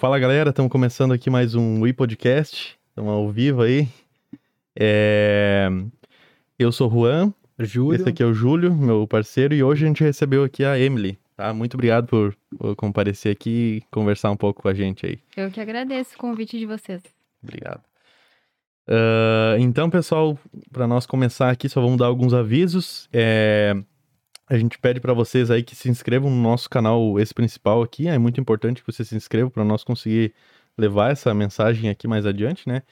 Fala galera, estamos começando aqui mais um Wii Podcast. Estamos ao vivo aí. É... Eu sou o Juan, Júlio. esse aqui é o Júlio, meu parceiro, e hoje a gente recebeu aqui a Emily. Tá? Muito obrigado por, por comparecer aqui e conversar um pouco com a gente aí. Eu que agradeço o convite de vocês. Obrigado. Ah, então, pessoal, para nós começar aqui, só vamos dar alguns avisos. É, A gente pede para vocês aí que se inscrevam no nosso canal, esse principal aqui. É muito importante que vocês se inscrevam para nós conseguir levar essa mensagem aqui mais adiante, né?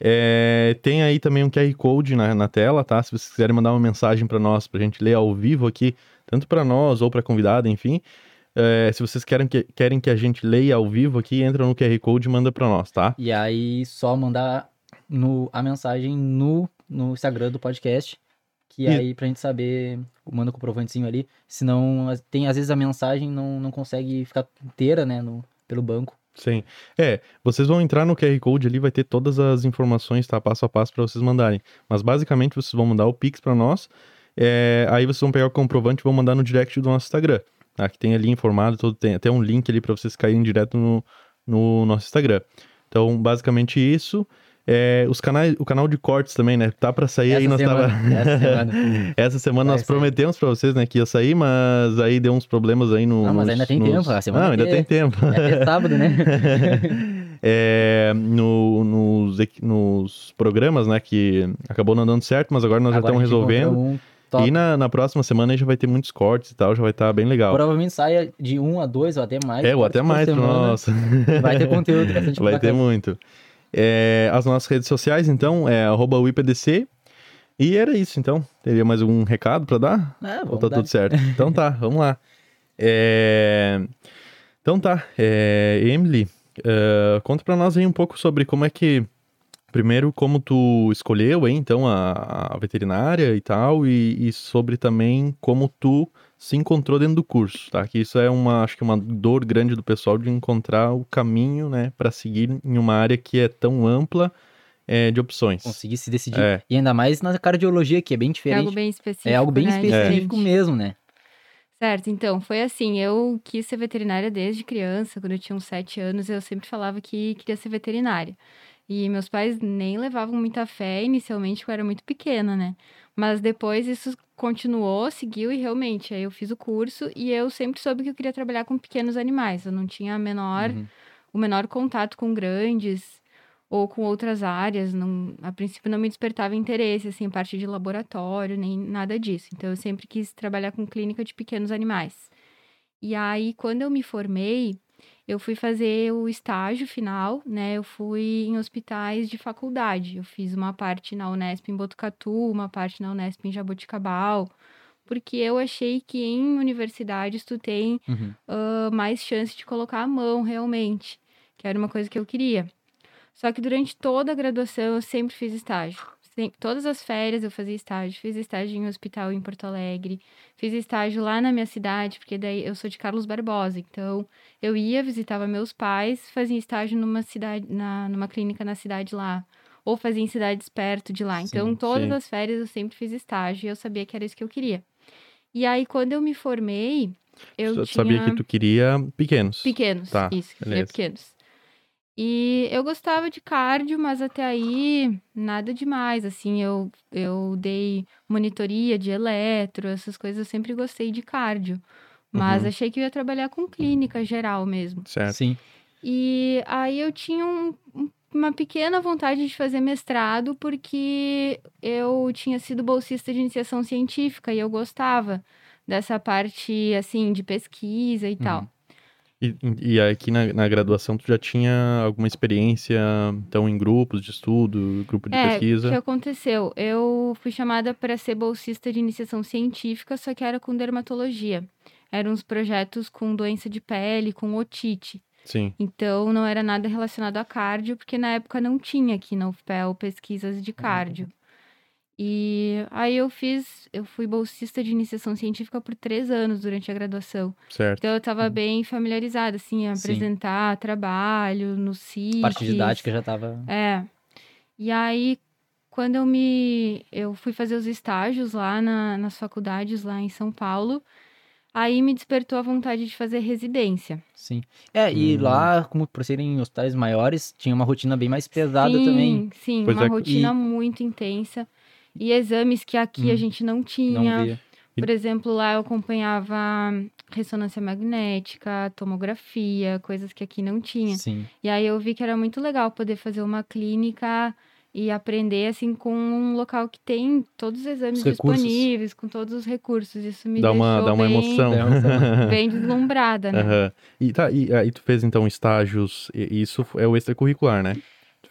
É, tem aí também um QR Code na, na tela, tá? Se vocês quiserem mandar uma mensagem para nós, pra gente ler ao vivo aqui, tanto para nós ou para convidada, enfim. É, se vocês querem que, querem que a gente leia ao vivo aqui, entra no QR Code e manda para nós, tá? E aí, só mandar no, a mensagem no, no Instagram do podcast. Que E- aí, pra gente saber, manda o comprovantezinho ali. Senão, tem, às vezes a mensagem não, não consegue ficar inteira, né, no, pelo banco. Sim. É, vocês vão entrar no QR Code ali, vai ter todas as informações, tá? Passo a passo para vocês mandarem. Mas basicamente vocês vão mandar o Pix para nós. é, aí vocês vão pegar o comprovante e vão mandar no direct do nosso Instagram. Tá? Que tem ali informado, todo, tem até um link ali para vocês caírem direto no, no nosso Instagram. Então, basicamente isso. É, os canais, o canal de cortes também, né? Tá para sair aí, Essa nós tava. semana, essa semana. Essa semana nós sair. prometemos para vocês, né, que ia sair, mas aí deu uns problemas aí no. Não, mas nos- ainda tem nos- tempo, a semana Não, ainda tem tempo. É até sábado, né? É, no- nos, nos programas, né, que acabou não dando certo, mas agora nós já Agora estamos a gente resolvendo. um. E na, na próxima semana aí já vai ter muitos cortes e tal, já vai estar bem legal. Provavelmente saia de um a dois ou até mais. é, ou até mais, semana. nossa. Vai ter conteúdo bastante Vai ter bacana. muito. É, as nossas redes sociais, então, é arroba UIPDC. E era isso, então. Teria mais algum recado pra dar? Ah, Ou tá dar. tudo certo? Então tá, vamos lá. É, Então tá, é, Emily, é, conta pra nós aí um pouco sobre como é que. Primeiro, como tu escolheu aí, então, a, a veterinária e tal, e, e sobre também como tu se encontrou dentro do curso, tá? Que isso é uma, acho que uma dor grande do pessoal de encontrar o caminho, né, pra seguir em uma área que é tão ampla é, de opções. Conseguir se decidir. É. E ainda mais na cardiologia, que é bem É diferente. algo bem específico. É algo bem né, específico mesmo, né? Certo, então, foi assim, eu quis ser veterinária desde criança, quando eu tinha uns sete anos, eu sempre falava que queria ser veterinária. E meus pais nem levavam muita fé inicialmente, porque eu era muito pequena, né? Mas depois isso continuou, seguiu e realmente, aí eu fiz o curso e eu sempre soube que eu queria trabalhar com pequenos animais. Eu não tinha a menor, Uhum. o menor contato com grandes ou com outras áreas. Não, a princípio não me despertava interesse, assim, parte de laboratório, nem nada disso. Então eu sempre quis trabalhar com clínica de pequenos animais. E aí, quando eu me formei, eu fui fazer o estágio final, né? Eu fui em hospitais de faculdade. Eu fiz uma parte na Unesp em Botucatu, uma parte na Unesp em Jaboticabal, porque eu achei que em universidades tu tem Uhum. ah, mais chance de colocar a mão realmente, que era uma coisa que eu queria. Só que durante toda a graduação eu sempre fiz estágio. Todas as férias eu fazia estágio. Fiz estágio em um hospital em Porto Alegre. Fiz estágio lá na minha cidade, porque daí eu sou de Carlos Barbosa. Então eu ia, visitava meus pais, fazia estágio numa cidade, na, numa clínica na cidade lá. Ou fazia em cidades perto de lá. Então, Sim, todas sim. as férias eu sempre fiz estágio e eu sabia que era isso que eu queria. E aí, quando eu me formei, eu tinha... sabia que tu queria pequenos. Pequenos, Tá, isso, que queria pequenos. E eu gostava de cardio, mas até aí nada demais, assim, eu, eu dei monitoria de eletro, essas coisas, eu sempre gostei de cardio. Mas Uhum. achei que eu ia trabalhar com clínica geral mesmo. Certo. Sim. E aí eu tinha um- um- uma pequena vontade de fazer mestrado, porque eu tinha sido bolsista de iniciação científica e eu gostava dessa parte, assim, de pesquisa e tal. Uhum. E, e aqui na, na graduação tu já tinha alguma experiência, então, em grupos de estudo, grupo de É, o pesquisa? que aconteceu? Eu fui chamada para ser bolsista de iniciação científica, só que era com dermatologia. Eram uns projetos com doença de pele, com otite. Sim. Então, não era nada relacionado a cardio, porque na época não tinha aqui na UFPEL pesquisas de cardio. E aí eu fiz, eu fui bolsista de iniciação científica por três anos durante a graduação. Certo. Então eu estava bem familiarizada, assim, a Sim. apresentar trabalho no CIT. Parte didática já tava. É. E aí, quando eu me. Eu fui fazer os estágios lá na- nas faculdades lá em São Paulo. Aí me despertou a vontade de fazer residência. Sim. É, e Hum. lá, como por serem hospitais maiores, tinha uma rotina bem mais pesada sim, também. Sim, Pois uma é, rotina e- muito intensa. E exames que aqui a Hum, gente não Não tinha. via. Por exemplo, lá eu acompanhava ressonância magnética, tomografia, coisas que aqui não tinha. Sim. E aí eu vi que era muito legal poder fazer uma clínica e aprender assim com um local que tem todos os exames Os disponíveis, com todos os recursos. Isso me Dá uma, dá uma bem, emoção. Bem deslumbrada, né? Aham. E, tá, e aí tu fez então estágios, e isso é o extracurricular, né?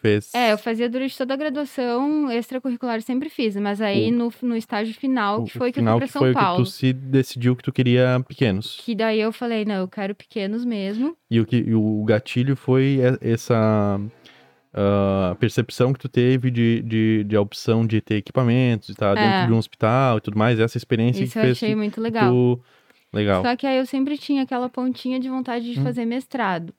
Fez. É, eu fazia durante toda a graduação, extracurricular sempre fiz, mas aí O- no, no estágio final, que foi que eu fui que pra foi São que Paulo. tu se decidiu que tu queria pequenos. Que daí eu falei, não, eu quero pequenos mesmo. E o, que, e o gatilho foi essa ah, percepção que tu teve de, de, de a opção de ter equipamentos, de estar É. dentro de um hospital e tudo mais, essa experiência Isso que eu fez achei que muito legal. tu... Legal. Só que aí eu sempre tinha aquela pontinha de vontade de Hum. fazer mestrado.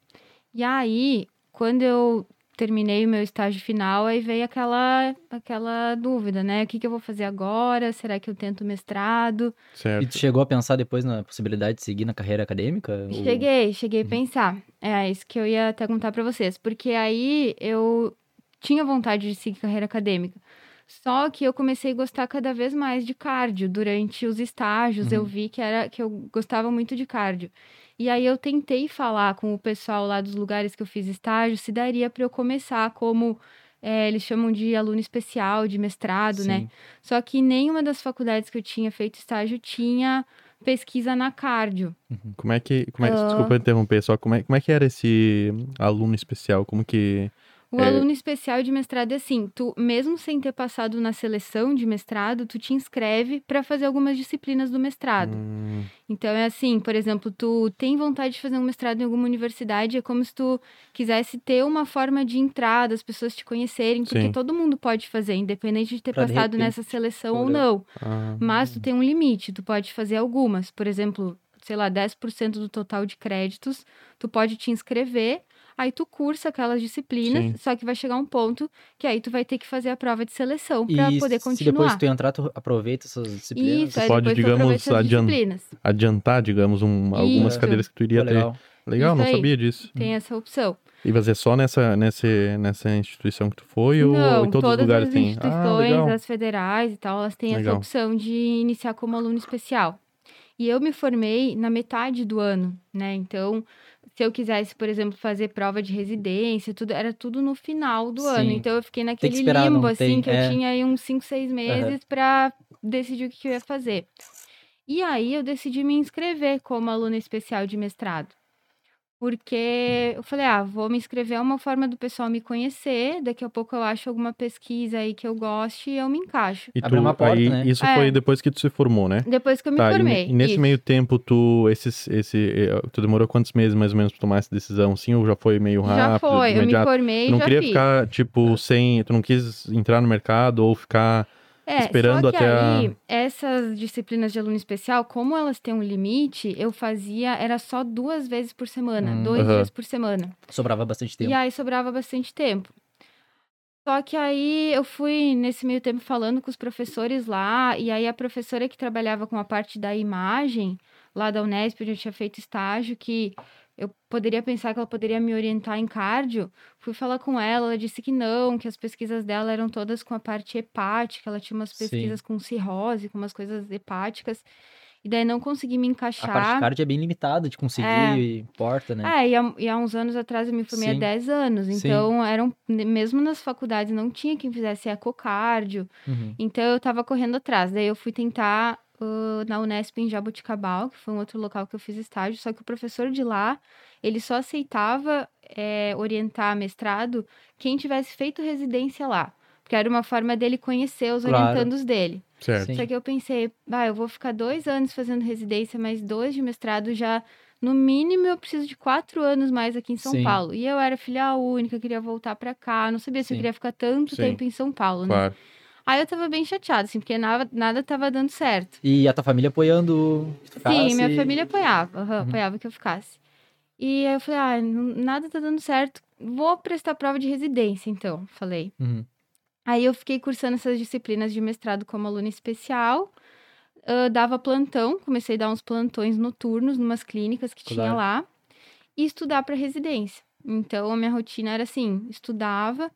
E aí, quando eu terminei o meu estágio final, aí veio aquela, aquela dúvida, né? O que, que eu vou fazer agora? Será que eu tento mestrado? E Certo. tu chegou a pensar depois na possibilidade de seguir na carreira acadêmica? Ou- Cheguei, cheguei a pensar. É isso que eu ia até contar pra vocês. Porque aí eu tinha vontade de seguir carreira acadêmica. Só que eu comecei a gostar cada vez mais de cardio. Durante os estágios, eu Uhum. vi que era que eu gostava muito de cardio. E aí eu tentei falar com o pessoal lá dos lugares que eu fiz estágio se daria para eu começar como é, eles chamam de aluno especial, de mestrado, né? Sim. Só que nenhuma das faculdades que eu tinha feito estágio tinha pesquisa na cardio. Como é que... Como é, Ah. Desculpa interromper, só como é, como é que era esse aluno especial? Como que... O É. aluno especial de mestrado é assim, tu mesmo sem ter passado na seleção de mestrado, tu te inscreve para fazer algumas disciplinas do mestrado. Hum, Então é assim, por exemplo, tu tem vontade de fazer um mestrado em alguma universidade, é como se tu quisesse ter uma forma de entrada, as pessoas te conhecerem, porque Sim. todo mundo pode fazer, independente de ter Pra, passado nessa seleção ou não. ah, Mas tu tem um limite, tu pode fazer algumas. Por exemplo, sei lá, 10% do total de créditos, tu pode te inscrever, aí tu cursa aquelas disciplinas, Sim. só que vai chegar um ponto que aí tu vai ter que fazer a prova de seleção para poder se continuar. depois tu entrar, tu aproveita essas disciplinas? Isso, aí pode, tu digamos, adian- disciplinas. adiantar, digamos, um, algumas Isso. cadeiras que tu iria Pô, ter. legal. Legal, Isso não aí. sabia disso. Tem essa opção. E fazer só nessa, nessa, nessa instituição que tu foi ou Não, em todos os todas lugares as tem? Ah, instituições, legal. as federais e tal, elas têm essa Legal. opção de iniciar como aluno especial. E eu me formei na metade do ano, né? Então, se eu quisesse, por exemplo, fazer prova de residência, tudo era tudo no final do ano. Sim. Então, eu fiquei que naquele esperar, limbo, assim, tem- que é. eu tinha aí uns 5, 6 meses pra decidir o que que eu ia fazer. E aí, eu decidi me inscrever como aluna especial de mestrado. Porque eu falei, ah, vou me inscrever, é uma forma do pessoal me conhecer. Daqui a pouco eu acho alguma pesquisa aí que eu goste e eu me encaixo. E uma porta, aí, né? Isso É. foi depois que tu se formou, né? Depois que eu me Tá, formei. E, nesse isso. meio tempo, tu, esses, esse, eh, tu demorou quantos meses mais ou menos pra tomar essa decisão, sim? Ou já foi meio Já rápido, foi, eu me imediato? formei Tu não já queria fiz. ficar, tipo, sem... Tu não quis entrar no mercado ou ficar... É, esperando só que até a- aí, essas disciplinas de aluno especial, como elas têm um limite, eu fazia, era só duas vezes por semana, Hum. dois Aham. dias por semana. Sobrava bastante tempo. E aí sobrava bastante tempo. Só que aí eu fui nesse meio tempo falando com os professores lá, e aí a professora que trabalhava com a parte da imagem, lá da Unesp, onde eu tinha feito estágio, que eu poderia pensar que ela poderia me orientar em cardio, fui falar com ela, ela disse que não, que as pesquisas dela eram todas com a parte hepática, ela tinha umas Sim. pesquisas com cirrose, com umas coisas hepáticas, e daí não consegui me A encaixar. parte cardio é bem limitada de conseguir É. e porta, né? É, e há, e há uns anos atrás eu me formei há Sim. 10 anos. Sim. Então, eram, mesmo nas faculdades, não tinha quem fizesse ecocardio. Uhum. Então, eu tava correndo atrás. Daí, eu fui tentar na Unesp em Jaboticabal, que foi um outro local que eu fiz estágio. Só que o professor de lá, ele só aceitava eh, orientar mestrado quem tivesse feito residência lá. Porque era uma forma dele conhecer os Claro. orientandos dele. Certo. Sim. Só que eu pensei, ah, eu vou ficar dois anos fazendo residência, mais dois de mestrado já. No mínimo, eu preciso de quatro anos mais aqui em São Sim. Paulo. E eu era filha única, queria voltar pra cá. Não sabia se eu Sim. queria ficar tanto Sim. tempo em São Paulo, né? Claro. Aí eu tava bem chateada, assim, porque nada, nada tava dando certo. E a tua família apoiando Sim, minha família apoiava, aham, Uhum. apoiava que eu ficasse. E aí eu falei, ah, nada tá dando certo. Vou prestar prova de residência, então, falei. Uhum. Aí eu fiquei cursando essas disciplinas de mestrado como aluna especial. ah, dava plantão, comecei a dar uns plantões noturnos numas clínicas que tinha Claro. lá e estudar para residência. Então, a minha rotina era assim: estudava,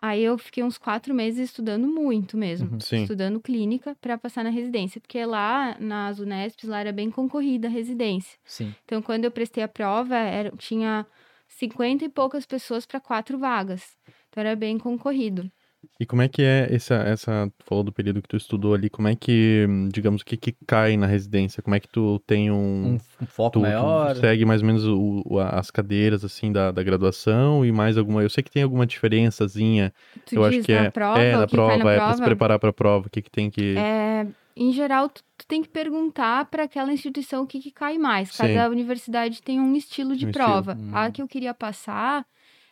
aí eu fiquei uns quatro meses estudando muito mesmo, Uhum. Sim. estudando clínica para passar na residência, porque lá nas Unesps lá era bem concorrida a residência. Sim. Então, quando eu prestei a prova, era, tinha 50 e poucas pessoas para quatro vagas. Então, era bem concorrido. E como é que é essa, essa, tu falou do período que tu estudou ali, como é que, digamos, o que que cai na residência? Como é que tu tem um... Um, um foco tu, tu maior. segue mais ou menos o- o- as cadeiras, assim, da, da graduação e mais alguma... Eu sei que tem alguma diferençazinha, Tu eu diz acho que na é... prova, é, cai prova, na é, pra se prova? preparar pra prova, o que que tem que... É, em geral, tu, tu tem que perguntar para aquela instituição o que, que cai mais. Sim. Cada universidade tem um estilo de Um prova. estilo. A Hum. que eu queria passar,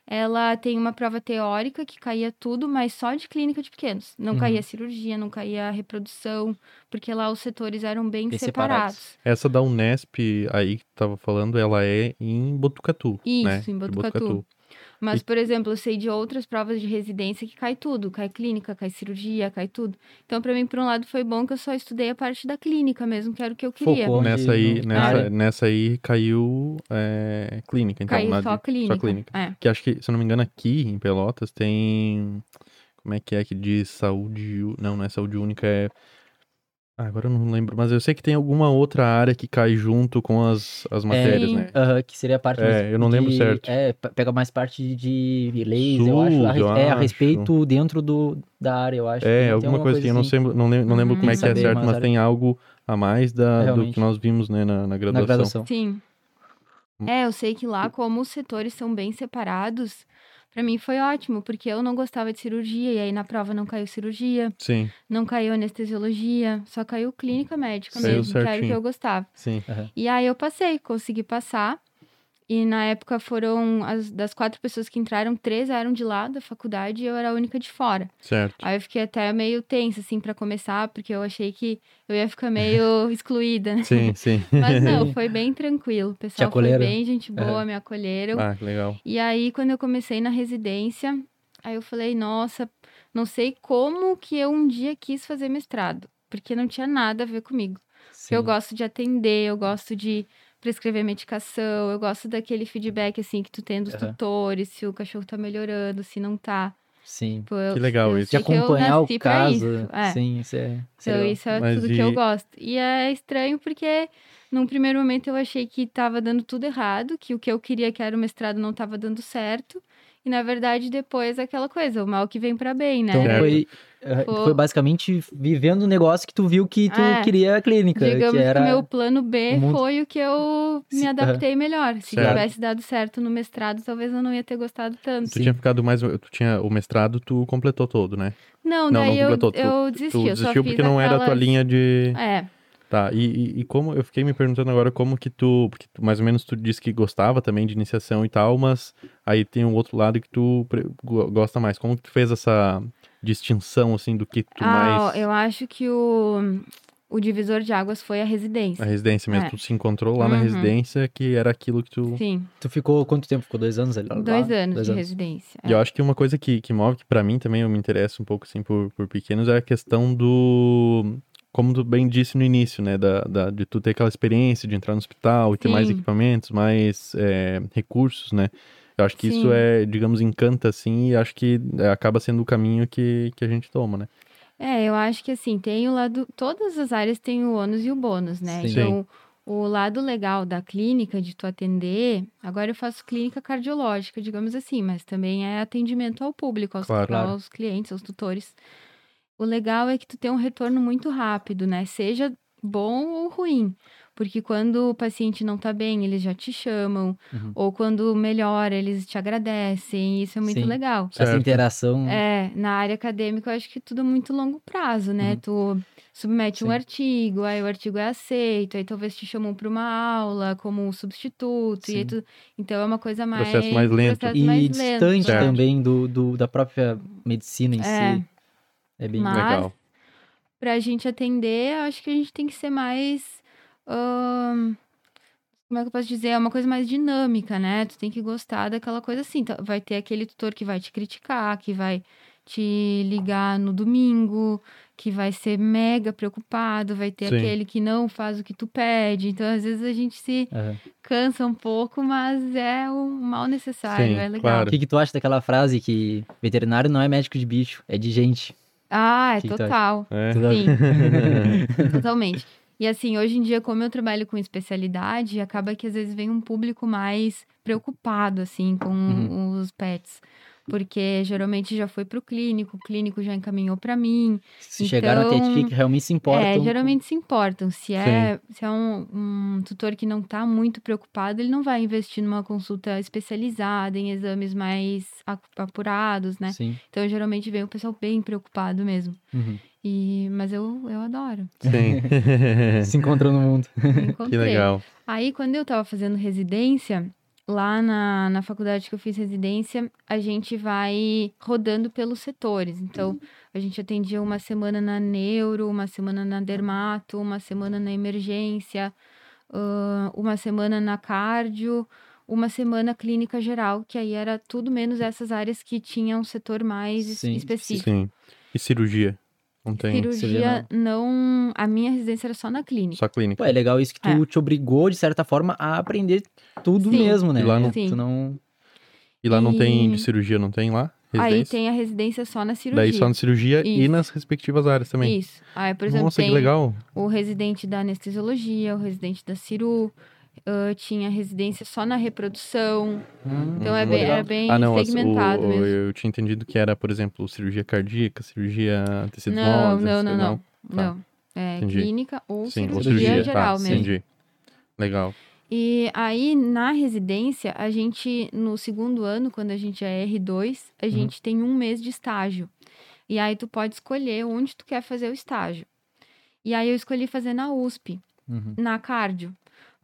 ela tem uma prova teórica que caía tudo, mas só de clínica de pequenos. Não Uhum. caía cirurgia, não caía reprodução, porque lá os setores eram bem, Bem separados. separados. Essa da Unesp aí que tu tava falando, ela é em Botucatu, né? Isso, em De Botucatu. Mas, E- por exemplo, eu sei de outras provas de residência que cai tudo. Cai clínica, cai cirurgia, cai tudo. Então, para mim, por um lado, foi bom que eu só estudei a parte da clínica mesmo, que era o que eu queria. Focou. Nessa aí, nessa, área. nessa aí caiu é, clínica, então. Caiu na só clínica. Só clínica. É. Que acho que, se eu não me engano, aqui em Pelotas tem. Como é que é que diz saúde. Não, não é saúde única, é. Ah, agora eu não lembro, mas eu sei que tem alguma outra área que cai junto com as, as matérias, Sim. né? Aham, que seria a parte É, eu não lembro de- certo. É, pe- pega mais parte de leis, eu acho. A, eu é, a acho. respeito dentro do, da área, eu acho. É, Tem alguma coisa assim, eu não, sei, não, lembro, não lembro Uhum. como é que é certo, mas área. tem algo a mais da, do que nós vimos, né, na, na na graduação. graduação. Sim. Hum. É, eu sei que lá, como os setores são bem separados, pra mim foi ótimo, porque eu não gostava de cirurgia, e aí na prova não caiu cirurgia, Sim, não caiu anestesiologia, só caiu clínica médica Saiu mesmo, que era o que eu gostava. sim. E aí eu passei, consegui passar. E na época foram, as, das quatro pessoas que entraram, três eram de lá da faculdade e eu era a única de fora. Certo. Aí eu fiquei até meio tensa, assim, pra começar, porque eu achei que eu ia ficar meio excluída, né? Sim, sim. Mas não, foi bem tranquilo. O pessoal foi bem gente boa, Aham. me acolheram. ah, que legal. E aí, quando eu comecei na residência, aí eu falei, nossa, não sei como que eu um dia quis fazer mestrado, porque não tinha nada a ver comigo. Porque eu Sim. gosto de atender, eu gosto de prescrever medicação, eu gosto daquele feedback, assim, que tu tem dos Aham. tutores, se o cachorro tá melhorando, se não tá. Sim. Pô, eu- Que legal eu isso. De acompanhar o caso. isso, é. Sim, isso é. isso é Então, legal. isso é Mas tudo que eu e- gosto. E é estranho porque, num primeiro momento, eu achei que tava dando tudo errado, que o que eu queria que era o mestrado não tava dando certo. E, na verdade, depois aquela coisa, o mal que vem pra bem, né? Então Certo. foi, eh, Foi- foi basicamente vivendo um negócio que tu viu que tu É. queria a clínica. Digamos que que era... o meu plano B o mundo- foi o que eu me Sim, adaptei melhor. Se Certo. tivesse dado certo no mestrado, talvez eu não ia ter gostado tanto. Tu tinha ficado mais. Tu tinha o mestrado, tu completou todo, né? Não, Não, daí não eu, completou. Tu- eu desisti. Tu eu só desistiu fiz porque não era a tua linha de. É, Tá, e, e, como eu fiquei me perguntando agora como que tu, porque tu, mais ou menos tu disse que gostava também de iniciação e tal, mas aí tem um outro lado que tu gosta mais. Como que tu fez essa distinção assim do que tu ah, mais eu acho que o, o divisor de águas foi a residência. a residência mesmo, É. tu se encontrou lá na Uhum. residência que era aquilo que tu Sim, Tu ficou quanto tempo? Ficou dois anos ali? lá? dois anos Dois de residência. E eu acho que uma coisa que, que move, que pra mim também eu me interesso um pouco assim por, por pequenos, é a questão do. Como tu bem disse no início, né? Da, da- de tu ter aquela experiência de entrar no hospital e ter mais Sim. equipamentos, mais é, recursos, né? Eu acho que isso Sim. é, digamos, encanta assim e acho que é, acaba sendo o caminho que, que a gente toma, né? É, eu acho que assim, tem o lado. Todas as áreas têm o ônus e o bônus, né? Sim. Então, o lado legal da clínica, de tu atender. Agora eu faço clínica cardiológica, digamos assim, mas também é atendimento ao público, aos. Claro. aos clientes, aos tutores. O legal é que tu tem um retorno muito rápido, né? Seja bom ou ruim. Porque quando o paciente não tá bem, eles já te chamam. Uhum. Ou quando melhora, eles te agradecem. Isso é muito Sim. legal. Essa Certo. interação. É, na área acadêmica eu acho que tudo é muito longo prazo, né? Uhum. Tu submete um Sim. artigo, aí o artigo é aceito, aí talvez te chamam para uma aula como um substituto, e tu... então é uma coisa mais... Processo mais lento. processo E lento, distante Certo. também do, do- da própria medicina em É. si. É bem Mas- Legal. Pra gente atender, eu acho que a gente tem que ser mais... Como é que eu posso dizer? É uma coisa mais dinâmica, né? Tu tem que gostar daquela coisa assim. Tá- Vai ter aquele tutor que vai te criticar, que vai te ligar no domingo, que vai ser mega preocupado, vai ter Sim. aquele que não faz o que tu pede. Então, às vezes a gente se Aham. cansa um pouco, mas é o mal necessário, Sim, é legal. claro. O que, que tu acha daquela frase que veterinário não é médico de bicho, é de gente? Ah, é tu acha? total. É. Sim, totalmente. E assim, hoje em dia, como eu trabalho com especialidade, acaba que às vezes vem um público mais preocupado, assim, com Uhum. os pets. Porque geralmente já foi pro clínico, o clínico já encaminhou pra mim. Se chegaram até Então, ti que realmente se importam. É, geralmente se importam. Se é, se é um, um tutor que não tá muito preocupado, ele não vai investir numa consulta especializada, em exames mais a- apurados, né? Sim. Então, geralmente vem o pessoal bem preocupado mesmo. Uhum. E, mas eu, eu adoro. Sim. Se encontrou no mundo. Que legal. Aí, quando eu tava fazendo residência, lá na, na faculdade que eu fiz residência, a gente vai rodando pelos setores. Então, a gente atendia uma semana na neuro, uma semana na dermato, uma semana na emergência, ah, uma semana na cardio, uma semana clínica geral, que aí era tudo menos essas áreas que tinham um setor mais Sim, específico. Sim. E cirurgia? Não tem. Cirurgia não. A minha residência era só na clínica. Só clínica. Pô, é legal isso que tu É. te obrigou, de certa forma, a aprender tudo Sim. mesmo, né? E lá não- Sim. Tu não... E lá não tem E- de cirurgia, não tem lá? Aí Residência? tem a residência só na cirurgia. Daí só na cirurgia e Isso. nas respectivas áreas também. Isso. Aí, por exemplo, Nossa, tem que legal. o residente da anestesiologia, o residente da ciru, ah, tinha residência só na reprodução. Então é Uhum. bem, legal. era bem Ah, não, as- segmentado o- mesmo. eu tinha entendido que era, por exemplo, cirurgia cardíaca, cirurgia tecido Não, não, não, sei não. Tá. Não. É Entendi. clínica ou Sim, cirurgia, ou cirurgia, geral tá, mesmo. entendi. Legal. E aí, na residência, a gente, no segundo ano, quando a gente é R2, a gente tem um mês de estágio. E aí, tu pode escolher onde tu quer fazer o estágio. E aí, eu escolhi fazer na USP, Uhum. na cardio.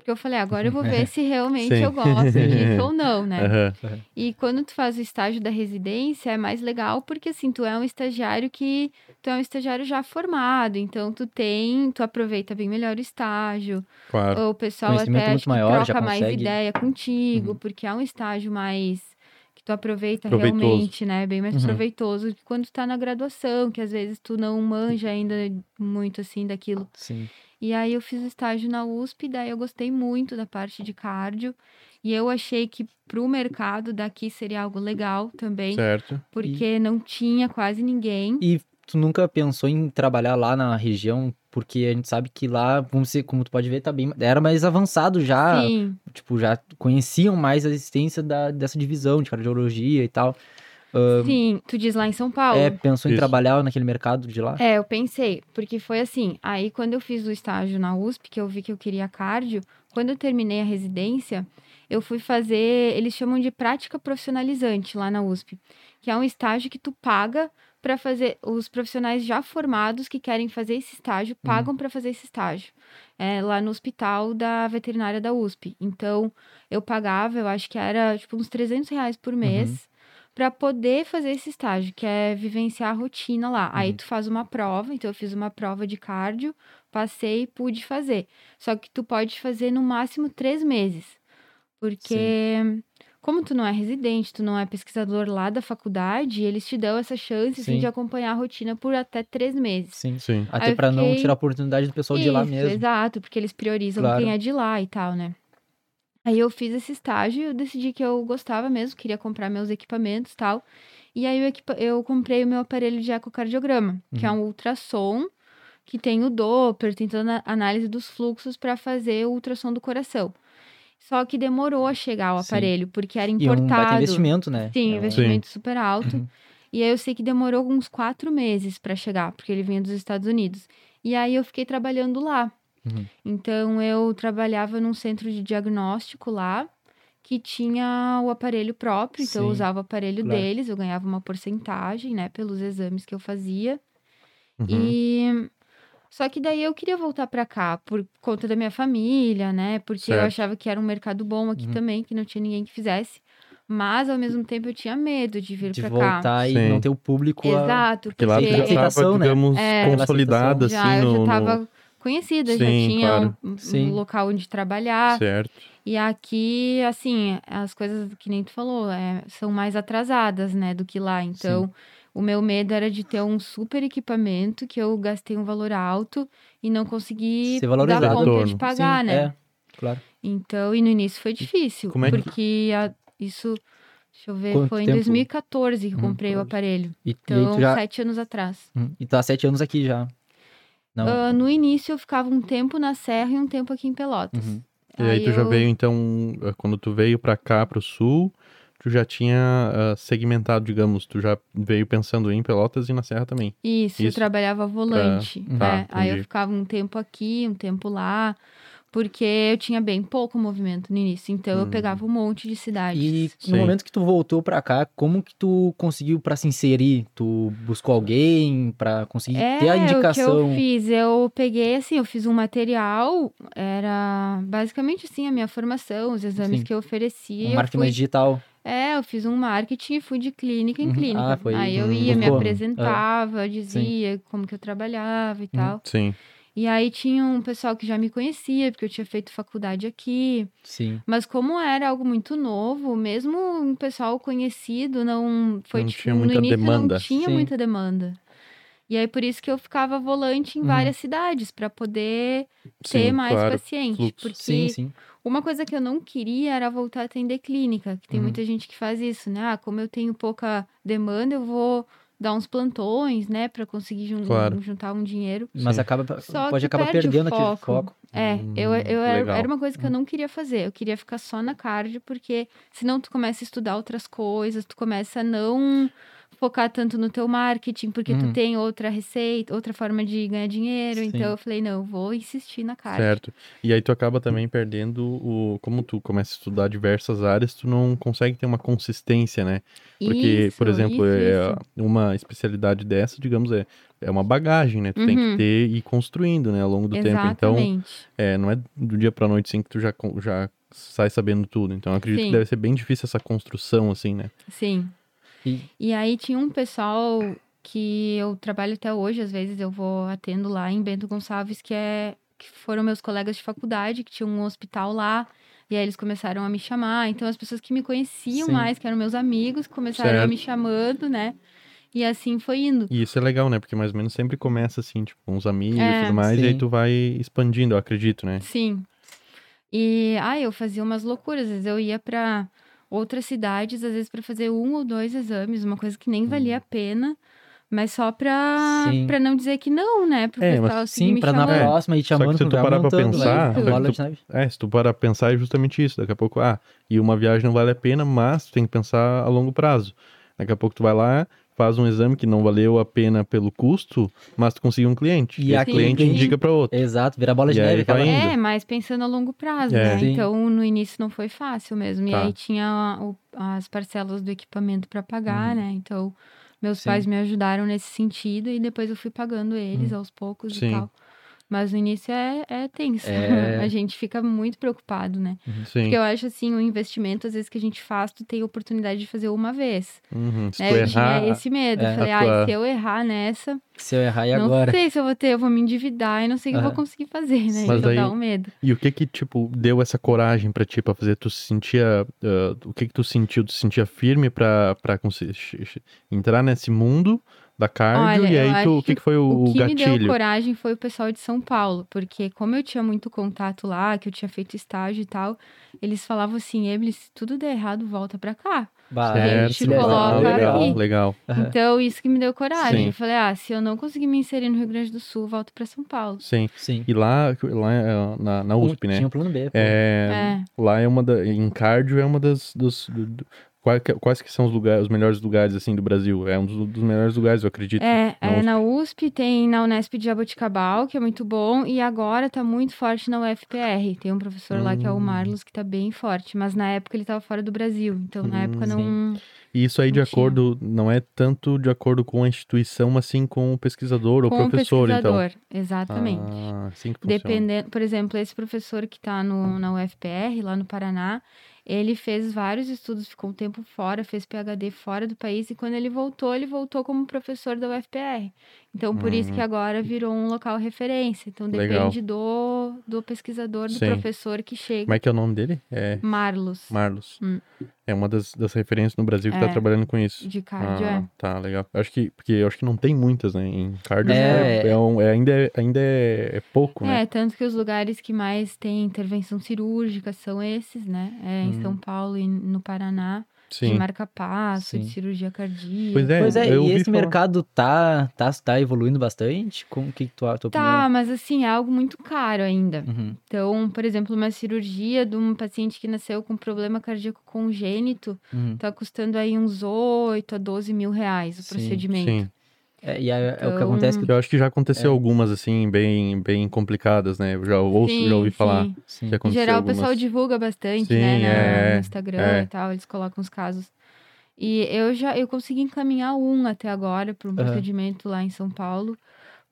Porque eu falei, agora eu vou ver se realmente eu gosto disso ou não, né? Aham. E quando tu faz o estágio da residência, é mais legal porque, assim, tu é um estagiário que... Tu é um estagiário já formado, então tu tem... Tu aproveita bem melhor o estágio. Claro. O pessoal até acho maior, já troca mais ideia contigo, Uhum. porque é um estágio mais que tu aproveita realmente, né? Bem mais Uhum. proveitoso que quando tu tá na graduação, que às vezes tu não manja ainda muito assim daquilo. Sim. E aí eu fiz o estágio na USP, daí eu gostei muito da parte de cardio. E eu achei que pro mercado daqui seria algo legal também, Certo. porque não tinha quase ninguém. E tu nunca pensou em trabalhar lá na região? Porque a gente sabe que lá, como tu pode ver, tá bem. Era mais avançado já. Sim, Tipo, já conheciam mais a existência da, dessa divisão de cardiologia e tal. Sim. Tu diz lá em São Paulo. É, pensou em Isso. trabalhar naquele mercado de lá? É, eu pensei, porque foi assim, aí quando eu fiz o estágio na USP, que eu vi que eu queria cardio, quando eu terminei a residência, eu fui fazer, eles chamam de prática profissionalizante lá na USP, que é um estágio que tu paga para fazer, os profissionais já formados que querem fazer esse estágio, pagam para fazer esse estágio, é, lá no hospital da veterinária da USP. Então, eu pagava, eu acho que era tipo uns 300 reais por mês, para poder fazer esse estágio, que é vivenciar a rotina lá. Aí Uhum. tu faz uma prova, então eu fiz uma prova de cardio, passei e pude fazer. Só que tu pode fazer no máximo três meses. Porque, como tu não é residente, tu não é pesquisador lá da faculdade, eles te dão essa chance assim, Sim. de acompanhar a rotina por até três meses. Sim. Sim. Até eu pra não fiquei- tirar a oportunidade do pessoal de lá Isso, mesmo. Exato, porque eles priorizam Claro. quem é de lá e tal, né? Aí eu fiz esse estágio e eu decidi que eu gostava mesmo, queria comprar meus equipamentos e tal. E aí eu, equipa- eu comprei o meu aparelho de ecocardiograma, que é um ultrassom que tem o Doppler, tem toda a análise dos fluxos para fazer o ultrassom do coração. Só que demorou a chegar o Sim. aparelho, porque era E é um importado. baita investimento, né? Sim, É um- investimento super alto. E aí eu sei que demorou uns quatro meses para chegar, porque ele vinha dos Estados Unidos. E aí eu fiquei trabalhando lá. Uhum. Então eu trabalhava num centro de diagnóstico lá, que tinha o aparelho próprio, então eu Sim, usava o aparelho claro. deles, eu ganhava uma porcentagem, né, pelos exames que eu fazia. Uhum. E só que daí eu queria voltar pra cá por conta da minha família, né? Porque eu Certo. achava que era um mercado bom aqui Uhum. também, que não tinha ninguém que fizesse. Mas ao mesmo tempo eu tinha medo de vir De pra cá. voltar e Sim. não ter o público. a- Exato, Porque lá porque já aceitação, tava, né? digamos, É, consolidada, já, assim, eu no... já no- tava conhecida, já Sim, tinha claro. um, um Sim. local onde trabalhar. Certo. E aqui, assim, as coisas que nem tu falou, é, são mais atrasadas, né, do que lá. Então, O meu medo era de ter um super equipamento que eu gastei um valor alto e não consegui dar conta de pagar, Sim, né? É, claro. Então, e no início foi difícil, como é que- porque a- isso, deixa eu ver, Quanto foi em tempo? 2014 que eu Hum, comprei o aparelho. E, e Então, tu já. sete anos atrás. Hum, E tá há sete anos aqui já. Ah, no início eu ficava um tempo na Serra e um tempo aqui em Pelotas. Uhum. E aí tu já eu- veio, então, eh, quando tu veio pra cá, pro sul, tu já tinha ah, segmentado, digamos, tu já veio pensando em Pelotas e na Serra também. Isso, eu Isso. trabalhava volante. Tá, né? Aí eu ficava um tempo aqui, um tempo lá, porque eu tinha bem pouco movimento no início. Então eu Hum. pegava um monte de cidades. E Sim. no momento que tu voltou pra cá, como que tu conseguiu pra se inserir? Tu buscou alguém pra conseguir É, ter a o que indicação? eu fiz, eu peguei assim, eu fiz um material, era basicamente assim a minha formação, os exames Sim. que eu oferecia. Um eu marketing fui- mais digital. É, eu fiz um marketing e fui de clínica em Uhum. clínica. Ah, foi- Aí eu Hum, ia, me buscou. apresentava, dizia como que eu trabalhava e tal. Sim. E aí tinha um pessoal que já me conhecia, porque eu tinha feito faculdade aqui. Sim. Mas como era algo muito novo, mesmo um pessoal conhecido, não foi Não tipo, tinha no muita início demanda. não tinha Sim. muita demanda. E aí por isso que eu ficava volante em Uhum. várias cidades para poder ter Sim, mais claro. paciente, fluxo. porque Sim, sim. uma coisa que eu não queria era voltar a atender clínica, que tem Uhum. muita gente que faz isso, né? Ah, como eu tenho pouca demanda, eu vou dar uns plantões, né, para conseguir jun- Claro. juntar um dinheiro. Mas Sim. acaba, Só pode acabar perde o perdendo aquele foco. foco. É, Hum, eu, eu era, era uma coisa que eu não queria fazer. Eu queria ficar só na cardio, porque senão tu começa a estudar outras coisas, tu começa a não focar tanto no teu marketing, porque Uhum. tu tem outra receita, outra forma de ganhar dinheiro. Sim. Então eu falei, não, eu vou insistir na cardio. Certo. E aí tu acaba também perdendo o. Como tu começa a estudar diversas áreas, tu não consegue ter uma consistência, né? Porque, Isso, por exemplo, isso, é, isso. uma especialidade dessa, digamos, é, é uma bagagem, né? Tu tem que Uhum. ter e ir construindo, né, ao longo do tempo. Então, Exatamente. é, não é do dia pra noite assim que tu já, já sai sabendo tudo. Então, eu acredito Sim. que deve ser bem difícil essa construção, assim, né? Sim. E- E aí tinha um pessoal que eu trabalho até hoje, às vezes eu vou atendo lá em Bento Gonçalves, que é que foram meus colegas de faculdade, que tinham um hospital lá. E aí eles começaram a me chamar. Então as pessoas que me conheciam Sim. mais, que eram meus amigos, começaram a Certo. me chamando, né? E assim foi indo. E isso é legal, né? Porque mais ou menos sempre começa assim, tipo, com os amigos e É, tudo mais, e aí sim. tu vai expandindo, eu acredito, né? Sim. E ah, eu fazia umas loucuras. Às vezes eu ia pra outras cidades, às vezes pra fazer um ou dois exames, uma coisa que nem valia a pena. Mas só pra, Sim. pra não dizer que não, né? Pro É, mas pessoal seguir Sim, pra na chamando. próxima ir te Só que chamando se tu parar pra montando, pensar. É, se tu parar pra pensar é justamente isso. Daqui a pouco, ah, e uma viagem não vale a pena, mas tu tem que pensar a longo prazo. Daqui a pouco tu vai lá, faz um exame que não valeu a pena pelo custo, mas tu conseguiu um cliente. E E, aquele cliente cliente- indica pra outro. Exato, vira bola de E neve. indo. É, mas pensando a longo prazo, É. né? Sim. Então, no início não foi fácil mesmo. E Tá. aí tinha o- as parcelas do equipamento pra pagar, Uhum. né? Então, meus Sim. pais me ajudaram nesse sentido e depois eu fui pagando eles aos poucos Sim. e tal. Mas no início é, é tenso. É. a gente fica muito preocupado, né? Sim. Porque eu acho assim, o investimento, às vezes, que a gente faz, tu tem a oportunidade de fazer uma vez. Uhum. Se né? Eu errar, tinha esse medo. é, eu falei, a ah, tua- se eu errar nessa, Se eu errar, e não agora? sei se eu vou ter, eu vou me endividar e não sei o que eu vou Aham. conseguir fazer, né? Mas então daí- dá um medo. E o que que, tipo, deu essa coragem pra ti, pra fazer? Tu se sentia... ah, o que que tu sentiu? Tu se sentia firme pra, pra entrar nesse mundo da cardio? Olha, e eu aí, tu, o que que foi o, O o que me deu gatilho? coragem foi o pessoal de São Paulo, porque como eu tinha muito contato lá, que eu tinha feito estágio e tal, eles falavam assim, Emily, se tudo der errado, volta pra cá. Bah, Certo. te legal, coloca legal, aqui. legal. Então, isso que me deu coragem. Sim. Eu falei, ah, se eu não conseguir me inserir no Rio Grande do Sul, volto pra São Paulo. Sim. Sim. E lá, lá é, na, na USP, né? Tinha um plano B. pô. É, Lá é uma da, em cardio é uma das dos do- do- quais, que- quais que são os lugares, os melhores lugares assim do Brasil? É um dos, dos melhores lugares, eu acredito. É, na é USP. na USP, tem na Unesp de Jaboticabal, que é muito bom, e agora tá muito forte na UFPR. Tem um professor lá que é o Hum. Marlos, que tá bem forte, mas na época ele tava fora do Brasil, então na Hum, época sim. não... E isso aí de acordo, não é tanto de acordo com a instituição, mas sim com o pesquisador ou Com o professor, então. pesquisador, exatamente. Ah, assim que funciona. Dependendo, por exemplo, esse professor que está no, na UFPR, lá no Paraná, Ele fez vários estudos, ficou um tempo fora, fez PhD fora do país e quando ele voltou, ele voltou como professor da UFPR. Então, por isso que Hum. agora virou um local referência. Então, Legal. depende do, do pesquisador, do Sim. professor que chega. Como é que é o nome dele? É Marlos, Marlos. Hum. É uma das, das referências no Brasil que tá É. trabalhando com isso. de cardio, Ah, é. tá, legal. Eu Acho que, porque eu acho que não tem muitas, né? Em cardio É. é, é um- é- ainda, é, ainda é, é pouco, né? É, tanto que os lugares que mais tem intervenção cirúrgica são esses, né? É em São Paulo e no Paraná, de Sim. marca-passo, de Sim. cirurgia cardíaca. Pois é, pois é, eu e esse falar. mercado tá, tá, tá evoluindo bastante? Como o que, tu, tua Tá, mas assim, é algo muito caro ainda. opinião? Uhum. Então, por exemplo, uma cirurgia de um paciente que nasceu com problema cardíaco congênito Uhum. tá custando aí uns 8 a 12 mil reais o Sim, procedimento. Sim. É, e é, é o que Então- acontece que Eu acho que já aconteceu É. algumas, assim, bem, bem complicadas, né? Eu já, ouço, já ouvi Sim, falar sim. Sim. que Em aconteceu geral, o algumas... pessoal divulga bastante, Sim, né, na- é, no Instagram é. e tal, eles colocam os casos. E eu já eu consegui encaminhar um até agora para um Aham. procedimento lá em São Paulo,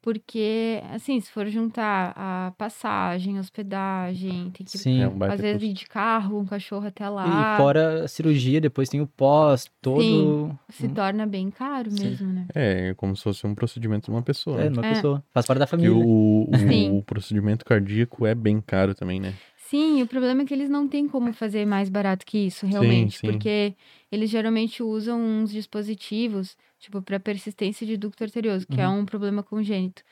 porque assim, se for juntar a passagem, hospedagem, tem que Sim. É um às vezes ir de carro, um cachorro até lá, E fora a cirurgia, depois tem o pós, todo. se torna bem caro Sim. mesmo, né? É, como se fosse um procedimento de uma pessoa. É, né? uma É. pessoa. Faz parte da Porque família. o, o, Sim. o procedimento cardíaco é bem caro também, né? Sim, o problema é que eles não têm como fazer mais barato que isso, realmente, sim. porque eles geralmente usam uns dispositivos, tipo, para persistência de ducto arterioso, que é um problema congênito.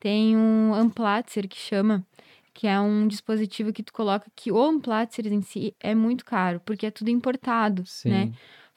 Tem um Amplatzer que chama, que é um dispositivo que tu coloca que o Amplatzer em si é muito caro, porque é tudo importado, Sim. né?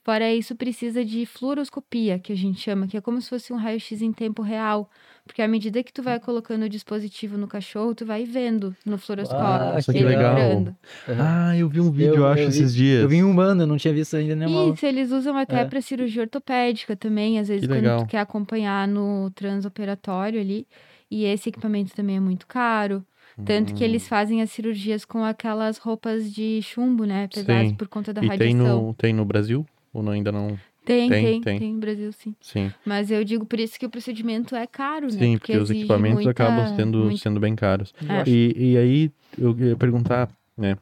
Fora isso, precisa de fluoroscopia, que a gente chama, que é como se fosse um raio-x em tempo real. Porque à medida que tu vai colocando o dispositivo no cachorro, tu vai vendo no fluoroscópio. Ah, Nossa, que ele legal. Aham. Ah, eu vi um vídeo, Eu- eu, acho, eu vi- esses dias. Eu vi um humano, eu não tinha visto ainda nenhuma. Isso, eles usam até É. para cirurgia ortopédica também, às vezes Que quando legal. tu quer acompanhar no transoperatório ali. E esse equipamento também é muito caro. Tanto que Hum. eles fazem as cirurgias com aquelas roupas de chumbo, né? Pesadas Sim. por conta da E tem radiação. no, tem no Brasil? Ou não, ainda não? Tem, Tem, tem, tem. tem, no Brasil, sim. Sim. Mas eu digo por isso que o procedimento é caro, né? Sim, porque, os exige equipamentos muita- acabam sendo, muito- sendo bem caros. É. E, e aí, eu ia perguntar, né?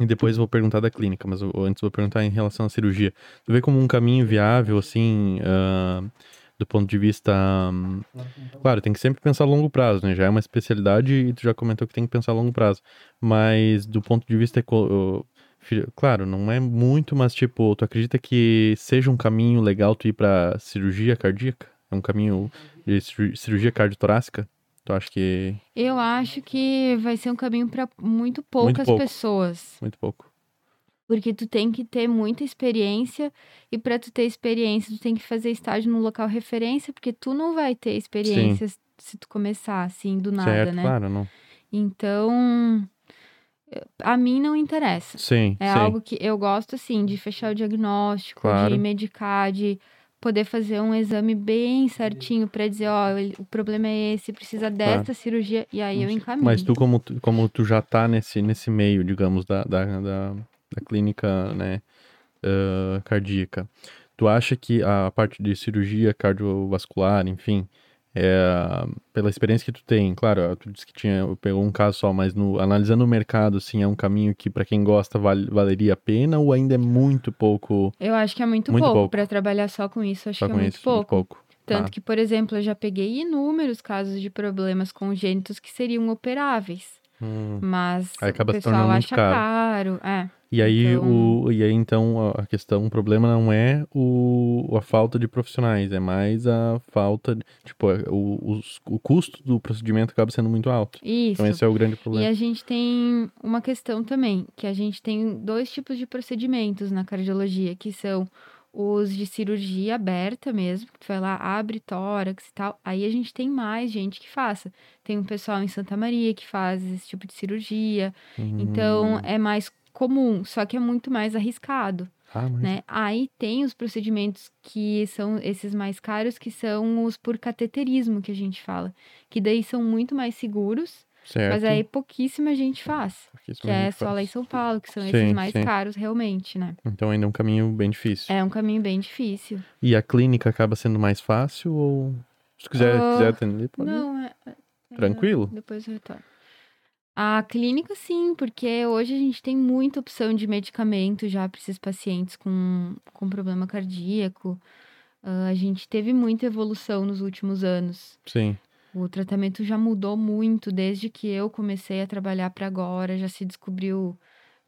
E depois eu vou perguntar da clínica, mas eu, antes eu vou perguntar em relação à cirurgia. Tu vê como um caminho viável, assim, ah, do ponto de vista. hum, claro, tem que sempre pensar a longo prazo, né? Já é uma especialidade e tu já comentou que tem que pensar a longo prazo. Mas do ponto de vista. eco- Claro, não é muito, mas tipo, tu acredita que seja um caminho legal tu ir pra cirurgia cardíaca? É um caminho de ciru- cirurgia cardiotorácica? Tu acha que. Eu acho que vai ser um caminho para muito poucas pouco. pessoas. Muito pouco. Porque tu tem que ter muita experiência e para tu ter experiência, tu tem que fazer estágio num local referência, porque tu não vai ter experiência se tu começar assim do nada, certo, né? claro, não. Então, a mim não interessa. Sim, É sim. algo que eu gosto assim de fechar o diagnóstico, Claro. de medicar, de poder fazer um exame bem certinho para dizer, ó, ele- o problema é esse, precisa dessa cirurgia e aí eu encaminho. Mas tu como, tu, como tu já tá nesse, nesse meio, digamos, da, da, da, da clínica, né, ah, cardíaca, tu acha que a parte de cirurgia cardiovascular, enfim, é, pela experiência que tu tem, claro, tu disse que tinha, pegou um caso só, mas no, analisando o mercado, assim, é um caminho que para quem gosta val- valeria a pena ou ainda é muito pouco Eu acho que é muito, Muito pouco, pouco. para trabalhar só com isso, acho só que é muito isso? pouco. Muito pouco. Tanto Tá. que, por exemplo, eu já peguei inúmeros casos de problemas congênitos que seriam operáveis, Hum. mas Aí acaba o pessoal acha caro. caro. É. E aí, Então- o, e aí então, a- questão, o problema não é o, a falta de profissionais, é mais a falta, de- tipo, é, o, os- o custo do procedimento acaba sendo muito alto. Isso. Então esse é o grande E problema. a gente tem uma questão também, que a gente tem dois tipos de procedimentos na cardiologia, que são os de cirurgia aberta mesmo, que tu vai lá, abre tórax e tal. Aí a gente tem mais gente que faça. Tem um pessoal em Santa Maria que faz esse tipo de cirurgia. Então Hum. é mais comum, só que é muito mais arriscado, Ah, mas... né? Aí tem os procedimentos que são esses mais caros, que são os por cateterismo que a gente fala, que daí são muito mais seguros. certo. Mas aí pouquíssima gente faz. Isso Que é gente só lá em faz. São Paulo, que são Sim, esses mais sim. caros realmente, né? Então ainda é um caminho bem difícil. É um caminho bem difícil. E a clínica acaba sendo mais fácil ou... Se quiser, Ah, quiser atender, pode. Não, é. é- Tranquilo? Depois eu retorno. A clínica, sim, porque hoje a gente tem muita opção de medicamento já para esses pacientes com, com problema cardíaco. Ah, a gente teve muita evolução nos últimos anos. Sim. O tratamento já mudou muito desde que eu comecei a trabalhar para agora. Já se descobriu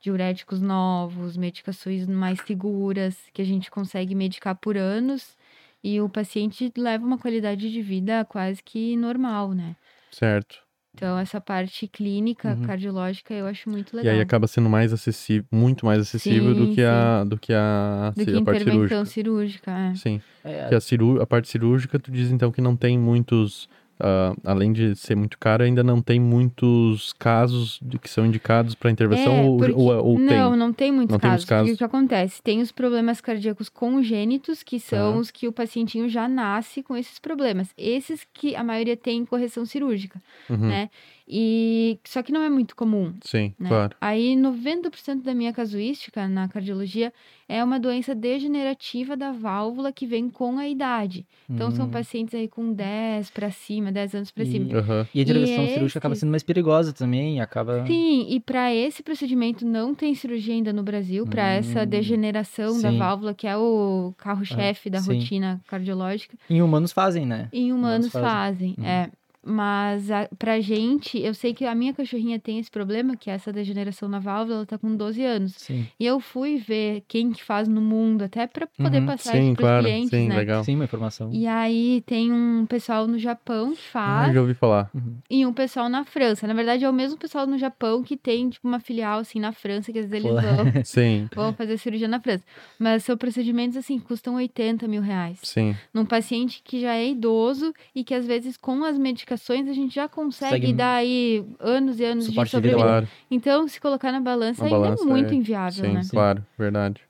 diuréticos novos, medicações mais seguras, que a gente consegue medicar por anos e o paciente leva uma qualidade de vida quase que normal, né? Certo. Então, essa parte clínica, Uhum. cardiológica, eu acho muito E legal. aí acaba sendo mais acessível, muito mais acessível do Sim, que a, do que a, Do que a parte intervenção cirúrgica. cirúrgica, é. Sim. É, Que a, ciru- a parte cirúrgica, tu diz então que não tem muitos. Ah, além de ser muito caro, ainda não tem muitos casos de- que são indicados para intervenção É, ou, porque- ou, ou não, tem? não tem muitos Não casos. Casos. o que acontece? Tem os problemas cardíacos congênitos, que são Tá. os que o pacientinho já nasce com esses problemas. Esses que a maioria tem correção cirúrgica, Uhum, né? E só que não é muito comum. Sim, né? claro. Aí 90% da minha casuística na cardiologia é uma doença degenerativa da válvula que vem com a idade. Então são hum. pacientes aí com 10 para cima, 10 anos para cima. Aham. E a E cirúrgica acaba sendo mais perigosa também, acaba... Sim, e para esse procedimento não tem cirurgia ainda no Brasil, para essa Hum, degeneração da sim. válvula, que é o carro-chefe da sim. rotina cardiológica. Em humanos fazem, né? Em humanos fazem. fazem, Uhum. é. Mas a, pra gente, eu sei que a minha cachorrinha tem esse problema, que é essa degeneração na válvula, ela tá com 12 anos. Sim. E eu fui ver quem que faz no mundo, até para poder Uhum, passar Sim, isso pros claro. clientes, Sim, né? legal. Sim, uma informação. E aí tem um pessoal no Japão que Ah, faz já ouvi falar. Uhum. e um pessoal na França. Na verdade, é o mesmo pessoal no Japão que tem, tipo, uma filial, assim, na França, que às vezes eles vão, Sim, vão fazer cirurgia na França. Mas são procedimentos, assim, custam 80 mil reais. sim. Num paciente que já é idoso e que, às vezes, com as medicações, a gente já consegue Consegue dar aí anos e anos de suporte de vida sobrevivência. Claro. Então, se colocar na balança, Na ainda balança, é muito é. inviável, Sim, né? claro, verdade.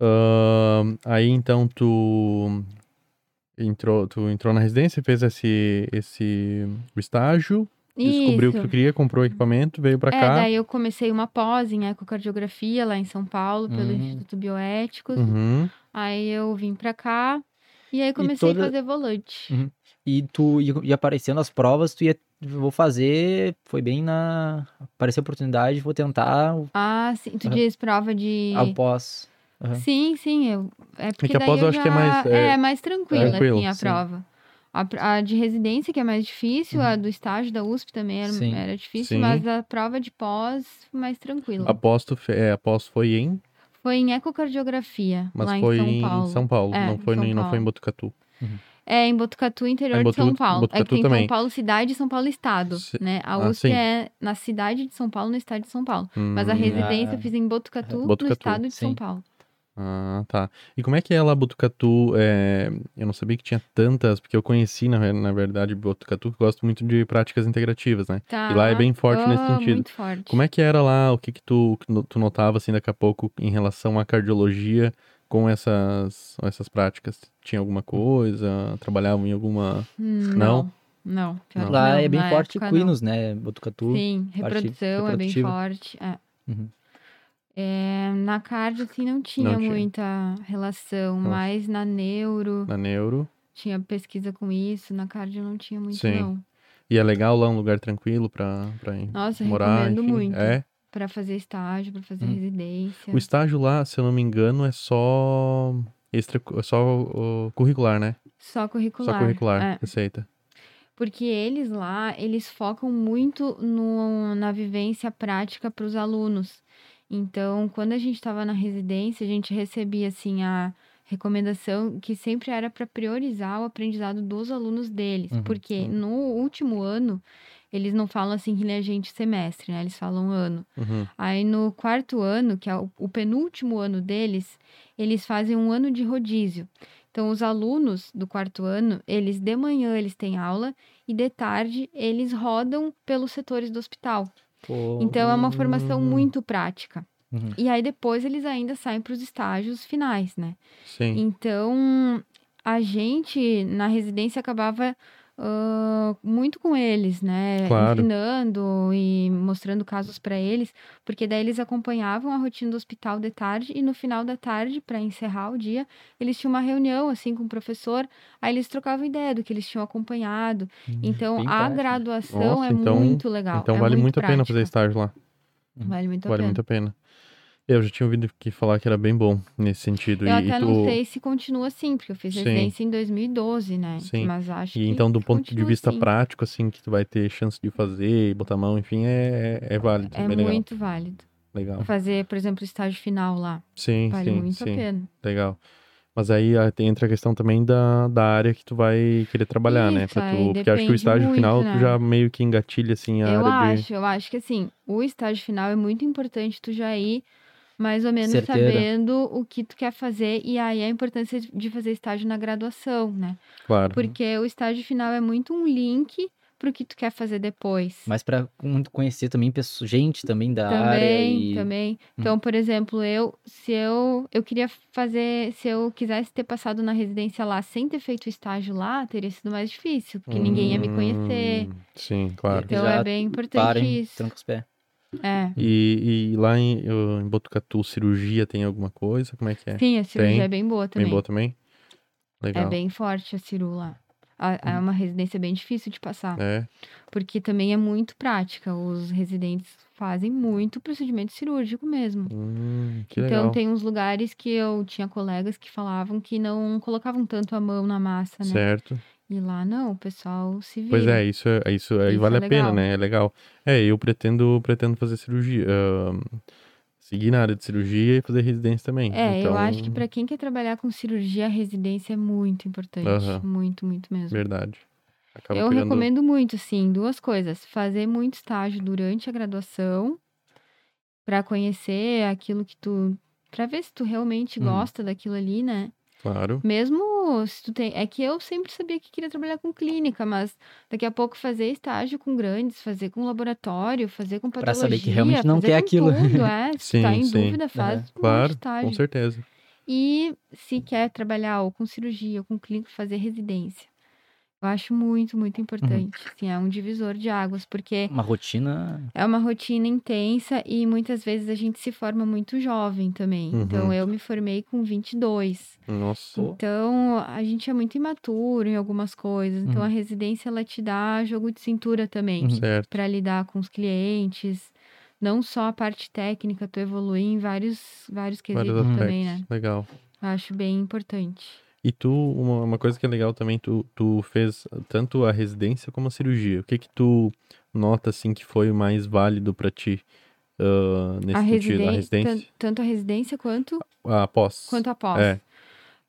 Ahn, aí então tu entrou, tu entrou na residência, fez esse, esse estágio, descobriu o que Isso. tu queria, comprou o equipamento, veio pra É, cá. daí eu comecei uma pós em ecocardiografia lá em São Paulo, pelo Hum. Instituto Bioéticos. Uhum. Aí eu vim pra cá e aí comecei toda- a fazer volante. Uhum. E tu ia, aparecendo as provas, tu ia... Vou fazer... Foi bem na... Apareceu a oportunidade, vou tentar Ah, sim. Tu Aham. diz prova de. após... Aham. Sim, sim. Eu... É porque que a daí pós eu eu acho que é já- mais, é, É, mais tranquila, tranquilo, assim, a sim. prova. A, a de residência, que é mais difícil, a do estágio da USP também era, Sim. era difícil, Sim. mas a prova de pós, mais tranquila. Aposto, fe- é, aposto foi em, Foi em ecocardiografia, mas lá foi em São Paulo. São Paulo, É, não em foi São nem- não foi em Paulo. Botucatu. É, em Botucatu, interior Ah, em de São Botucatu- Paulo. é Botucatu que tem também. São Paulo cidade e São Paulo estado, Se- né? A Ah, USP sim. é na cidade de São Paulo, no estado de São Paulo. Mas a Hum, residência Ah. eu fiz em Botucatu, no Botucatu, estado de São sim. Paulo. Ah, tá. E como é que é lá Botucatu? É, eu não sabia que tinha tantas, porque eu conheci, na, na verdade, Botucatu, que gosto muito de práticas integrativas, né? Tá. E lá é bem forte nesse Ah, sentido. Muito forte. Como é que era lá, o que que tu, que no- tu notava, assim, daqui a pouco, em relação à cardiologia com essas, essas práticas? Tinha alguma coisa? Trabalhavam em alguma... Hum, Não? Não, não. Não. Lá não, é bem forte não. equinos, né? Botucatu. Sim, reprodução é bem forte. é. Uhum. É, na cardio, assim, não tinha, tinha. muita relação, Nossa. mas na neuro Na neuro? tinha pesquisa com isso, na cardio não tinha muito, Sim. não. E é legal lá, um lugar tranquilo pra, pra Nossa, eu morar, recomendo enfim. muito. É? Pra fazer estágio, pra fazer Hum. residência. O estágio lá, se eu não me engano, é só... Extra, é só o curricular, né? Só curricular. Só curricular, é. receita. Porque eles lá, eles focam muito no, na vivência prática para os alunos. Então, quando a gente estava na residência, a gente recebia assim a recomendação que sempre era para priorizar o aprendizado dos alunos deles, Uhum, porque uhum. no último ano eles não falam assim que nem a gente semestre, né? Eles falam ano. Uhum. Aí no quarto ano, que é o, o penúltimo ano deles, eles fazem um ano de rodízio. Então, os alunos do quarto ano, eles de manhã eles têm aula e de tarde eles rodam pelos setores do hospital. Pô, Então, é uma formação Hum. muito prática. Uhum. E aí depois eles ainda saem para os estágios finais, né? Sim. Então, a gente na residência acabava ah, muito com eles, né? Claro. Ensinando e mostrando casos para eles, porque daí eles acompanhavam a rotina do hospital de tarde e no final da tarde, para encerrar o dia, eles tinham uma reunião assim com o professor, aí eles trocavam ideia do que eles tinham acompanhado. Então, bem a graduação Nossa, é então- muito legal. Então é vale muito, a pena fazer estágio lá. Vale muito a Vale pena. muito a pena. Eu já tinha ouvido que falar que era bem bom nesse sentido. Eu e, até e tu... não sei se continua assim, porque eu fiz Sim. residência em 2012, né? Sim. Mas acho E que então, do ponto de vista assim. prático, assim, que tu vai ter chance de fazer e botar a mão, enfim, é, é, é válido. É legal. muito válido. Legal. Fazer, por exemplo, o estágio final lá. Sim, Vale sim, muito a sim. pena. Legal. Mas aí ah, entra a questão também da, da área que tu vai querer trabalhar, né? Isso, Pra tu, porque acho que o estágio muito, final tu né? já meio que engatilha, assim, a Eu área de... acho, eu acho que assim, o estágio final é muito importante tu já ir mais ou menos Certeira. sabendo o que tu quer fazer e aí a importância de fazer estágio na graduação, né? Claro. Porque o estágio final é muito um link pro que tu quer fazer depois. Mas pra muito conhecer também pessoa, gente também da área Também, e também. Então, por exemplo, eu, se eu, eu queria fazer, se eu quisesse ter passado na residência lá sem ter feito o estágio lá, teria sido mais difícil, porque ninguém ia me conhecer. Hum, Sim, claro. Então já é bem importante parem, isso. tranca os pés. É. E, e lá em, em Botucatu, cirurgia tem alguma coisa? Como é que é? Sim, a cirurgia Tem? é bem boa também. Bem boa também? É Legal. bem forte a ciru lá. É uma residência bem difícil de passar, É, porque também é muito prática. Os residentes fazem muito procedimento cirúrgico mesmo. Hum, que então legal. tem uns lugares que eu tinha colegas que falavam que não colocavam tanto a mão na massa, né? Certo. E lá não, o pessoal se vira. Pois é, isso, é- isso aí Isso vale é a pena, né? É legal. É, eu pretendo, pretendo fazer cirurgia. ahn, seguir na área de cirurgia e fazer residência também. É, então, eu acho que pra quem quer trabalhar com cirurgia, a residência é muito importante. Muito, muito mesmo. Verdade. Acaba Eu pegando... recomendo muito, sim, duas coisas. Fazer muito estágio durante a graduação, pra conhecer aquilo que tu. Pra ver se tu realmente Uhum. gosta daquilo ali, né? Claro. Mesmo se tu tem. É que eu sempre sabia que queria trabalhar com clínica, mas daqui a pouco fazer estágio com grandes, fazer com laboratório, fazer com Pra patologia. saber que realmente não quer aquilo. Tudo, é. Se tu tá Sim, em sim. dúvida, faz um monte de Claro, estágio. com certeza. E se quer trabalhar ou com cirurgia ou com clínica, fazer residência. Eu acho muito, muito importante. Assim, é um divisor de águas, porque Uma rotina. é uma rotina intensa e muitas vezes a gente se forma muito jovem também. Então, Uhum. eu me formei com 22. Nossa. Então, a gente é muito imaturo em algumas coisas. Então, Uhum. a residência, ela te dá jogo de cintura também, Uhum. Certo. para lidar com os clientes. Não só a parte técnica, tu evoluir em vários, vários quesitos Vários também, né? Legal. Eu acho bem importante. E tu, uma, uma coisa que é legal também, tu, tu fez tanto a residência como a cirurgia. O que que tu nota, assim, que foi o mais válido pra ti ah, nesse a sentido? A residen- residência? tan- Tanto a residência quanto, A após. quanto a pós. É,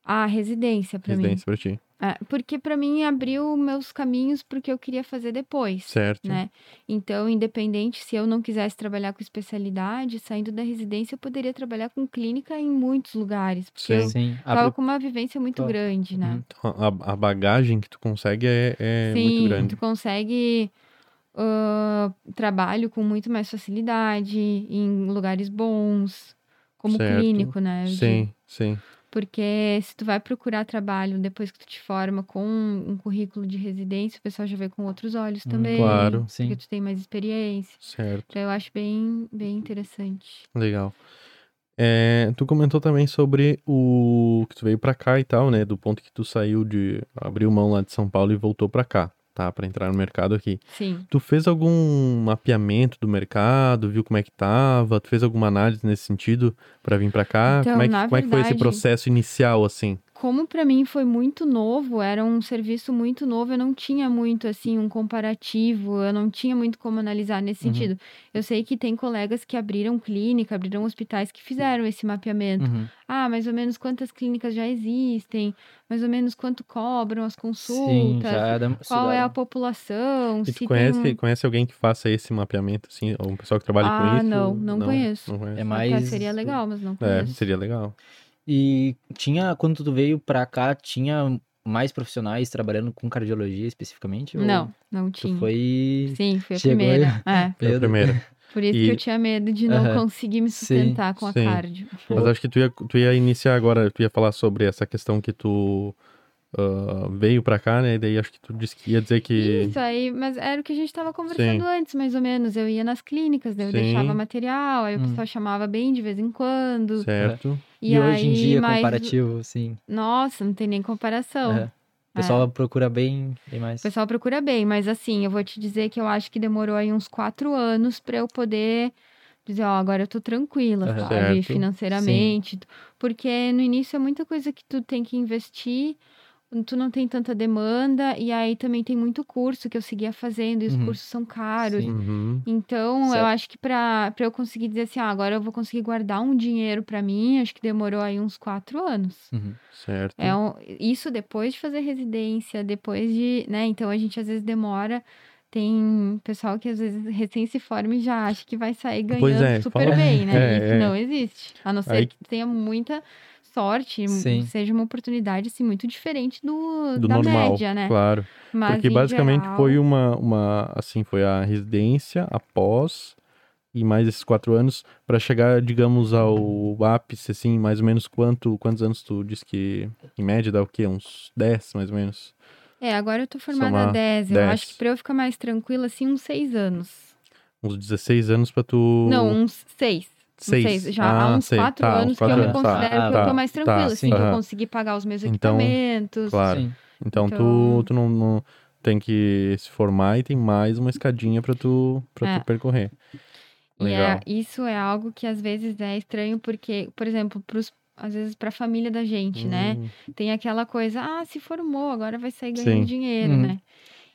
A residência, pra residência pra ti. É, porque pra mim abriu meus caminhos porque eu queria fazer depois. Certo. né? Então, independente se eu não quisesse trabalhar com especialidade, saindo da residência, eu poderia trabalhar com clínica em muitos lugares, porque Sim. eu Sim. tava Abre... com uma vivência muito Claro. grande, né? Uhum. Então, A, a bagagem que tu consegue é, é Sim, muito grande. tu consegue ah, trabalho com muito mais facilidade, em lugares bons, como Certo. clínico, né? eu digo. Sim, sim. Porque se tu vai procurar trabalho depois que tu te forma com um currículo de residência, o pessoal já vê com outros olhos Hum, também. claro. Sim. Porque tu tem mais experiência. Certo. Então eu acho bem, bem interessante. Legal. É, tu comentou também sobre o que tu veio pra cá e tal, né? Do ponto que tu saiu de abriu mão lá de São Paulo e voltou pra cá, tá? Pra entrar no mercado aqui. Sim. Tu fez algum mapeamento do mercado, viu como é que tava? Tu fez alguma análise nesse sentido pra vir pra cá? Então, como é que, como é que foi esse verdade- processo inicial assim? Como pra mim foi muito novo, era um serviço muito novo, eu não tinha muito assim um comparativo, eu não tinha muito como analisar nesse Uhum. sentido. Eu sei que tem colegas que abriram clínica, abriram hospitais que fizeram esse mapeamento. Uhum. Ah, mais ou menos quantas clínicas já existem, mais ou menos quanto cobram as Sim, consultas, já dá... qual é a população, E se conhece, um... conhece alguém que faça esse mapeamento assim, ou um pessoal que trabalha Ah, com isso? não, não conheço. Não conhece. É Até mais... seria legal, mas não É, conheço. seria legal. E tinha, quando tu veio pra cá, tinha mais profissionais trabalhando com cardiologia especificamente? ou Não, não Tu tinha. foi... Sim, foi a Chegou aí? primeira. É. Foi a primeira. Por isso E- que eu tinha medo de não Aham. conseguir me Sim, sustentar com a sim. cardio. Mas acho que tu ia, tu ia iniciar agora, tu ia falar sobre essa questão que tu ah, veio pra cá, né? E daí acho que tu disse que ia dizer que. Isso aí, mas era o que a gente tava conversando antes, mais ou menos. Eu ia nas clínicas, daí eu Sim. deixava material, aí o Hum. pessoal chamava bem de vez em quando. Certo. E, E, hoje em aí, dia, mais- comparativo, sim. Nossa, não tem nem comparação. É. O pessoal procura bem, bem mais. O pessoal procura bem, mas assim, eu vou te dizer que eu acho que demorou aí uns quatro anos pra eu poder dizer, ó, agora eu tô tranquila, Aham. sabe? Certo. Financeiramente. Porque no início é muita coisa que tu tem que investir, tu não tem tanta demanda, e aí também tem muito curso que eu seguia fazendo, e os Uhum. cursos são caros. Sim. Uhum. Então, Certo. eu acho que pra pra eu conseguir dizer assim, ah, agora eu vou conseguir guardar um dinheiro pra mim, acho que demorou aí uns quatro anos. Uhum. Certo. É um- isso depois de fazer residência, depois de, né? Então a gente às vezes demora. Tem pessoal que às vezes recém se forma e já acha que vai sair ganhando é, super fala- bem, né? É, Isso é. não existe. A não ser Aí- que tenha muita sorte, Sim. seja uma oportunidade assim muito diferente do, Do da normal, média, né? claro. Mas Porque basicamente geral, foi uma, uma, assim, foi a residência, após e mais esses quatro anos pra chegar, digamos, ao ápice, assim, mais ou menos quanto, quantos anos tu disse que, em média, dá o quê? Uns 10, mais ou menos? É, agora eu tô formada Somar há 10. Eu 10. acho que pra eu ficar mais tranquila, assim, uns 6 anos. Uns 16 anos pra tu... Não, uns 6. Seis. Já Ah, há uns sei. 4 Tá, anos que quatro eu me tá. considero Ah, que eu tá, tô mais tá, tranquila, assim, sim. que eu consegui pagar os meus Então, equipamentos. Claro. Sim. Então, tu, Então- tu não, não tem que se formar e tem mais uma escadinha pra tu, pra É. tu percorrer. E é, Legal. isso é algo que às vezes é estranho, porque, por exemplo, pros, às vezes pra família da gente, né? Hum, Tem aquela coisa, ah, se formou, agora vai sair ganhando Sim. dinheiro, Uhum. né?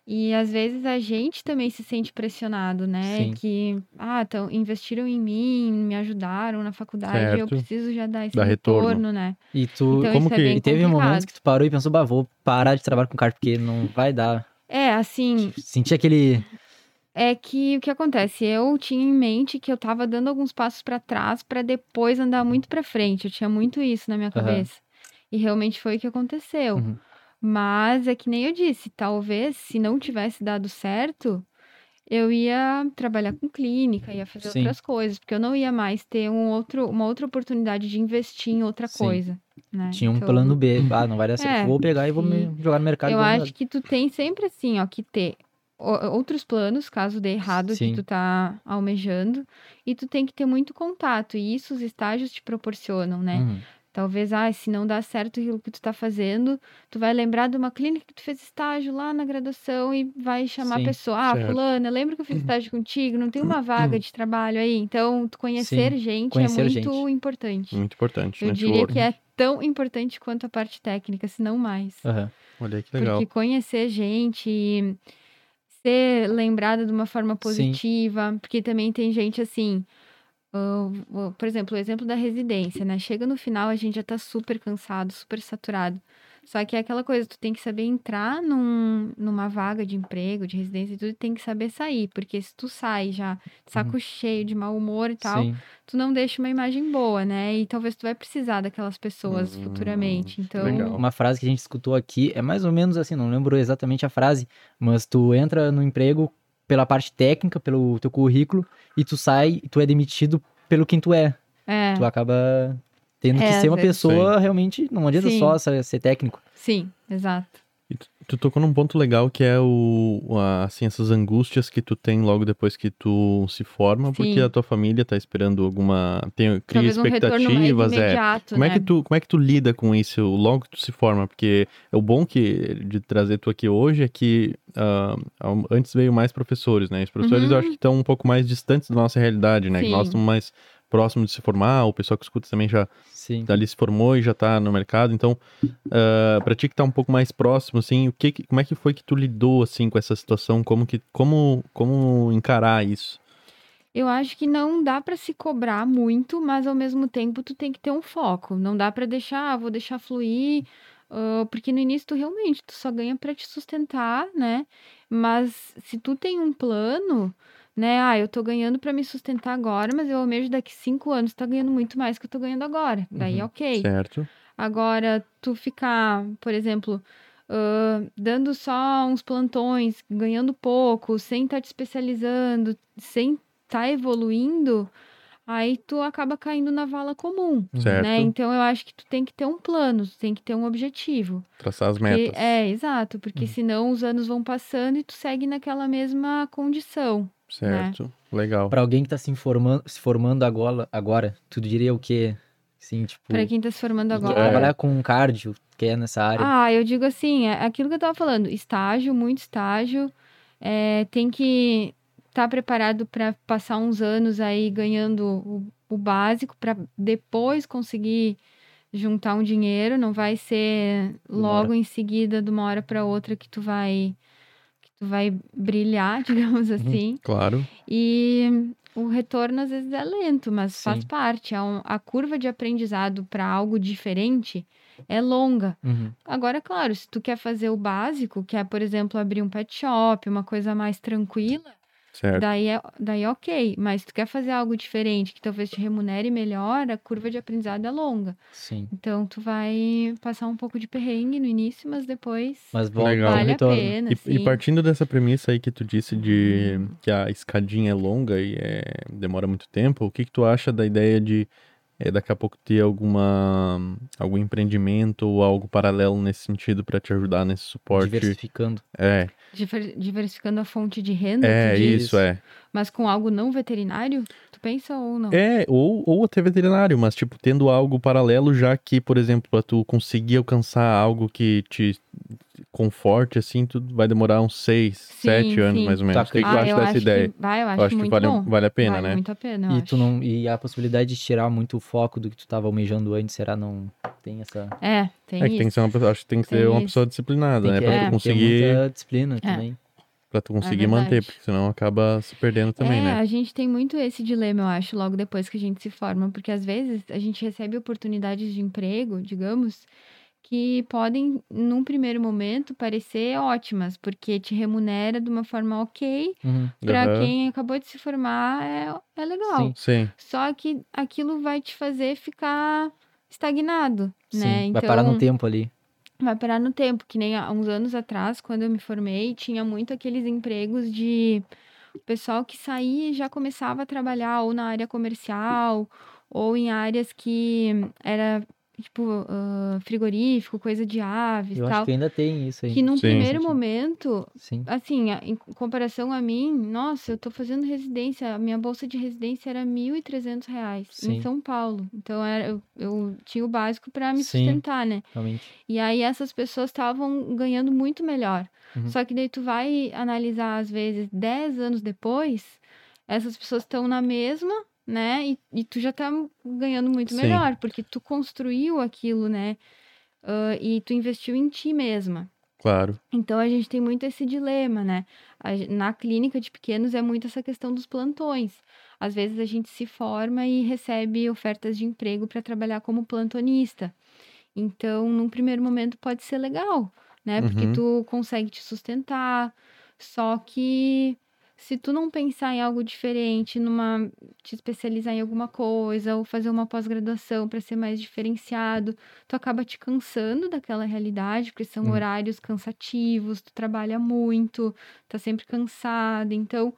E às vezes a gente também se sente pressionado, né? Sim. Que, ah, então, investiram em mim, me ajudaram na faculdade, eu Certo. preciso já dar esse Dar retorno. retorno, né? E tu. Então como isso que- é E teve momentos complicado. que tu parou e pensou, bah, vou parar de trabalhar com carta, porque não vai dar. É, assim, Sentir aquele. É que o que acontece? Eu tinha em mente que eu tava dando alguns passos pra trás pra depois andar muito pra frente. Eu tinha muito isso na minha cabeça. E realmente foi o que aconteceu. Uhum. Mas é que nem eu disse, talvez se não tivesse dado certo, eu ia trabalhar com clínica, ia fazer Sim. outras coisas, porque eu não ia mais ter um outro, uma outra oportunidade de investir em outra Sim. coisa, né? Tinha um Então, plano B. Ah, não vai dar certo. É, vou pegar e vou jogar no mercado. eu acho mudar. que tu tem sempre assim, ó, que ter outros planos, caso dê errado Sim. que tu tá almejando, e tu tem que ter muito contato, e isso os estágios te proporcionam, né? Uhum. Talvez, ah, se não dá certo aquilo que tu tá fazendo, tu vai lembrar de uma clínica que tu fez estágio lá na graduação e vai chamar Sim, a pessoa, ah, certo. fulana, lembra que eu fiz estágio contigo? Não tem uma vaga de trabalho aí? Então, tu conhecer gente conhecer é muito gente. importante. Muito importante, Eu né? diria que é tão importante quanto a parte técnica, se não mais. Aham. Olha que legal. Porque conhecer gente, e ser lembrada de uma forma Sim. positiva, porque também tem gente assim, por exemplo, o exemplo da residência, né? Chega no final, a gente já tá super cansado, super saturado. Só que é aquela coisa, tu tem que saber entrar num, numa vaga de emprego, de residência e tudo, e tem que saber sair. Porque se tu sai já de saco cheio, de mau humor e tal, Sim. tu não deixa uma imagem boa, né? E talvez tu vai precisar daquelas pessoas Hum, futuramente. Então, legal. Uma frase que a gente escutou aqui é mais ou menos assim, não lembro exatamente a frase, mas tu entra no emprego pela parte técnica, pelo teu currículo, e tu sai, e tu é demitido pelo quem tu é. é, Tu acaba tendo que É, ser uma pessoa realmente, não adianta Sim. só ser técnico. sim, exato. E tu, tu tocou num ponto legal que é o, a- assim, essas angústias que tu tem logo depois que tu se forma, porque Sim. a tua família tá esperando alguma. Tem, cria Talvez um expectativas, é. imediato, Como é, né? que tu, como é que tu lida com isso logo que tu se forma? Porque é o bom que de trazer tu aqui hoje é que ao- antes veio mais professores, né? Os professores eu acho que estão um pouco mais distantes da nossa realidade, né? Que nós Uhum. Sim. estamos mais próximos de se formar, o pessoal que escuta também já Sim. dali se formou e já tá no mercado. Então, ah, pra ti que tá um pouco mais próximo, assim, o que, que- como é que foi que tu lidou, assim, com essa situação? Como que, como, como encarar isso? Eu acho que não dá pra se cobrar muito, mas ao mesmo tempo tu tem que ter um foco. Não dá pra deixar, ah, vou deixar fluir, ah, porque no início tu realmente tu só ganha pra te sustentar, né? Mas se tu tem um plano, né? Ah, eu tô ganhando pra me sustentar agora, mas eu almejo daqui cinco anos tá ganhando muito mais que eu tô ganhando agora. Daí, Uhum, ok. Certo? Agora, tu ficar, por exemplo, ah, dando só uns plantões, ganhando pouco, sem estar te especializando, sem estar evoluindo, aí tu acaba caindo na vala comum, Certo. né? Então eu acho que tu tem que ter um plano, tu tem que ter um objetivo. Traçar as Porque- metas. é, exato, porque Uhum. senão os anos vão passando e tu segue naquela mesma condição. Certo. Legal. Pra alguém que tá se informando, se formando agora, agora, tu diria o quê? Sim, tipo, Pra quem tá se formando agora. trabalhar com cardio, que é nessa área. Ah, eu digo assim, é aquilo que eu tava falando, estágio, muito estágio, é, tem que estar preparado para passar uns anos aí ganhando o, o básico para depois conseguir juntar um dinheiro, não vai ser logo em seguida de uma hora para outra que tu vai vai brilhar, digamos assim. Claro. E o retorno às vezes é lento, mas faz Sim. parte. É um- a curva de aprendizado para algo diferente é longa. Uhum. Agora, claro, se tu quer fazer o básico, que é, por exemplo, abrir um pet shop, uma coisa mais tranquila, Certo. daí é, daí é ok. Mas se tu quer fazer algo diferente, que talvez te remunere melhor, a curva de aprendizado é longa. Sim. Então, tu vai passar um pouco de perrengue no início, mas depois Mas volta Legal. vale a retorno. pena, E, e partindo dessa premissa aí que tu disse de que a escadinha é longa e é, demora muito tempo, o que que tu acha da ideia de é, daqui a pouco ter alguma algum empreendimento ou algo paralelo nesse sentido para te ajudar nesse suporte? Diversificando. É, Diver- diversificando a fonte de renda, é isso, é. mas com algo não veterinário, tu pensa ou não? É, ou, ou até veterinário, mas tipo, tendo algo paralelo, já que, por exemplo, pra tu conseguir alcançar algo que te conforte, assim, tu vai demorar uns seis, Sim, sete anos, sim. mais ou menos. Tá, o que, que tu ah, acha eu dessa acho ideia? que vai, eu acho, eu acho que vale, bom. vale a pena, vale né? muito a pena, eu E acho. tu não e a possibilidade de tirar muito o foco do que tu tava almejando antes, será não tem essa É, tem É que isso. tem que ser uma pessoa, acho que tem que Tem ser uma isso. pessoa disciplinada, tem né? que, Pra é, tu tem que ter conseguir, muita disciplina É. também. pra tu conseguir verdade. manter, porque senão acaba se perdendo também, é, né? a gente tem muito esse dilema, eu acho, logo depois que a gente se forma, porque às vezes a gente recebe oportunidades de emprego, digamos, que podem, num primeiro momento, parecer ótimas, porque te remunera de uma forma ok, Uhum. para Aham. quem acabou de se formar é, é legal. Sim. Sim, Só que aquilo vai te fazer ficar estagnado, Sim, né? vai parar no Então, tempo ali. Vai parar no tempo, que nem há uns anos atrás, quando eu me formei, tinha muito aqueles empregos de pessoal que saía e já começava a trabalhar ou na área comercial, ou em áreas que era tipo ah, frigorífico, coisa de aves Eu tal. acho que ainda tem isso aí. Que num Sim. primeiro Sim. momento, Sim. assim, em comparação a mim, nossa, eu tô fazendo residência, a minha bolsa de residência era 1.300 reais Sim. em São Paulo. Então era, eu, eu tinha o básico para me Sim. sustentar, né? Realmente. E aí essas pessoas estavam ganhando muito melhor. Uhum. Só que daí tu vai analisar, às vezes, 10 anos depois, essas pessoas estão na mesma, né? E, e tu já tá ganhando muito Sim. melhor, porque tu construiu aquilo, né? Ah, e tu investiu em ti mesma. claro. Então a gente tem muito esse dilema, né? A na clínica de pequenos é muito essa questão dos plantões. Às vezes a gente se forma e recebe ofertas de emprego para trabalhar como plantonista. Então, num primeiro momento pode ser legal, né? Porque Uhum. tu consegue te sustentar. Só que se tu não pensar em algo diferente, numa te especializar em alguma coisa ou fazer uma pós-graduação para ser mais diferenciado, tu acaba te cansando daquela realidade, porque são Uhum. horários cansativos, tu trabalha muito, tá sempre cansado. Então,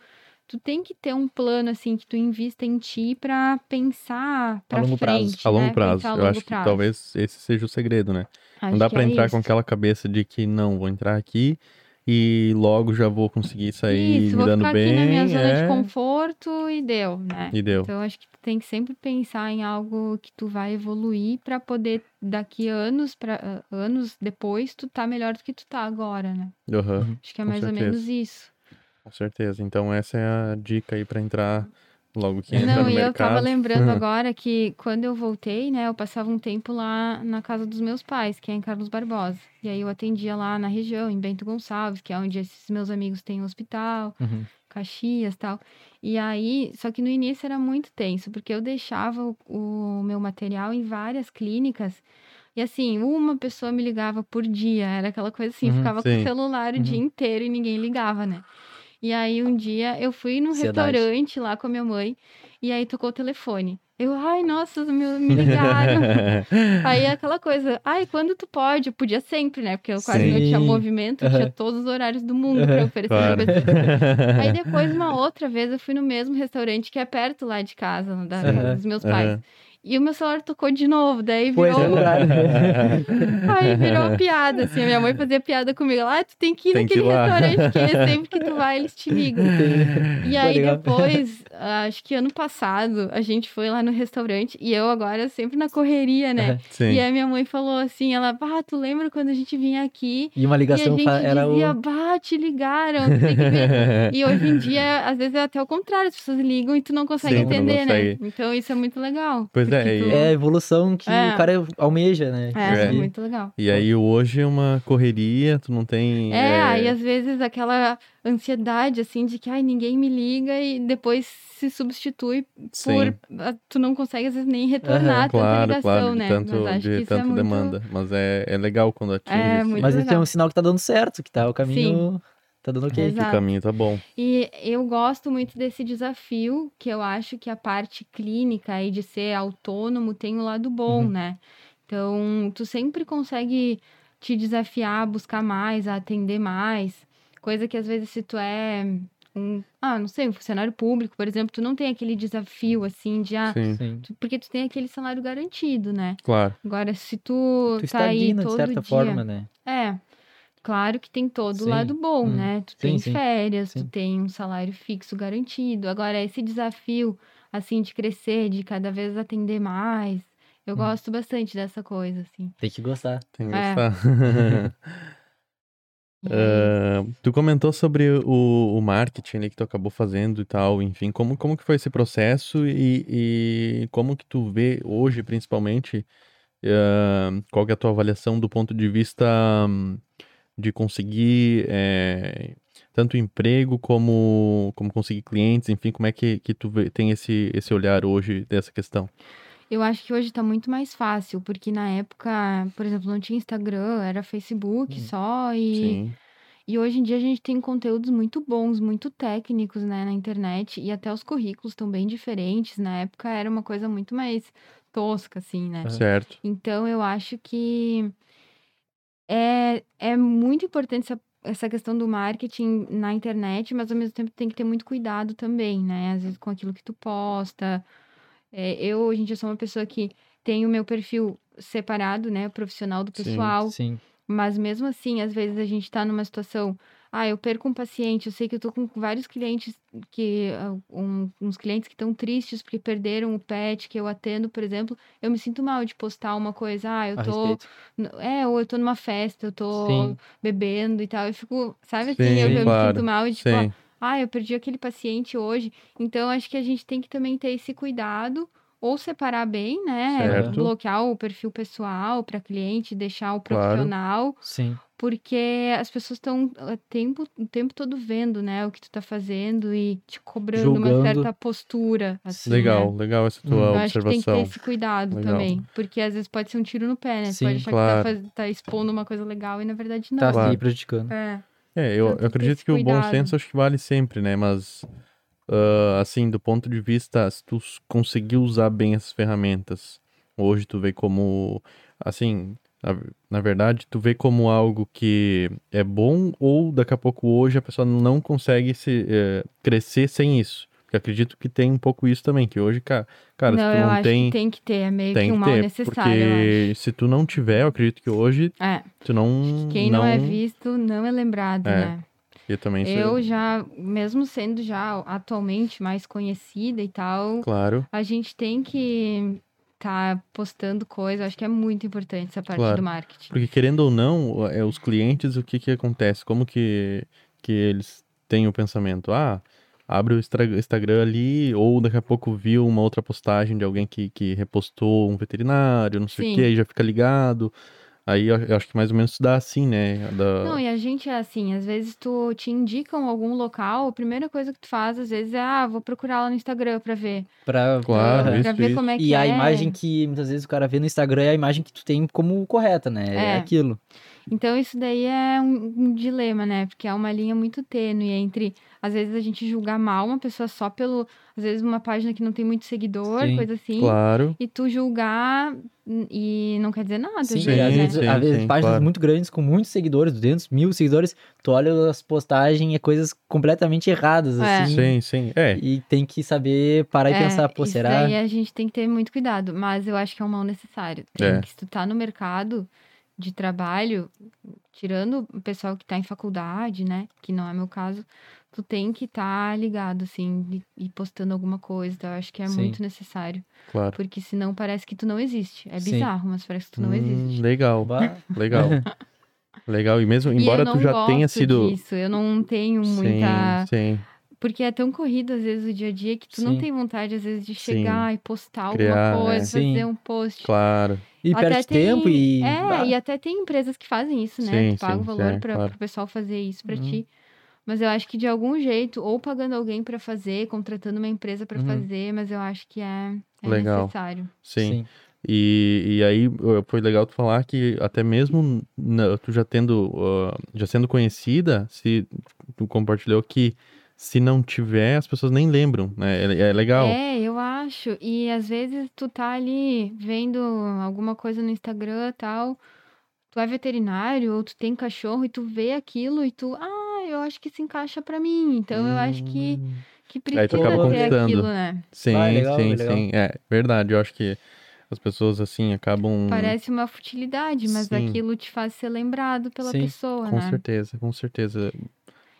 tu tem que ter um plano assim que tu invista em ti para pensar para longo prazo. frente, A longo né? prazo. A Eu longo acho que prazo. talvez esse seja o segredo, né? Não Acho dá que pra é entrar isso. com aquela cabeça de que não, vou entrar aqui e logo já vou conseguir sair Isso, me vou dando ficar bem. aqui na minha zona é, de conforto e deu, né? E deu. Então, acho que tu tem que sempre pensar em algo que tu vai evoluir para poder, daqui anos, para anos depois, tu tá melhor do que tu tá agora, né? Aham, Acho que é mais ou certeza. menos isso. com certeza. Então essa é a dica aí pra entrar logo que entra Não, no e eu mercado. tava lembrando agora que quando eu voltei, né, eu passava um tempo lá na casa dos meus pais, que é em Carlos Barbosa. E aí eu atendia lá na região, em Bento Gonçalves, que é onde esses meus amigos têm um hospital. Uhum. Caxias tal. E aí, só que no início era muito tenso, porque eu deixava o, o meu material em várias clínicas. E assim, uma pessoa me ligava por dia, era aquela coisa assim, Uhum, ficava com sim. o celular o dia Uhum. inteiro e ninguém ligava, né? E aí um dia eu fui num Ansiedade. restaurante lá com a minha mãe e aí tocou o telefone. Eu, ai, nossa, me, me ligaram. aí aquela coisa, ai, quando tu pode? Eu podia sempre, né? Porque eu quase não tinha movimento, eu tinha todos os horários do mundo pra Aham. oferecer Claro. pra pessoa. Aí depois, uma outra vez, eu fui no mesmo restaurante que é perto lá de casa, da casa dos meus pais. E o meu celular tocou de novo, daí Pois virou, é, claro. aí virou uma piada, assim. A minha mãe fazia piada comigo. Ela, ah, tu tem que ir Tem que ir naquele lá." restaurante, que sempre que tu vai, eles te ligam. E Pô, aí depois, acho que ano passado, a gente foi lá no restaurante e eu agora sempre na correria, né? Sim. E aí minha mãe falou assim, ela, bah, tu lembra quando a gente vinha aqui E uma e a ligação gente era dizia, o. bah, te ligaram, tu tem que ver. E hoje em dia, às vezes é até o contrário, as pessoas ligam e tu não consegue Sim, tu não entender, né? consegue. Então isso é muito legal. Pois é, tu- É a evolução que É. o cara almeja, né? É, é É. muito legal. E aí hoje é uma correria, tu não tem. É, é, aí às vezes aquela ansiedade, assim, de que, ai, ninguém me liga e depois se substitui sim, por... Tu não consegue, às vezes, nem retornar tanta claro, ligação, claro, de né? tanto, Mas acho de que isso tanto é muito... demanda. Mas é, é legal quando atinge É, muito Mas esse é legal. um sinal que tá dando certo, que tá o caminho. Tá dando ok. Exato. o caminho tá bom. E eu gosto muito desse desafio, que eu acho que a parte clínica aí de ser autônomo tem um lado bom, Uhum. né? Então, tu sempre consegue te desafiar a buscar mais, a atender mais. Coisa que às vezes se tu é um, ah, não sei, um funcionário público, por exemplo, tu não tem aquele desafio assim de ah, Sim, Sim. tu- porque tu tem aquele salário garantido, né? claro. Agora, se tu, Tu tá aí estagna, de todo certa dia, forma, né? é. Claro que tem todo o lado bom, Hum. né? Tu Sim, tem sim. férias, tu Sim. tem um salário fixo garantido. Agora, esse desafio, assim, de crescer, de cada vez atender mais, eu Hum. gosto bastante dessa coisa, assim. Tem que gostar. Tem que É. gostar. Ah, tu comentou sobre o, o marketing ali que tu acabou fazendo e tal, enfim, como, como que foi esse processo e, e como que tu vê hoje, principalmente, ah, qual que é a tua avaliação do ponto de vista hum, de conseguir eh, tanto emprego como, como conseguir clientes, enfim, como é que, que tu vê- tem esse, esse olhar hoje dessa questão? Eu acho que hoje tá muito mais fácil, porque na época, por exemplo, não tinha Instagram, era Facebook Uhum. só, e, Sim, e hoje em dia a gente tem conteúdos muito bons, muito técnicos, né, na internet, e até os currículos estão bem diferentes. Na época era uma coisa muito mais tosca, assim, né? Certo. Então, eu acho que é, é muito importante essa, essa questão do marketing na internet, mas ao mesmo tempo tem que ter muito cuidado também, né? Às vezes com aquilo que tu posta. É, eu, hoje em dia, sou uma pessoa que tem o meu perfil separado, né? Profissional do Sim, pessoal. Sim. Mas mesmo assim, às vezes a gente tá numa situação. Ah, eu perco um paciente. Eu sei que eu tô com vários clientes que. ah, um- uns clientes que estão tristes porque perderam o pet que eu atendo, por exemplo. Eu me sinto mal de postar uma coisa. Ah, eu A tô. respeito. É, ou eu tô numa festa, eu tô Sim. bebendo e tal. Eu fico. Sabe assim? Sim, eu, eu me claro. sinto mal de tipo. ó, Sim, ah, eu perdi aquele paciente hoje. Então, acho que a gente tem que também ter esse cuidado, ou separar bem, né? Certo. Bloquear o perfil pessoal para cliente, deixar o Claro. profissional, Sim. Porque as pessoas estão o tempo, o tempo todo vendo, né, o que tu tá fazendo e te cobrando uma Julgando. certa postura. Assim, legal, né? legal essa Hum. tua Eu acho que tem que ter observação. esse cuidado Legal. também. Porque às vezes pode ser um tiro no pé, né? Sim, pode achar claro. que tá, faz- tá expondo uma coisa legal e na verdade não. Tá Claro. se prejudicando. É. É, eu, Então, eu que ter acredito que o bom cuidado. senso acho que vale sempre, né? Mas, ah, assim, do ponto de vista, se tu conseguir usar bem essas ferramentas, hoje tu vê como, assim, na, na verdade, tu vê como algo que é bom ou daqui a pouco hoje a pessoa não consegue se, eh, crescer sem isso. Porque acredito que tem um pouco isso também, que hoje, cara, cara se não, tu eu não acho tem, que tem que ter. É meio que um mal ter, necessário, eu porque se tu não tiver, eu acredito que hoje. É. tu não, Quem não, é visto não é lembrado, É, né? eu também sou, Eu já, mesmo sendo já atualmente mais conhecida e tal, claro, a gente tem que tá postando coisa. Eu acho que é muito importante essa parte Claro. do marketing. Porque querendo ou não, é, os clientes, o que que acontece? Como que, que eles têm o pensamento? Ah, abre o Instagram ali, ou daqui a pouco viu uma outra postagem de alguém que, que repostou um veterinário, não sei o Sim. que, aí já fica ligado. Aí eu, acho que mais ou menos dá assim, né? Da... Não, e a gente é assim, às vezes tu te indicam algum local, a primeira coisa que tu faz, às vezes, é, ah, vou procurar lá no Instagram pra ver. Pra, Claro, pra- isso, pra ver isso. como é que E a é. imagem que muitas vezes o cara vê no Instagram é a imagem que tu tem como correta, né? É, É. aquilo. Então, isso daí é um, um dilema, né? Porque é uma linha muito tênue entre, às vezes, a gente julgar mal uma pessoa só pelo, às vezes, uma página que não tem muito seguidor, Sim, coisa assim. Claro. E tu julgar e não quer dizer nada. às Sim, vezes, às sim, né? vezes, sim, às vezes sim, páginas claro. muito grandes com muitos seguidores, 200 mil seguidores, tu olha as postagens e é coisas completamente erradas, É. assim. Sim, sim. É, E tem que saber parar e É, pensar, pô, isso será? daí a gente tem que ter muito cuidado, mas eu acho que é um mal necessário. Tem É. que, se tu tá no mercado de trabalho, tirando o pessoal que tá em faculdade, né, que não é meu caso, tu tem que estar ligado, assim, e, e postando alguma coisa, então eu acho que é Sim. muito necessário, claro. porque senão parece que tu não existe. É Sim. bizarro, mas parece que tu não Hum, existe. legal, Bah, legal. legal. E mesmo, E embora não tu já gosto tenha sido. disso, eu não tenho Sim, muita... sim. Porque é tão corrido, às vezes, o dia a dia, que tu não Sim. tem vontade, às vezes, de Sim. chegar e postar Criar, alguma é. coisa, Sim. fazer um post. Claro. E Até perde tem- tempo e. É, bah, e até tem empresas que fazem isso, né? Sim, tu paga sim, o valor é, para claro. o pessoal fazer isso pra Uhum. ti. Mas eu acho que de algum jeito, ou pagando alguém pra fazer, contratando uma empresa pra Uhum. fazer, mas eu acho que é, é Legal. necessário. Sim. E, e aí foi legal tu falar que até mesmo na- tu já tendo, uh, já sendo conhecida, se tu compartilhou que se não tiver, as pessoas nem lembram, né? É, é legal. É, eu acho. E às vezes tu tá ali vendo alguma coisa no Instagram e tal, tu é veterinário ou tu tem cachorro e tu vê aquilo e tu, ah, eu acho que se encaixa pra mim. Então eu acho que, Hum. que Aí tu precisa acaba ter conquistando. aquilo, né? Sim, Ah, é legal, sim, é legal. sim. É verdade. Eu acho que as pessoas assim acabam. Parece uma futilidade, mas Sim. aquilo te faz ser lembrado pela Sim, pessoa, Com né? certeza, com certeza.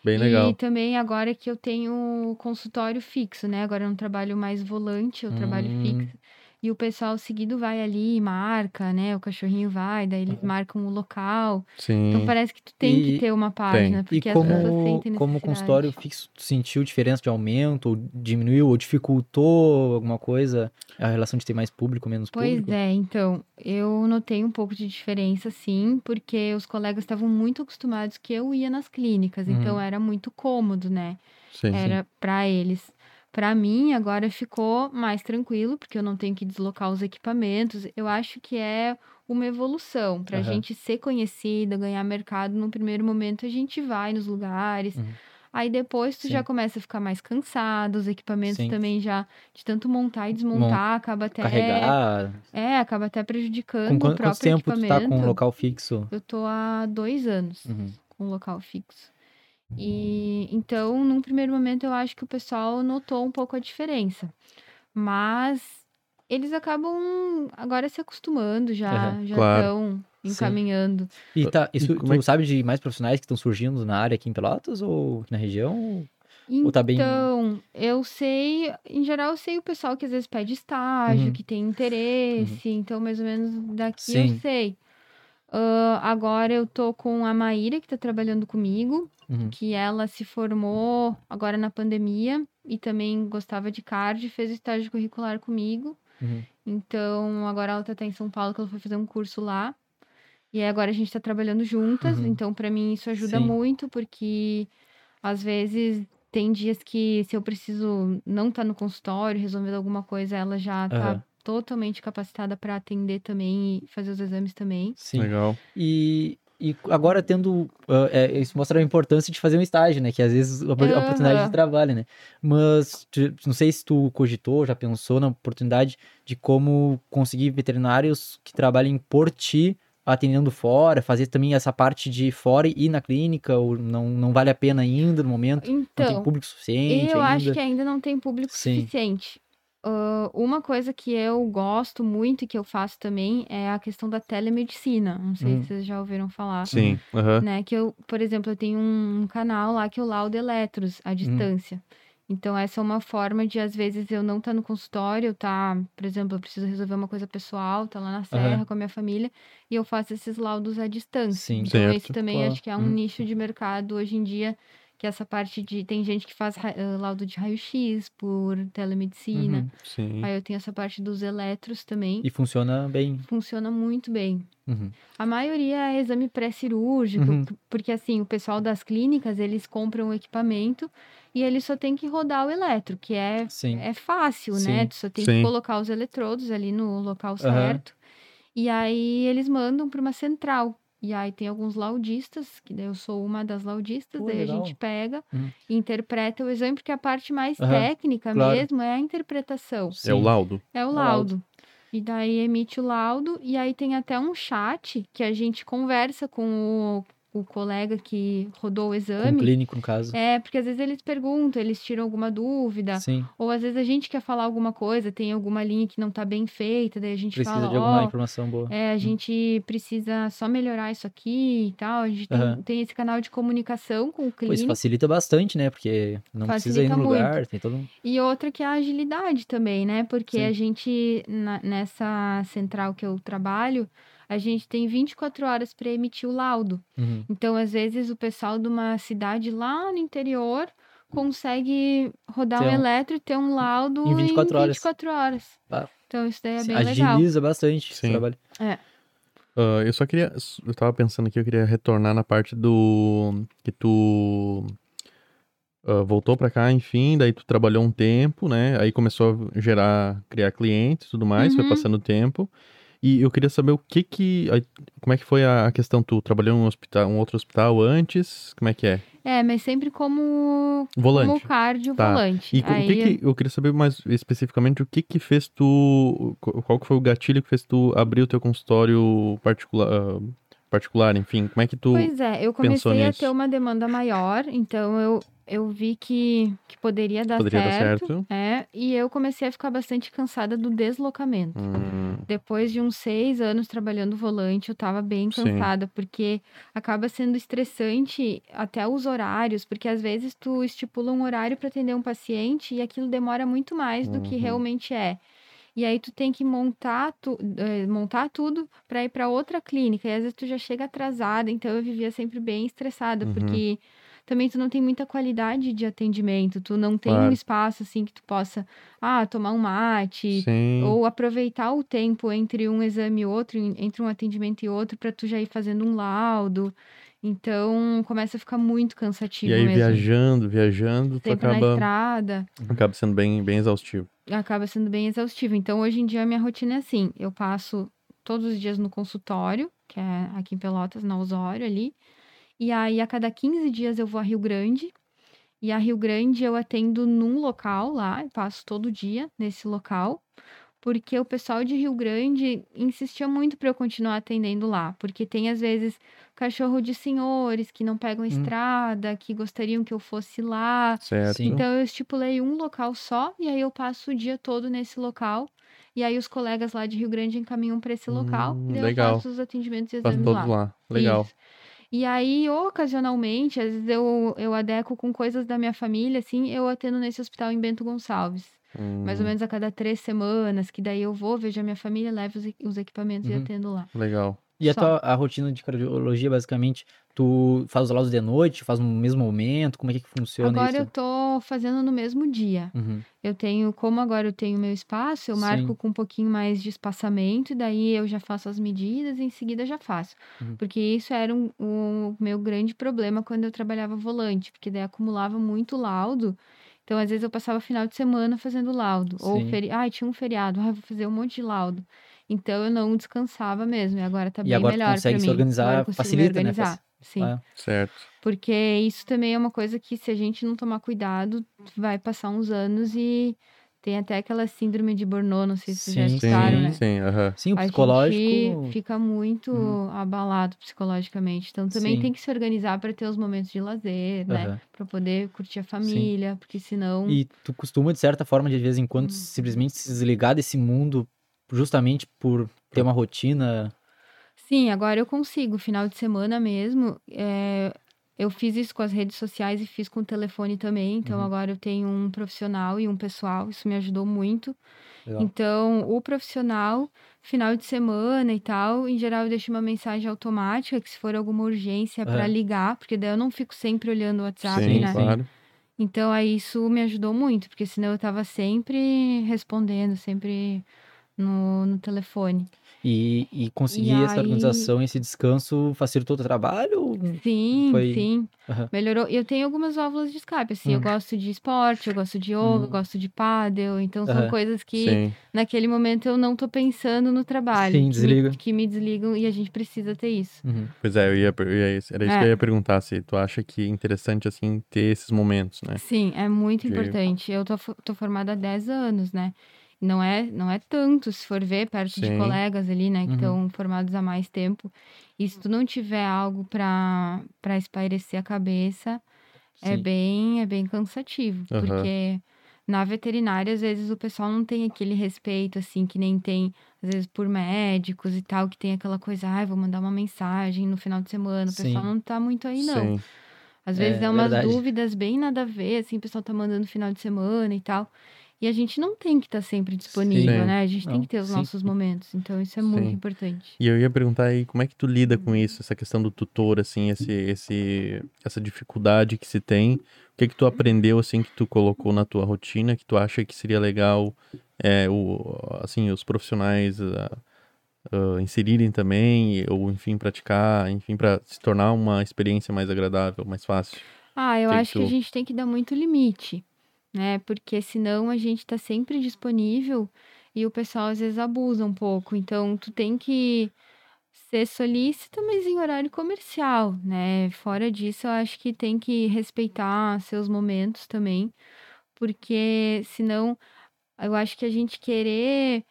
Bem E legal. também agora que eu tenho consultório fixo, né? Agora eu não trabalho mais volante, eu trabalho Hum. fixo. E o pessoal seguido vai ali e marca, né? O cachorrinho vai, daí Uhum. eles marcam o local. Sim. Então parece que tu tem E- que ter uma página, E porque as pessoas como, sentem como necessidade. consultório fixo, tu sentiu diferença de aumento, ou diminuiu, ou dificultou alguma coisa? A relação de ter mais público, menos Pois público? é, então, eu notei um pouco de diferença, sim, porque os colegas estavam muito acostumados que eu ia nas clínicas, então Uhum. era muito cômodo, né? Sim, sim. Era pra eles. Pra mim, agora ficou mais tranquilo, porque eu não tenho que deslocar os equipamentos. Eu acho que é uma evolução. Pra Aham. gente ser conhecida, ganhar mercado, no primeiro momento a gente vai nos lugares. Uhum. Aí depois tu já Sim. começa a ficar mais cansado, os equipamentos Sim. também já, de tanto montar e desmontar, acaba até. Carregar. É, acaba até prejudicando Com o quanto, próprio quanto tempo tu tá com um equipamento. local fixo? Eu tô há dois anos Uhum. com um local fixo. E então, num primeiro momento, eu acho que o pessoal notou um pouco a diferença. Mas eles acabam agora se acostumando, já Aham, já claro. estão Sim. encaminhando. E tá, isso, como é tu que- sabe de mais profissionais que estão surgindo na área aqui em Pelotas ou na região? Ou tá bem- Então, eu sei, em geral, eu sei o pessoal que às vezes pede estágio, Uhum. que tem interesse, então mais ou menos daqui Sim. eu sei. Ah, agora eu tô com a Maíra, que tá trabalhando comigo, Uhum. que ela se formou agora na pandemia e também gostava de cardio, fez o estágio curricular comigo. Uhum. Então, agora ela tá até em São Paulo, que ela foi fazer um curso lá. E agora a gente tá trabalhando juntas, Uhum. então pra mim isso ajuda Sim. muito, porque às vezes tem dias que se eu preciso não estar no consultório, resolvendo alguma coisa, ela já tá. Totalmente capacitada pra atender também e fazer os exames também. Sim. Legal. E, e agora tendo. ah, é, isso mostra a importância de fazer um estágio, né? Que às vezes a opor- a oportunidade de trabalho, né? Mas não sei se tu cogitou, já pensou na oportunidade de como conseguir veterinários que trabalhem por ti atendendo fora, fazer também essa parte de fora e ir na clínica, ou não, não vale a pena ainda no momento? não tem Então, público suficiente eu ainda? acho que ainda não tem público Sim. suficiente. Ah, uma coisa que eu gosto muito e que eu faço também é a questão da telemedicina. Não sei Hum. se vocês já ouviram falar. Sim. aham. né? Que eu, por exemplo, eu tenho um, canal lá que eu laudo eletros à distância. Então, essa é uma forma de, às vezes, eu não estar no consultório, tá, por exemplo, eu preciso resolver uma coisa pessoal, tá lá na serra com a minha família, e eu faço esses laudos à distância. Sim. Então, Certo. esse também Claro. acho que é um Uhum. nicho de mercado hoje em dia, que é essa parte de. Tem gente que faz laudo de raio-x por telemedicina. Uhum. Sim. Aí eu tenho essa parte dos eletros também. E funciona bem. Funciona muito bem. Uhum. A maioria é exame pré-cirúrgico, Uhum. porque assim, o pessoal das clínicas, eles compram o equipamento e eles só tem que rodar o eletro, que é, Sim. é fácil, Sim. né? Tu só tem Sim. que colocar os eletrodos ali no local certo. E aí eles mandam para uma central. E aí tem alguns laudistas, que daí eu sou uma das laudistas, Pô, daí legal. a gente pega Uhum. e interpreta o exame, porque a parte mais Aham, técnica claro. mesmo é a interpretação. É o Sim. laudo. É o o laudo. laudo. E daí emite o laudo, e aí tem até um chat que a gente conversa com o, o colega que rodou o Com o exame. clínico, no caso. É, porque às vezes eles perguntam, eles tiram alguma dúvida, Sim. ou às vezes a gente quer falar alguma coisa, tem alguma linha que não tá bem feita, daí a gente Precisa fala, de alguma ó, informação boa. é, a gente precisa só melhorar isso aqui e tal. A gente tem, Aham. tem esse canal de comunicação com o Pô, isso clínico. facilita bastante, né? Porque não precisa ir Facilita no lugar, tem todo um... E outra que é a agilidade também, né? Porque Sim. a gente, na- nessa central que eu trabalho, a gente tem 24 horas para emitir o laudo. Uhum. Então, às vezes, o pessoal de uma cidade lá no interior consegue rodar um um- eletro e ter um laudo Em 24 horas. 24 horas. Ah. Então, isso daí é Sim, bem legal. Agiliza bastante esse Sim. trabalho. Ah, eu só queria. Eu tava pensando aqui, eu queria retornar na parte do. Que tu. ah, voltou pra cá, enfim, daí tu trabalhou um tempo, né? Aí começou a gerar, criar clientes e tudo mais, foi Uhum. passando o tempo. E eu queria saber o que que. aí, Como é que foi a questão? Tu trabalhou em um hospital, um outro hospital antes? Como é que é? É, mas sempre como, como Volante. cardio Tá. volante. E co- o Aí, que que, eu queria saber mais especificamente o que que fez tu, qu- qual que foi o gatilho que fez tu abrir o teu consultório particular, ah, particular, enfim, como é que tu, Pois é, eu comecei a ter uma demanda maior, então eu, eu vi que, que poderia dar poderia dar certo. certo? É, e eu comecei a ficar bastante cansada do deslocamento. Hum, Depois de uns seis anos trabalhando volante, eu tava bem Sim. cansada, porque acaba sendo estressante até os horários, porque às vezes tu estipula um horário para atender um paciente e aquilo demora muito mais do que Uhum. realmente é. E aí tu tem que montar, tu, eh, montar tudo para ir para outra clínica. E às vezes tu já chega atrasada, então eu vivia sempre bem estressada, Uhum. porque também tu não tem muita qualidade de atendimento, tu não tem um Claro. espaço assim que tu possa, ah, tomar um mate, sim, ou aproveitar o tempo entre um exame e outro, en- entre um atendimento e outro, para tu já ir fazendo um laudo. Então, começa a ficar muito cansativo e aí mesmo. viajando, viajando, tu Sempre na acaba, estrada, acaba sendo bem, bem exaustivo. acaba sendo bem exaustivo. Então, hoje em dia, a minha rotina é assim: eu passo todos os dias no consultório, que é aqui em Pelotas, na Osório ali. E aí, a cada 15 dias, eu vou a Rio Grande. E a Rio Grande eu atendo num local lá, eu passo todo dia nesse local, porque o pessoal de Rio Grande insistia muito para eu continuar atendendo lá, porque tem às vezes cachorro de senhores que não pegam estrada, que gostariam que eu fosse lá. Certo? Então eu estipulei um local só e aí eu passo o dia todo nesse local. E aí os colegas lá de Rio Grande encaminham para esse local Hum, e eu faço os atendimentos e exames lá. lá. Legal. Isso. E aí, ocasionalmente, às vezes eu, eu adequo com coisas da minha família, assim, eu atendo nesse hospital em Bento Gonçalves. Mais ou Hum, menos a cada três semanas, que daí eu vou, vejo a minha família, levo os, e- os equipamentos e Uhum. atendo lá. Legal. E a Só. tua a rotina de cardiologia, basicamente, tu faz os laudos de noite, faz no mesmo momento? Como é que funciona Agora eu isso? tô fazendo no mesmo dia. Uhum. Eu tenho, como agora eu tenho meu espaço, eu marco Sim. com um pouquinho mais de espaçamento, e daí eu já faço as medidas e em seguida já faço. Uhum. Porque isso era um- o meu grande problema quando eu trabalhava volante, porque daí acumulava muito laudo. Então, às vezes, eu passava final de semana fazendo laudo. Ou Sim. feri... Ai, tinha um feriado, vou fazer um monte de laudo. Então, eu não descansava mesmo. E agora tá E bem agora melhor pra consegue se mim. organizar, Agora facilita, né? organizar. Fac- Sim. Ah, Certo. Porque isso também é uma coisa que, se a gente não tomar cuidado, vai passar uns anos e tem até aquela síndrome de Burnout, não sei se vocês já Sim, escutaram, Sim, né? sim, aham. Sim, o A psicológico. gente fica muito Uhum. abalado psicologicamente. Então também Sim. tem que se organizar para ter os momentos de lazer, né? Aham. Para poder curtir a família, porque senão. E tu costuma, de certa forma, de vez em quando, Hum. simplesmente se desligar desse mundo justamente por ter uma rotina. Sim, agora eu consigo. Final de semana mesmo. é, Eu fiz isso com as redes sociais e fiz com o telefone também. Então Uhum. agora eu tenho um profissional e um pessoal. Isso me ajudou muito. Legal. Então, o profissional, final de semana e tal, em geral eu deixo uma mensagem automática que se for alguma urgência para É. ligar, porque daí eu não fico sempre olhando o WhatsApp, sim, né? sim. claro. Então, aí isso me ajudou muito, porque senão eu tava sempre respondendo, sempre no, no telefone. E, e conseguir E essa aí- organização, esse descanso, facilitou o teu trabalho? Sim, Foi- sim. Aham. Melhorou. E eu tenho algumas válvulas de escape, assim. Eu Hum. gosto de esporte, eu gosto de yoga, eu Hum. gosto de pádel. Então, são coisas que, Sim. naquele momento, eu não tô pensando no trabalho. Sim, que me- desliga. Que me desligam e a gente precisa ter isso. Uhum. Pois é, eu ia, eu ia- era isso que É. eu ia perguntar, se tu acha que é interessante, assim, ter esses momentos, né? Sim, é muito De- importante. Eu tô, tô formada há 10 anos, né? Não é, não é tanto, se for ver, perto de Sim. colegas ali, né, que Uhum. estão formados há mais tempo. E se tu não tiver algo pra, pra espairecer a cabeça, é Sim. bem, é bem cansativo. Aham. Porque na veterinária, às vezes, o pessoal não tem aquele respeito, assim, que nem tem, às vezes, por médicos e tal, que tem aquela coisa, ai, vou mandar uma mensagem no final de semana. O pessoal Sim. não tá muito aí, não. Sim. Às vezes É, é umas verdade. dúvidas bem nada a ver, assim, o pessoal tá mandando no final de semana e tal. E a gente não tem que estar sempre disponível, Sim. né? A gente tem Não, que ter os sim. nossos momentos. Então, isso é muito Sim. importante. E eu ia perguntar aí, como é que tu lida com isso, essa questão do tutor, assim, esse, esse, essa dificuldade que se tem? O que que tu aprendeu, assim, que tu colocou na tua rotina, que tu acha que seria legal, é, o, assim, os profissionais ah, ah, inserirem também, ou, enfim, praticar, enfim, para se tornar uma experiência mais agradável, mais fácil? Ah, eu Que que acho que a tu- gente tem que dar muito limite, né? Porque senão a gente tá sempre disponível e o pessoal às vezes abusa um pouco. Então, tu tem que ser solícito, mas em horário comercial, né? Fora disso, eu acho que tem que respeitar seus momentos também, porque senão eu acho que a gente querer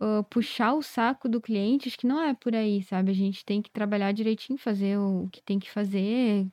ah, puxar o saco do cliente, acho que não é por aí, sabe? A gente tem que trabalhar direitinho, fazer o que tem que fazer,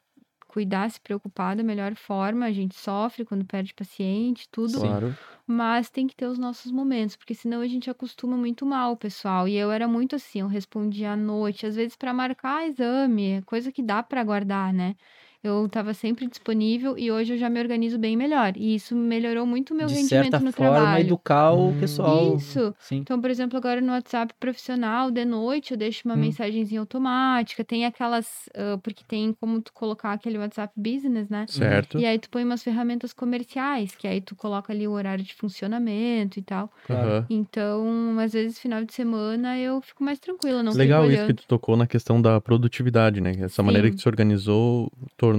cuidar, se preocupar da melhor forma. A gente sofre quando perde paciente, tudo. Claro. mas tem que ter os nossos momentos, porque senão a gente acostuma muito mal, pessoal. E eu era muito assim, eu respondia à noite, às vezes para marcar exame, coisa que dá para guardar, né? Eu estava sempre disponível e hoje eu já me organizo bem melhor. E isso melhorou muito o meu de rendimento certa no forma, trabalho. educar o Hum. pessoal. Isso. Sim. Então, por exemplo, agora no WhatsApp profissional, de noite, eu deixo uma Hum. mensagenzinha automática. Tem aquelas. ah, porque tem como tu colocar aquele WhatsApp Business, né? Certo. E aí tu põe umas ferramentas comerciais, que aí tu coloca ali o horário de funcionamento e tal. Claro. Aham. Então, às vezes, final de semana, eu fico mais tranquila, não Legal isso que tu tocou na questão da produtividade, né? Essa maneira que Sim. tu se organizou tornou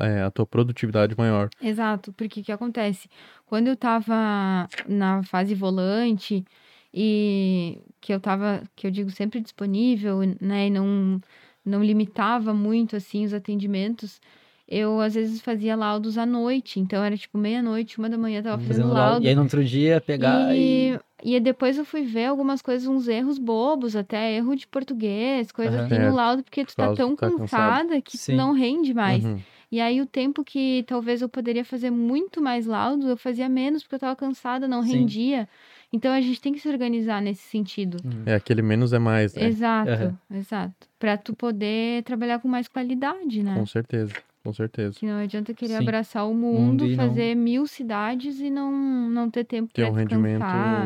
é, a tua produtividade maior. Exato, porque o que acontece? Quando eu tava na fase volante e que eu tava, que eu digo sempre disponível, né, e não, não limitava muito, assim, os atendimentos, eu às vezes fazia laudos à noite, então era tipo meia-noite, uma da manhã, eu tava fazendo Fazendo laudo. laudo. E aí no outro dia pegar e. E, e aí depois eu fui ver algumas coisas, uns erros bobos, até erro de português, coisa Aham. assim no laudo, porque tu tá tão tá cansado. cansada que tu não rende mais. Uhum. E aí o tempo que talvez eu poderia fazer muito mais laudos, eu fazia menos porque eu tava cansada, não Sim. rendia. Então a gente tem que se organizar nesse sentido. Uhum. É, aquele menos é mais, né? Exato, Aham. exato. Pra tu poder trabalhar com mais qualidade, né? Com certeza, com certeza. Que não adianta querer Sim. abraçar o Mundo mundo, e não- fazer mil cidades e não, não ter tempo Ter pra um rendimento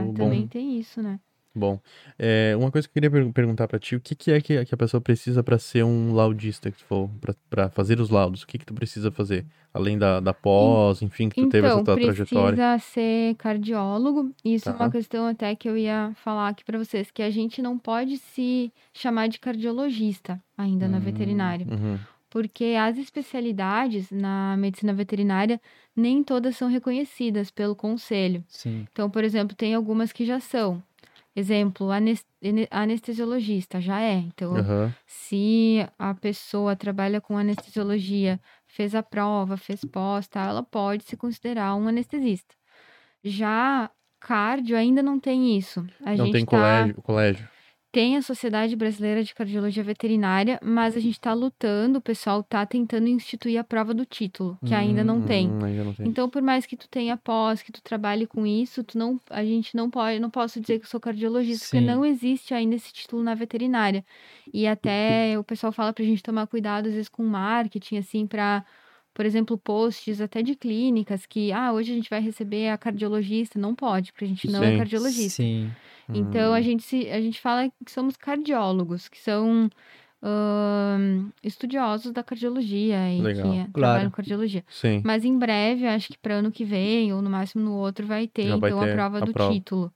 bom. Também tem isso, né? Bom, é, uma coisa que eu queria per- perguntar pra ti, o que, que é que, que a pessoa precisa pra ser um laudista, que tu for, pra, pra fazer os laudos? O que que tu precisa fazer? Além da, da pós, enfim, que tu teve essa Então, tua precisa trajetória. ser cardiólogo. Isso é Tá. uma questão até que eu ia falar aqui pra vocês, que a gente não pode se chamar de cardiologista ainda na Hum, veterinária. Uhum. Porque as especialidades na medicina veterinária nem todas são reconhecidas pelo conselho. Sim. Então, por exemplo, tem algumas que já são. Exemplo, anes- ane- anestesiologista já é. Então, Aham. se a pessoa trabalha com anestesiologia, fez a prova, fez pós, tal, ela pode se considerar um anestesista. Já cardio ainda não tem isso. A Não tem tá- colégio, colégio. Tem a Sociedade Brasileira de Cardiologia Veterinária, mas a gente está lutando, o pessoal está tentando instituir a prova do título, que ainda não tem. Hum, ainda não tem. Então, por mais que tu tenha pós, que tu trabalhe com isso, tu não, a gente não pode, não posso dizer que eu sou cardiologista, Sim. porque não existe ainda esse título na veterinária. E até o pessoal fala pra gente tomar cuidado às vezes com marketing assim para, por exemplo, posts até de clínicas que, ah, hoje a gente vai receber a cardiologista, não pode, porque a gente não Sim. é cardiologista. Sim. Então Hum, a gente se, a gente fala que somos cardiólogos, que são ahn, estudiosos da cardiologia e Legal. que Claro. trabalham com cardiologia. Sim. Mas em breve, acho que para ano que vem, ou no máximo no outro, vai ter Já vai então ter a prova a do prova. título.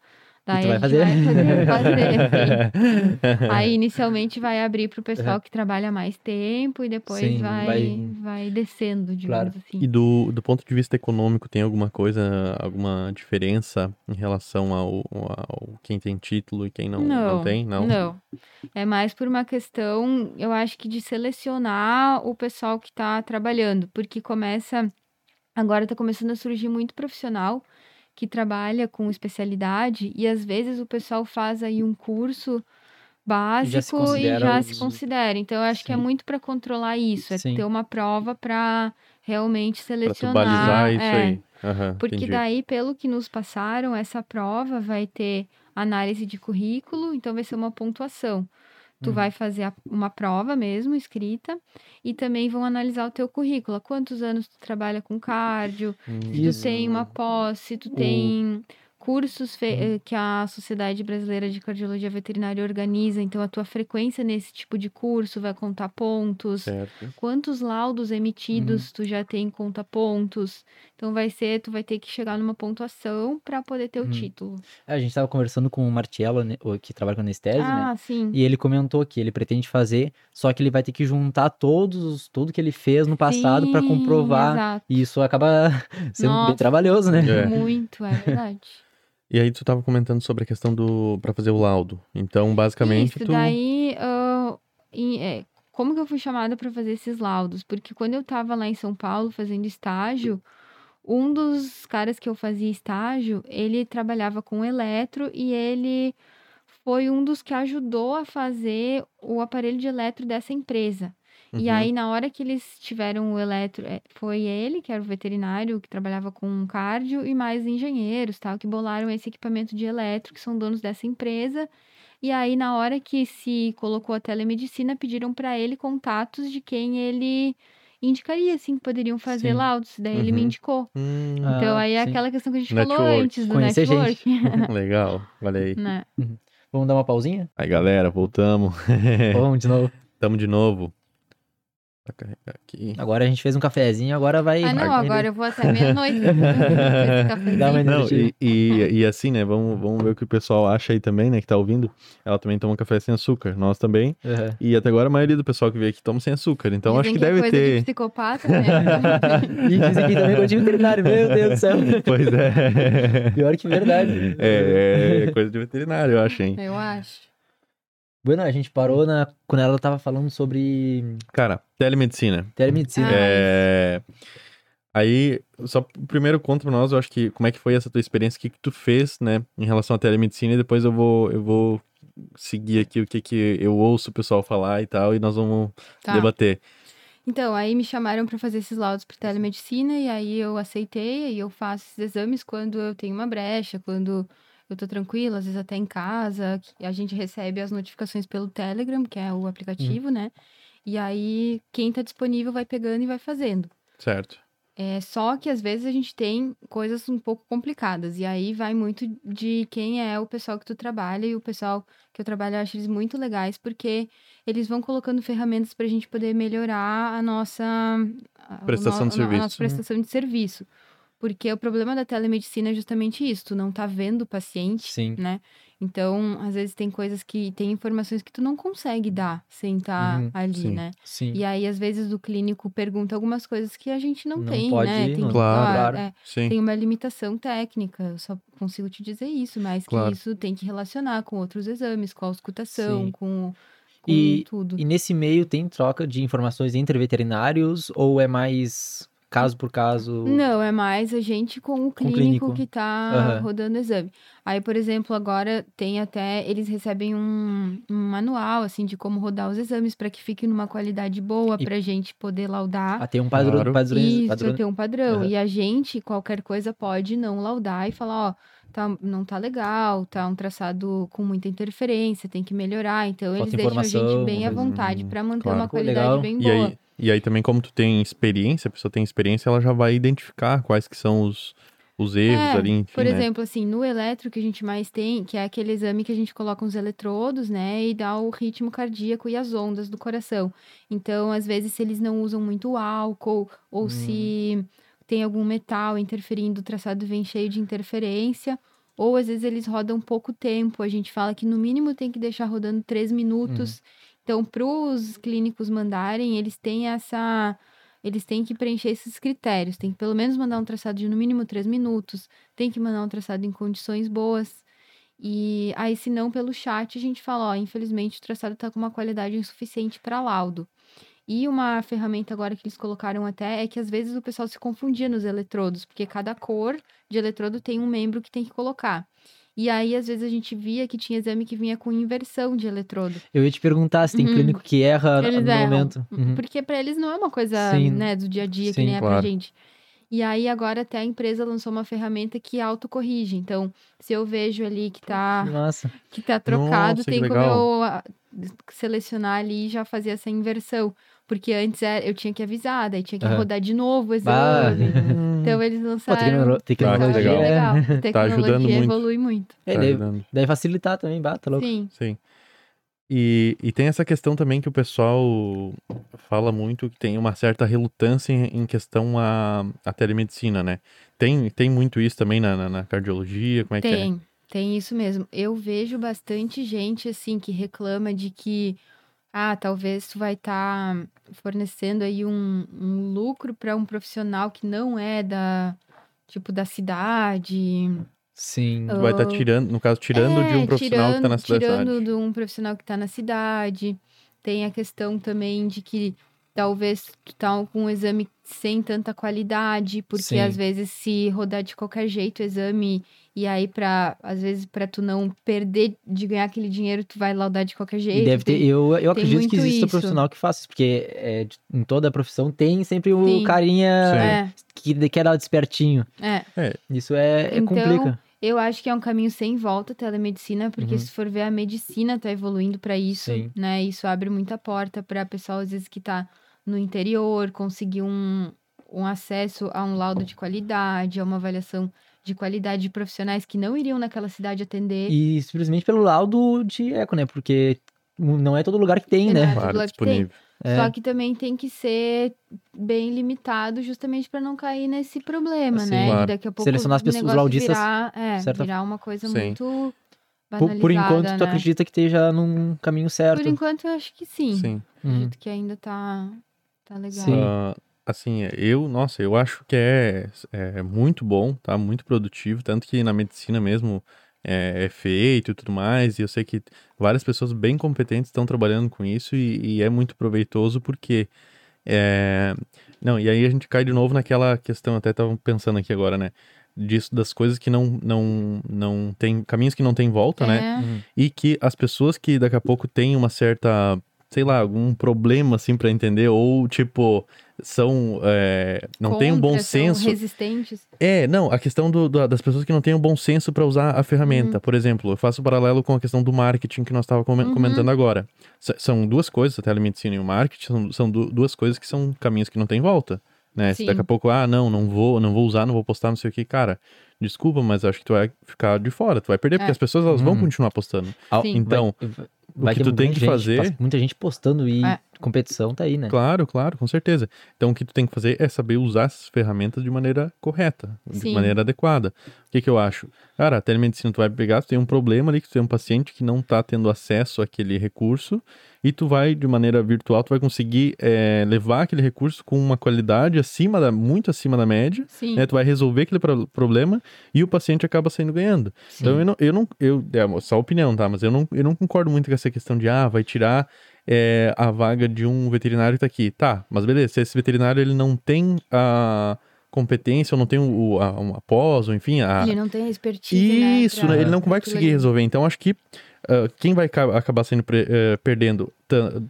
Daí vai fazer? vai fazer, fazer. Aí inicialmente vai abrir pro pessoal que trabalha mais tempo e depois Sim, vai, vai- vai... descendo, digamos Claro. assim. E do, do ponto de vista econômico, tem alguma coisa, alguma diferença em relação ao, ao quem tem título e quem não, não, tem? Não. Não. É mais por uma questão, eu acho que de selecionar o pessoal que está trabalhando, porque começa. Agora está começando a surgir muito profissional que trabalha com especialidade e às vezes o pessoal faz aí um curso básico e considera já os- se considera. Então, eu acho que é Sim. muito para controlar isso, é Sim. ter uma prova para realmente Pra tu selecionar. balizar isso é. aí. Aham, Porque entendi. daí, pelo que nos passaram, essa prova vai ter análise de currículo, então vai ser uma pontuação. Tu Uhum. vai fazer a- uma prova mesmo, escrita, e também vão analisar o teu currículo. Há quantos anos tu trabalha com cardio, se tu tem uma pós, se tu tem cursos Uhum. que a Sociedade Brasileira de Cardiologia Veterinária organiza, então a tua frequência nesse tipo de curso vai contar pontos. Certo. Quantos laudos Uhum. emitidos tu já tem em conta pontos? Então vai ser, tu vai ter que chegar numa pontuação para poder ter o Uhum. título. É, A gente tava conversando com o Martiello, né, que trabalha com anestesia, né? Ah, sim. E ele comentou que ele pretende fazer, só que ele vai ter que juntar todos, os- tudo que ele fez no passado para Sim, comprovar. exato. E isso acaba sendo bem Nossa. trabalhoso, né? É. Muito, é verdade. E aí tu tava comentando sobre a questão do para fazer o laudo. Então, basicamente, Isso, tu daí, ah, em- é, como que eu fui chamada para fazer esses laudos? Porque quando eu tava lá em São Paulo fazendo estágio, um dos caras que eu fazia estágio, ele trabalhava com eletro e ele foi um dos que ajudou a fazer o aparelho de eletro dessa empresa. E Uhum. aí, na hora que eles tiveram o eletro, é, foi ele, que era o veterinário, que trabalhava com cardio, e mais engenheiros, tal, que bolaram esse equipamento de eletro, que são donos dessa empresa. E aí, na hora que se colocou a telemedicina, pediram para ele contatos de quem ele indicaria, assim, que poderiam fazer Sim. laudos. Daí ele me Uhum. indicou. Hum, Então, Ah, aí é sim. aquela questão que a gente falou Network. antes do Conhecer gente. network. legal. Olha aí. né? Vamos dar uma pausinha? Aí, galera, voltamos. Vamos de novo. Tamo de novo. Pra carregar aqui. Agora a gente fez um cafezinho, agora vai. Ah, não, agora eu vou até meia-noite. uma Não, e, e, e assim, né? Vamos, vamos ver o que o pessoal acha aí também, né? Que tá ouvindo. Ela também toma café sem açúcar. Nós também. Aham. E até agora a maioria do pessoal que veio aqui toma sem açúcar. Então Dizem acho que é deve coisa ter. De psicopata, né? E dizem aqui também que eu tive veterinário, meu Deus do céu. Pois é. Pior que verdade. É, é coisa de veterinário, eu acho, hein? Eu acho. Bueno, a gente parou na, quando ela tava falando sobre Cara, telemedicina. telemedicina. Ah, É... Aí, só primeiro conta pra nós, eu acho que como é que foi essa tua experiência, o que que tu fez, né, em relação à telemedicina e depois eu vou, eu vou seguir aqui o que que eu ouço o pessoal falar e tal e nós vamos Tá. debater. Então, aí me chamaram para fazer esses laudos para telemedicina e aí eu aceitei e eu faço esses exames quando eu tenho uma brecha, quando eu tô tranquila, às vezes até em casa. A gente recebe as notificações pelo Telegram, que é o aplicativo, né? E aí quem tá disponível vai pegando e vai fazendo. Certo. É só que às vezes a gente tem coisas um pouco complicadas. E aí vai muito de quem é o pessoal que tu trabalha. E o pessoal que eu trabalho, eu acho eles muito legais, porque eles vão colocando ferramentas pra gente poder melhorar a nossa a- Prestação de no- a serviço. nossa prestação de serviço. Porque o problema da telemedicina é justamente isso, tu não tá vendo o paciente, Sim. né? Então, às vezes tem coisas que tem informações que tu não consegue dar sem estar Uhum, ali, sim. né? Sim. E aí, às vezes, o clínico pergunta algumas coisas que a gente não, Não tem, pode, né? Tem, não- Claro. Claro. é, Sim. tem uma limitação técnica, eu só consigo te dizer isso, mas Claro. que isso tem que relacionar com outros exames, com a auscultação, Sim. com, com E- tudo. E nesse meio tem troca de informações entre veterinários ou é mais caso por caso? Não, é mais a gente com o clínico, clínico. que tá Aham. rodando o exame. Aí, por exemplo, agora tem até, eles recebem um, um manual, assim, de como rodar os exames para que fique numa qualidade boa E- pra gente poder laudar. Ah, tem um padrão, Claro. padrões, Isso, padrões- ter um padrão. Aham. E a gente, qualquer coisa, pode não laudar e falar, ó, tá, não tá legal, tá um traçado com muita interferência, tem que melhorar. Então, Falta eles deixam a gente bem à vontade Hum, pra manter claro. uma qualidade legal. bem E boa. E aí também como tu tem experiência, a pessoa tem experiência, ela já vai identificar quais que são os, os erros É, ali, enfim, Por né? exemplo, assim, no eletro que a gente mais tem, que é aquele exame que a gente coloca uns eletrodos, né, e dá o ritmo cardíaco e as ondas do coração. Então, às vezes, se eles não usam muito álcool, ou Hum. se tem algum metal interferindo, o traçado vem cheio de interferência, ou às vezes eles rodam pouco tempo. A gente fala que no mínimo tem que deixar rodando três minutos. Então, para os clínicos mandarem, eles têm essa. Eles têm que preencher esses critérios. Tem que pelo menos mandar um traçado de no mínimo três minutos. Tem que mandar um traçado em condições boas. E aí, se não, pelo chat, a gente fala: ó, infelizmente o traçado está com uma qualidade insuficiente para laudo. E uma ferramenta agora que eles colocaram até é que às vezes o pessoal se confundia nos eletrodos, porque cada cor de eletrodo tem um membro que tem que colocar. E aí, às vezes, a gente via que tinha exame que vinha com inversão de eletrodo. Eu ia te perguntar se tem Uhum. clínico que erra Eles no erram. momento. Uhum. Porque para eles não é uma coisa, Sim. né, do dia a dia Sim, que nem é pra claro. gente. E aí, agora até a empresa lançou uma ferramenta que autocorrige. Então, se eu vejo ali que tá, Nossa. que tá trocado, Nossa, que tem como legal. eu ah, selecionar ali e já fazer essa inversão. Porque antes era- eu tinha que avisar, daí tinha que Aham. rodar de novo o Bah. exame. Então, eles Pô, lançaram. Eu tecnologia legal. é- legal. A Tecnologia ajudando muito. evolui muito. É, Tá daí, ajudando. daí facilitar também, bata louco. Sim. Sim. E, e tem essa questão também que o pessoal fala muito que tem uma certa relutância em, em questão a, a telemedicina, né? Tem, tem muito isso também na, na, na cardiologia, como é que é? Tem, tem isso mesmo. Eu vejo bastante gente assim que reclama de que ah, talvez tu vai estar fornecendo aí um, um lucro para um profissional que não é da tipo da cidade. Sim. Tu vai estar tirando, no caso, tirando de um É, profissional que tá na cidade. Tirando de um profissional que está na cidade. Tem a questão também de que talvez tu tá com um exame sem tanta qualidade, porque Sim. às vezes se rodar de qualquer jeito o exame e aí para às vezes para tu não perder de ganhar aquele dinheiro, tu vai laudar de qualquer jeito. E deve ter, tem- eu, eu acredito que exista isso. profissional que faça isso, porque é, em toda a profissão tem sempre o Sim. carinha É, que quer dar despertinho. é. Isso é, é Então, complica. Eu acho que é um caminho sem volta a telemedicina, porque Uhum. se for ver a medicina tá evoluindo para isso, Sim. né? Isso abre muita porta para pessoal às vezes que tá no interior conseguir um, um acesso a um laudo de qualidade, a uma avaliação de qualidade de profissionais que não iriam naquela cidade atender. E simplesmente pelo laudo de eco, né? Porque não é todo lugar que tem, É, né? Claro, que disponível. É. Só que também tem que ser bem limitado, justamente para não cair nesse problema, Sim. né? Claro. Daqui a pouco Selecionar as pessoas, laudistas, virar, é, certa- virar uma coisa Sim. muito Por, por enquanto, tu né? acredita que esteja num caminho certo. Por enquanto, eu acho que sim. Sim. Uhum. Acredito que ainda tá, tá legal. Sim. Ah, assim, eu, nossa, eu acho que é, é muito bom, tá? Muito produtivo, tanto que na medicina mesmo é, é feito e tudo mais, e eu sei que várias pessoas bem competentes estão trabalhando com isso e, e é muito proveitoso porque é, não, e aí a gente cai de novo naquela questão, até tava pensando aqui agora, né? Disso das coisas que não não não tem caminhos que não tem volta, né? É, Uhum. e que as pessoas que daqui a pouco têm uma certa, sei lá, algum problema assim pra entender, ou tipo, são. é, não tem um bom contra, são senso. resistentes. É, não, a questão do- do- das pessoas que não têm um bom senso pra usar a Uhum. ferramenta. Por exemplo, eu faço um paralelo com a questão do marketing que nós estávamos Uhum. comentando agora. S- são duas coisas, a telemedicina e o marketing, são, são du- duas coisas que são caminhos que não tem volta. Né? Se Sim. daqui a pouco, ah, não, não vou, não vou usar, não vou postar, não sei o que, cara, desculpa, mas acho que tu vai ficar de fora, tu vai perder, porque É. as pessoas elas vão Uhum. continuar postando. Ah, Sim. Então, vai, vai que ter tu tem muita que gente, fazer- Muita gente postando e É. competição tá aí, né? Claro, claro, com certeza. Então, o que tu tem que fazer é saber usar essas ferramentas de maneira correta, de Sim. maneira adequada. O que que eu acho? Cara, a telemedicina tu vai pegar, tu tem um problema ali, que tu tem um paciente que não tá tendo acesso àquele recurso, e tu vai, de maneira virtual, tu vai conseguir eh, levar aquele recurso com uma qualidade acima da, muito acima da média, Sim, né? Tu vai resolver aquele pro- problema e o paciente acaba saindo ganhando. sim. Então eu não, eu não, eu, é só opinião, tá? Mas eu não, eu não concordo muito com essa questão de, ah, vai tirar é, a vaga de um veterinário que tá aqui. Tá, mas beleza, se esse veterinário ele não tem a competência, ou não tem o, a, uma pós, ou enfim, a... Ele não tem a expertise, né, Isso, pra- né? Ele não pra vai conseguir resolver. Então acho que ah, quem vai ca- acabar sendo eh, perdendo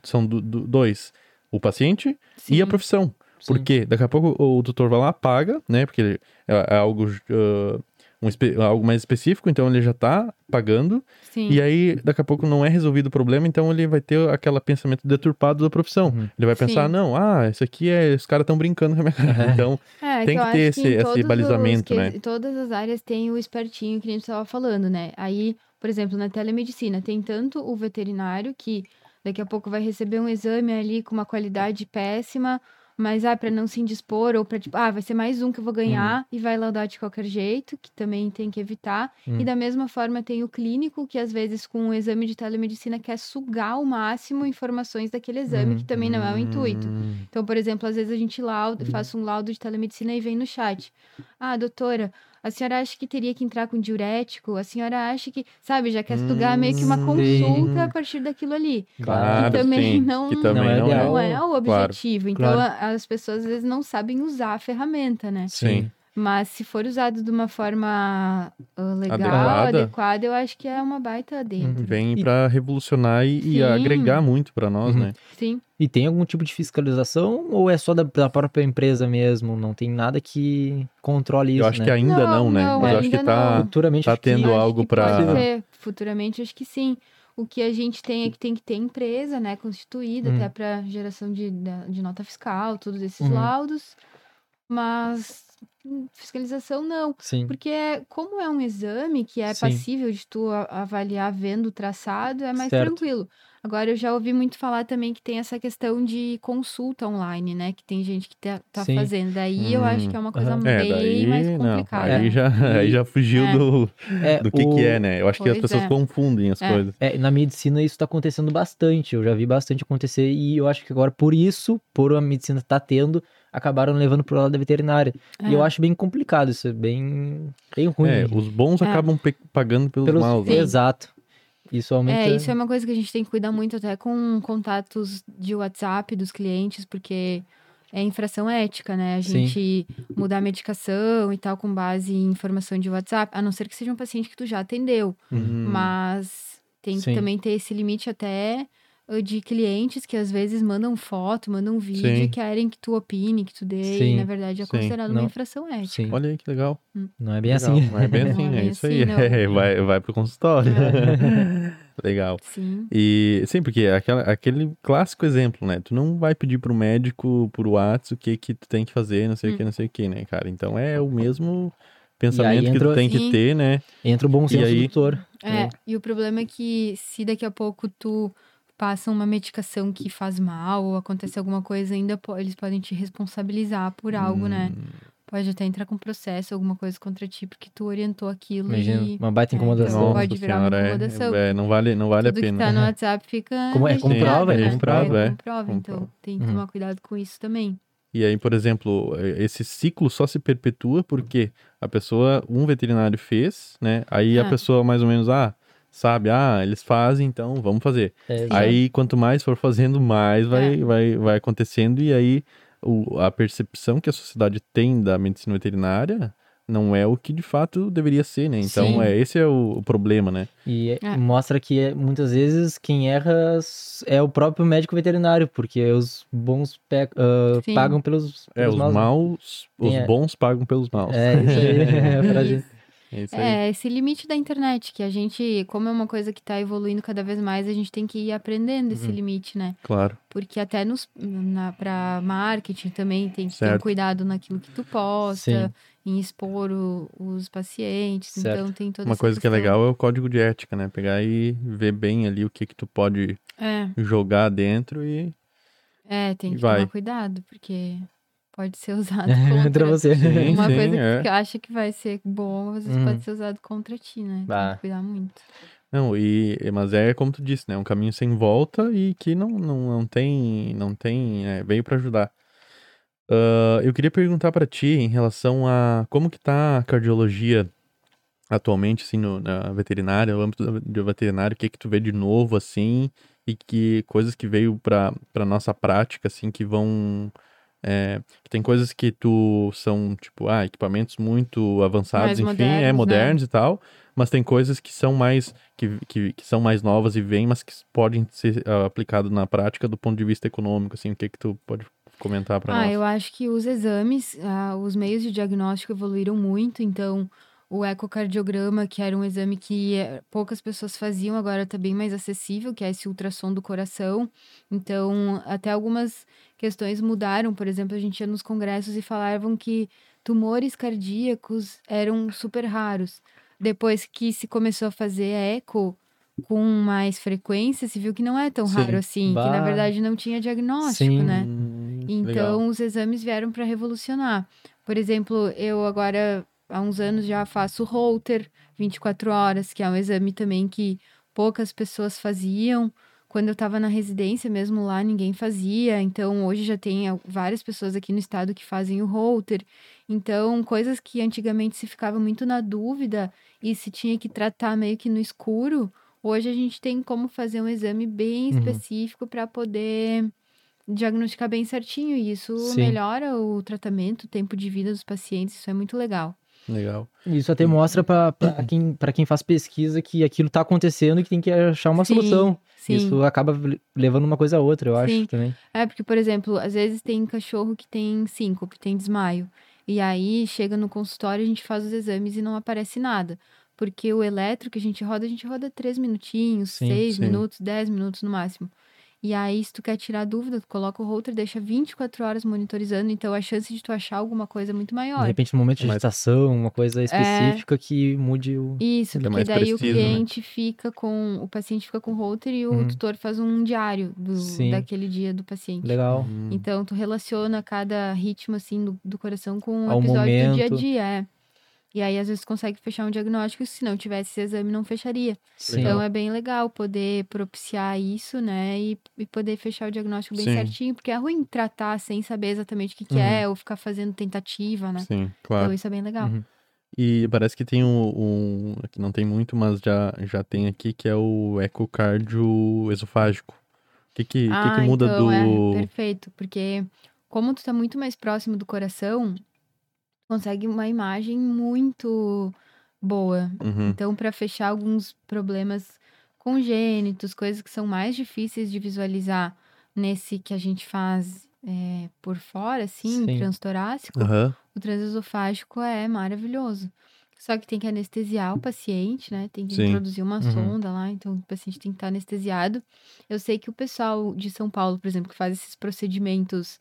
são do- do- dois, o paciente e a Sim, profissão. Sim. Porque daqui a pouco o tutor vai lá, paga, né? Porque ele- é, é algo, ah, um algo mais específico, então ele já tá pagando. sim. E aí, daqui a pouco não é resolvido o problema, então ele vai ter aquele pensamento deturpado da profissão. Uhum. Ele vai pensar, Sim. não, ah, isso aqui é. Os caras estão brincando com a minha cara. É. Então, É, Tem que ter esse- em esse os balizamento, que- né? Todas as áreas têm o espertinho que a gente estava falando, né? Aí, por exemplo, na telemedicina, tem tanto o veterinário que daqui a pouco vai receber um exame ali com uma qualidade péssima, Mas, ah, pra não se indispor, ou pra, tipo, ah, vai ser mais um que eu vou ganhar e vai laudar de qualquer jeito, que também tem que evitar. E da mesma forma tem o clínico, que às vezes com o exame de telemedicina quer sugar ao máximo informações daquele exame, que também não é o intuito. Hum, Então, por exemplo, às vezes a gente lauda, faz um laudo de telemedicina e vem no chat. Ah, doutora, a senhora acha que teria que entrar com diurético? A senhora acha que, sabe, já quer sugar meio que uma Hum, consulta sim. a partir daquilo ali. Claro, que também sim, não, que também não é não, ideal. não é. é o Claro. objetivo. Então, Claro. as pessoas às vezes não sabem usar a ferramenta, né? Sim. Mas se for usado de uma forma ah, legal, Adequada. adequada. eu acho que é uma baita dentro. Vem pra revolucionar e, e agregar muito pra nós, Uhum. né? Sim. E tem algum tipo de fiscalização ou é só da, da própria empresa mesmo? Não tem nada que controle isso, eu acho né? que ainda não, Não, né? não, Mas eu acho que tá. Futuramente tá tendo Acho algo ser. Futuramente, acho que sim. O que a gente tem é que tem que ter empresa, né, constituída, Hum. até para geração de, de nota fiscal, todos esses Uhum. laudos. Mas fiscalização não. Sim. Porque é, como é um exame que é Sim. passível de tu avaliar vendo o traçado, é mais Certo. tranquilo. Agora, eu já ouvi muito falar também que tem essa questão de consulta online, né? Que tem gente que tá, tá fazendo. Daí eu acho Hum, que é uma coisa. É, bem daí mais não. complicada. Aí já, aí já fugiu É. do, É, do que, o- que é, né? Eu acho que as Pois pessoas é. confundem as É. coisas. É, na medicina isso tá acontecendo bastante. Eu já vi bastante acontecer e eu acho que agora, por isso, por a medicina tá tendo, acabaram levando pro lado da veterinária. E eu É. acho bem complicado, isso é bem, bem ruim. É, os bons É. acabam pagando pelos, Pelos... maus, né? Exato. Isso aumenta. É, isso é uma coisa que a gente tem que cuidar muito até com contatos de WhatsApp dos clientes, porque é infração ética, né? A Sim. gente mudar a medicação e tal com base em informação de WhatsApp, a não ser que seja um paciente que tu já atendeu. Uhum. Mas tem Sim. que também ter esse limite até de clientes que às vezes mandam foto, mandam vídeo Sim. e querem que tu opine, que tu dê, Sim. e na verdade é Sim. considerado uma Não. infração ética. Sim. Olha aí que legal. Não é bem Legal. assim. Não é bem Não assim, é é isso assim, aí. não. É, vai, vai pro consultório. legal. Sim. E sim, porque é aquela, aquele clássico exemplo, né? Tu não vai pedir pro médico por WhatsApp o que que tu tem que fazer, não sei o Hum. que, não sei o que, né, cara? Então é o mesmo pensamento que entra- tu tem que ter, né? Entra o bom senso aí- do doutor. É, e o problema é que se daqui a pouco tu passa uma medicação que faz mal ou acontece alguma coisa, ainda eles podem te responsabilizar por algo, né? Hum, Pode até entrar com processo, alguma coisa contra ti, porque tu orientou aquilo Imagina, e uma baita É, incomodação. então Nossa pode virar uma senhora, é- incomodação. é, não vale, não vale a tudo que pena. tá no WhatsApp fica Como é- como registrado, prova, é né? é. como prova, então tem que Uhum. tomar cuidado com isso também. E aí, por exemplo, eh, esse ciclo só se perpetua porque a pessoa, um veterinário fez, né? Aí a Ah. pessoa mais ou menos, ah, sabe, ah, eles fazem, então vamos fazer. É. Aí, quanto mais for fazendo, mais vai, É. vai, vai acontecendo. E aí, o- a percepção que a sociedade tem da medicina veterinária não é o que de fato deveria ser, né? Então, Sim. é, esse é o, o problema, né? E é- É. mostra que é, muitas vezes quem erra é o próprio médico veterinário, porque os bons pe- Sim. pagam pelos, É, pelos os maus. né? maus, os é. bons pagam pelos maus. É, isso aí. É a frase. É. É, esse limite da internet, que a gente, como é uma coisa que tá evoluindo cada vez mais, a gente tem que ir aprendendo esse Uhum. limite, né? Claro. Porque até nos, na, pra marketing também tem que ter Certo. um cuidado naquilo que tu posta, em expor o- os pacientes. Certo. Então tem toda Uma coisa que é questão. legal é o código de ética, né? Pegar e ver bem ali o que que tu pode É, jogar dentro e é, tem que vai. tomar cuidado, porque pode ser usado Contra contra você. Sim, Uma sim, coisa que é. tu acha que vai ser bom, às vezes Uhum. pode ser usado contra ti, né? Tem que cuidar muito. Não, e mas é como tu disse, né? Um caminho sem volta e que não, não, não tem, não tem, é, veio pra ajudar. Ah, eu queria perguntar pra ti em relação a como que tá a cardiologia atualmente, assim, no, na veterinária, no âmbito de veterinário, o que que tu vê de novo, assim, e que coisas que veio pra, pra nossa prática, assim, que vão... é, que tem coisas que tu são, tipo, ah, equipamentos muito avançados, Mais enfim, é, modernos, né? modernos e tal, mas tem coisas que são mais que, que, que são mais novas e vêm, mas que podem ser ah, aplicadas na prática do ponto de vista econômico, assim, o que que tu pode comentar pra Ah, nós? eu acho que os exames, ah, os meios de diagnóstico evoluíram muito, então o ecocardiograma, que era um exame que eh, poucas pessoas faziam, agora está bem mais acessível, que é esse ultrassom do coração. Então, até algumas questões mudaram. Por exemplo, a gente ia nos congressos e falavam que tumores cardíacos eram super raros. Depois que se começou a fazer eco com mais frequência, se viu que não é tão Sim. raro assim, que na Bah. verdade não tinha diagnóstico, Sim. né? Então, os exames vieram para revolucionar. Por exemplo, eu agora, há uns anos, já faço Holter 24 horas, que é um exame também que poucas pessoas faziam. Quando eu estava na residência mesmo lá, ninguém fazia. Então, hoje já tem várias pessoas aqui no estado que fazem o Holter. Então, coisas que antigamente se ficava muito na dúvida e se tinha que tratar meio que no escuro, hoje a gente tem como fazer um exame bem Uhum. específico para poder diagnosticar bem certinho. E isso Sim. melhora o tratamento, o tempo de vida dos pacientes. Isso é muito legal. Legal. Isso até mostra pra pra quem, pra quem faz pesquisa que aquilo tá acontecendo e que tem que achar uma Sim, solução. Sim. Isso acaba le- levando uma coisa a outra, eu acho Sim. também. É, porque, por exemplo, às vezes tem cachorro que tem síncope, tem desmaio. E aí chega no consultório, a gente faz os exames e não aparece nada. Porque o eletro que a gente roda, a gente roda três minutinhos, Sim, seis sim. minutos, dez minutos no máximo. E aí, se tu quer tirar dúvida, tu coloca o holter, deixa 24 horas monitorizando, então a chance de tu achar alguma coisa é muito De maior. repente, no momento de agitação, uma coisa específica que mude o. Isso, é porque mais daí o preciso, né? cliente fica com. O paciente fica com o holter e o Uhum. tutor faz um diário do, Sim. daquele dia do paciente. Legal. Hum, Então, tu relaciona cada ritmo, assim, do, do coração com o Ao episódio do dia a momento. dia, é. E aí, às vezes, consegue fechar um diagnóstico, se não tivesse esse exame, não fecharia. Sim. Então, é bem legal poder propiciar isso, né? E, e poder fechar o diagnóstico bem Sim. certinho, porque é ruim tratar sem saber exatamente o que, que Uhum. é, ou ficar fazendo tentativa, né? Sim, claro. Então, isso é bem legal. Uhum. E parece que tem um, um- que não tem muito, mas já, já tem aqui, que é o ecocardio esofágico. O que que, que, ah, que muda então, do... é, perfeito. Porque como tu tá muito mais próximo do coração, consegue uma imagem muito boa. Uhum, Então, para fechar alguns problemas congênitos, coisas que são mais difíceis de visualizar nesse que a gente faz é, por fora, assim, Sim. transtorácico, aham, o transesofágico é maravilhoso. Só que tem que anestesiar o paciente, né? Tem que Sim. introduzir uma Uhum. sonda lá, então o paciente tem que estar anestesiado. Eu sei que o pessoal de São Paulo, por exemplo, que faz esses procedimentos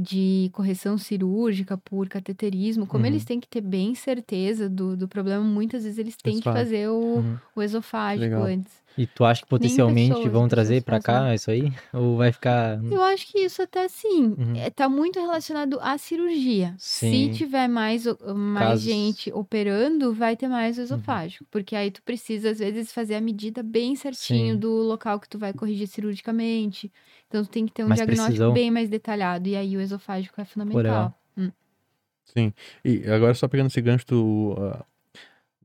de correção cirúrgica por cateterismo, como Uhum. eles têm que ter bem certeza do, do problema, muitas vezes eles têm que fazer o, Uhum. o esofágico Legal. antes. E tu acha que potencialmente pessoas, vão trazer fazem. cá isso aí? Ou vai ficar. Eu acho que isso até sim, Uhum. é, tá muito relacionado à cirurgia. Sim. Se tiver mais, mais Casos. gente operando, vai ter mais Uhum. o esofágico. Porque aí tu precisa, às vezes, fazer a medida bem certinho Sim. do local que tu vai corrigir cirurgicamente. Então tu tem que ter um Mais diagnóstico precisão. bem mais detalhado. E aí o esofágico é fundamental. Hum. sim. E agora só pegando esse gancho do, ah,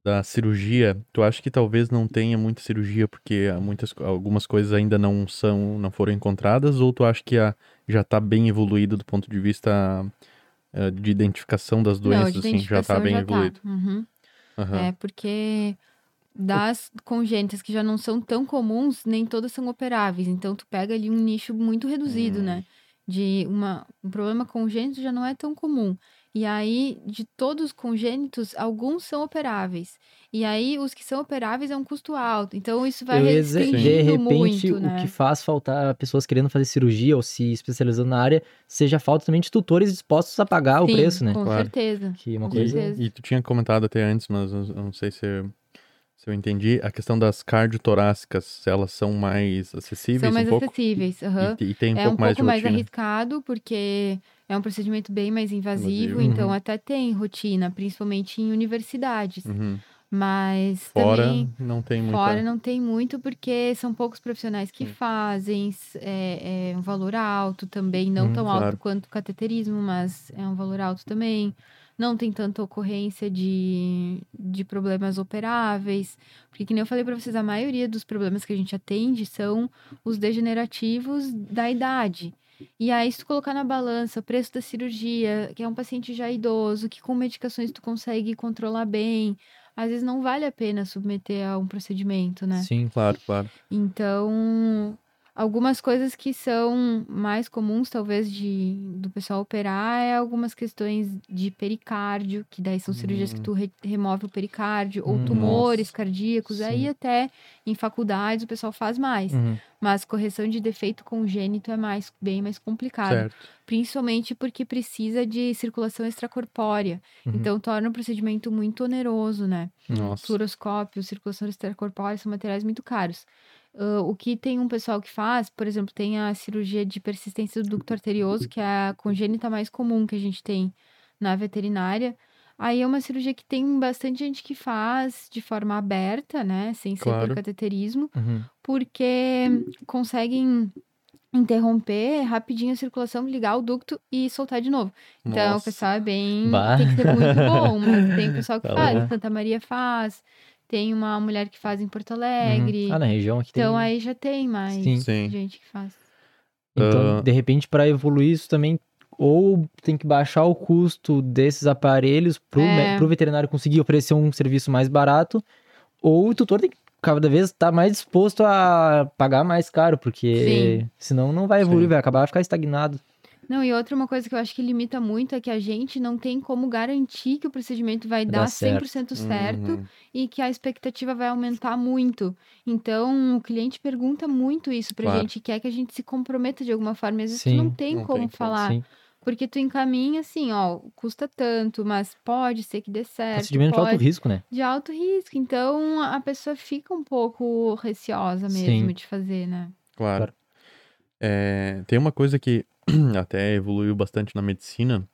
da cirurgia, tu acha que talvez não tenha muita cirurgia porque há muitas, algumas coisas ainda não são, não foram encontradas, ou tu acha que a, já tá bem evoluído do ponto de vista ah, de identificação das Não, doenças, de assim, já tá identificação bem já evoluído? Uhum. Aham. É, porque das congênitas que já não são tão comuns, nem todas são operáveis. Então, tu pega ali um nicho muito reduzido, Hum. né? De uma, um problema congênito já não é tão comum. E aí, de todos os congênitos, alguns são operáveis. E aí, os que são operáveis é um custo alto. Então, isso vai dizer, de restringindo repente, muito, o né? que faz faltar pessoas querendo fazer cirurgia ou se especializando na área, seja falta também de tutores dispostos a pagar o Sim, preço, né? Com Claro. certeza. Que é uma com coisa. certeza. E tu tinha comentado até antes, mas não sei se, se eu entendi, a questão das cardiotorácicas, elas são mais acessíveis São mais um acessíveis. aham. E, e tem um é pouco um mais pouco mais arriscado, porque é um procedimento bem mais invasivo, Invasivo. então Uhum. até tem rotina, principalmente em universidades. Uhum. Mas Fora também não tem muita... fora não tem muito, porque são poucos profissionais que Sim. fazem, é, é um valor alto também, não Hum, tão claro. alto quanto o cateterismo, mas é um valor alto também. Não tem tanta ocorrência de, de problemas operáveis, porque, que nem eu falei pra vocês, a maioria dos problemas que a gente atende são os degenerativos da idade. E aí, se tu colocar na balança o preço da cirurgia, que é um paciente já idoso, que com medicações tu consegue controlar bem, às vezes não vale a pena submeter a um procedimento, né? Sim. Claro, claro. Então, algumas coisas que são mais comuns, talvez, de, do pessoal operar, é algumas questões de pericárdio, que daí são cirurgias que Hum. tu re- remove o pericárdio, ou Hum, tumores nossa. cardíacos, aí Sim. até em faculdades o pessoal faz mais. Uhum. Mas correção de defeito congênito é mais, bem mais complicado. Certo. Principalmente porque precisa de circulação extracorpórea. Uhum. Então, torna o procedimento muito oneroso, né? Nossa. Fluoroscópio, circulação extracorpórea são materiais muito caros. Ah, o que tem um pessoal que faz, por exemplo, tem a cirurgia de persistência do ducto arterioso, que é a congênita mais comum que a gente tem na veterinária. Aí é uma cirurgia que tem bastante gente que faz de forma aberta, né? Sem ser Claro. por cateterismo, Uhum. porque conseguem interromper rapidinho a circulação, ligar o ducto e soltar de novo. Então, o Nossa. pessoal é bem. Bah. Tem que ser muito bom, mas tem o pessoal que Tá faz. bom. Santa Maria faz. Tem uma mulher que faz em Porto Uhum. Alegre. Ah, na região aqui Então tem. aí já tem mais Sim. Sim. gente que faz. Então, Ah. de repente, para evoluir isso também, ou tem que baixar o custo desses aparelhos pro, É. me- pro veterinário conseguir oferecer um serviço mais barato, ou o tutor tem que cada vez estar mais disposto a pagar mais caro, porque Sim. senão não vai evoluir, Sim. vai acabar ficar estagnado. Não, e outra uma coisa que eu acho que limita muito é que a gente não tem como garantir que o procedimento vai dar dar certo. 100% certo Uhum. e que a expectativa vai aumentar muito. Então, o cliente pergunta muito isso pra Claro. gente, quer que a gente se comprometa de alguma forma. Às vezes Sim. não tem Não como tem falar. Sim. Porque tu encaminha assim, ó, custa tanto, mas pode ser que dê certo. Procedimento de alto pode... risco, né? de alto risco. Então, a pessoa fica um pouco receosa mesmo Sim. de fazer, né? Claro. Claro. É, tem uma coisa que até evoluiu bastante na medicina,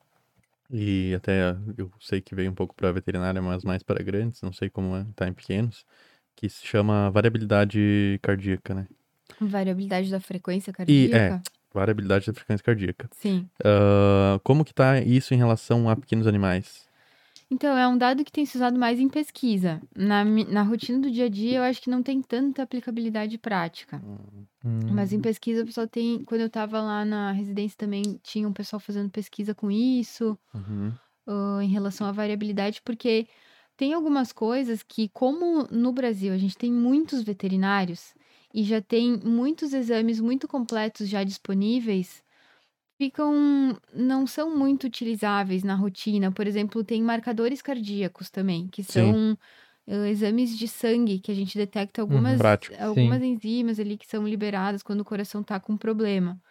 e até eu sei que veio um pouco para veterinária, mas mais para grandes, não sei como é, tá em pequenos, que se chama variabilidade cardíaca, né? Variabilidade da frequência E, cardíaca. é, variabilidade da frequência cardíaca. Sim. Ah, como que tá isso em relação a pequenos animais? Então, é um dado que tem se usado mais em pesquisa. Na, na rotina do dia a dia, eu acho que não tem tanta aplicabilidade prática. Hum, Mas em pesquisa, o pessoal tem. Quando eu tava lá na residência também, tinha um pessoal fazendo pesquisa com isso, Uhum. ah, em relação à variabilidade, porque tem algumas coisas que, como no Brasil a gente tem muitos veterinários e já tem muitos exames muito completos já disponíveis, ficam. não são muito utilizáveis na rotina. Por exemplo, tem marcadores cardíacos também, que Sim. são. ah, exames de sangue que a gente detecta algumas, Prático. algumas enzimas ali que são liberadas quando o coração tá com problema.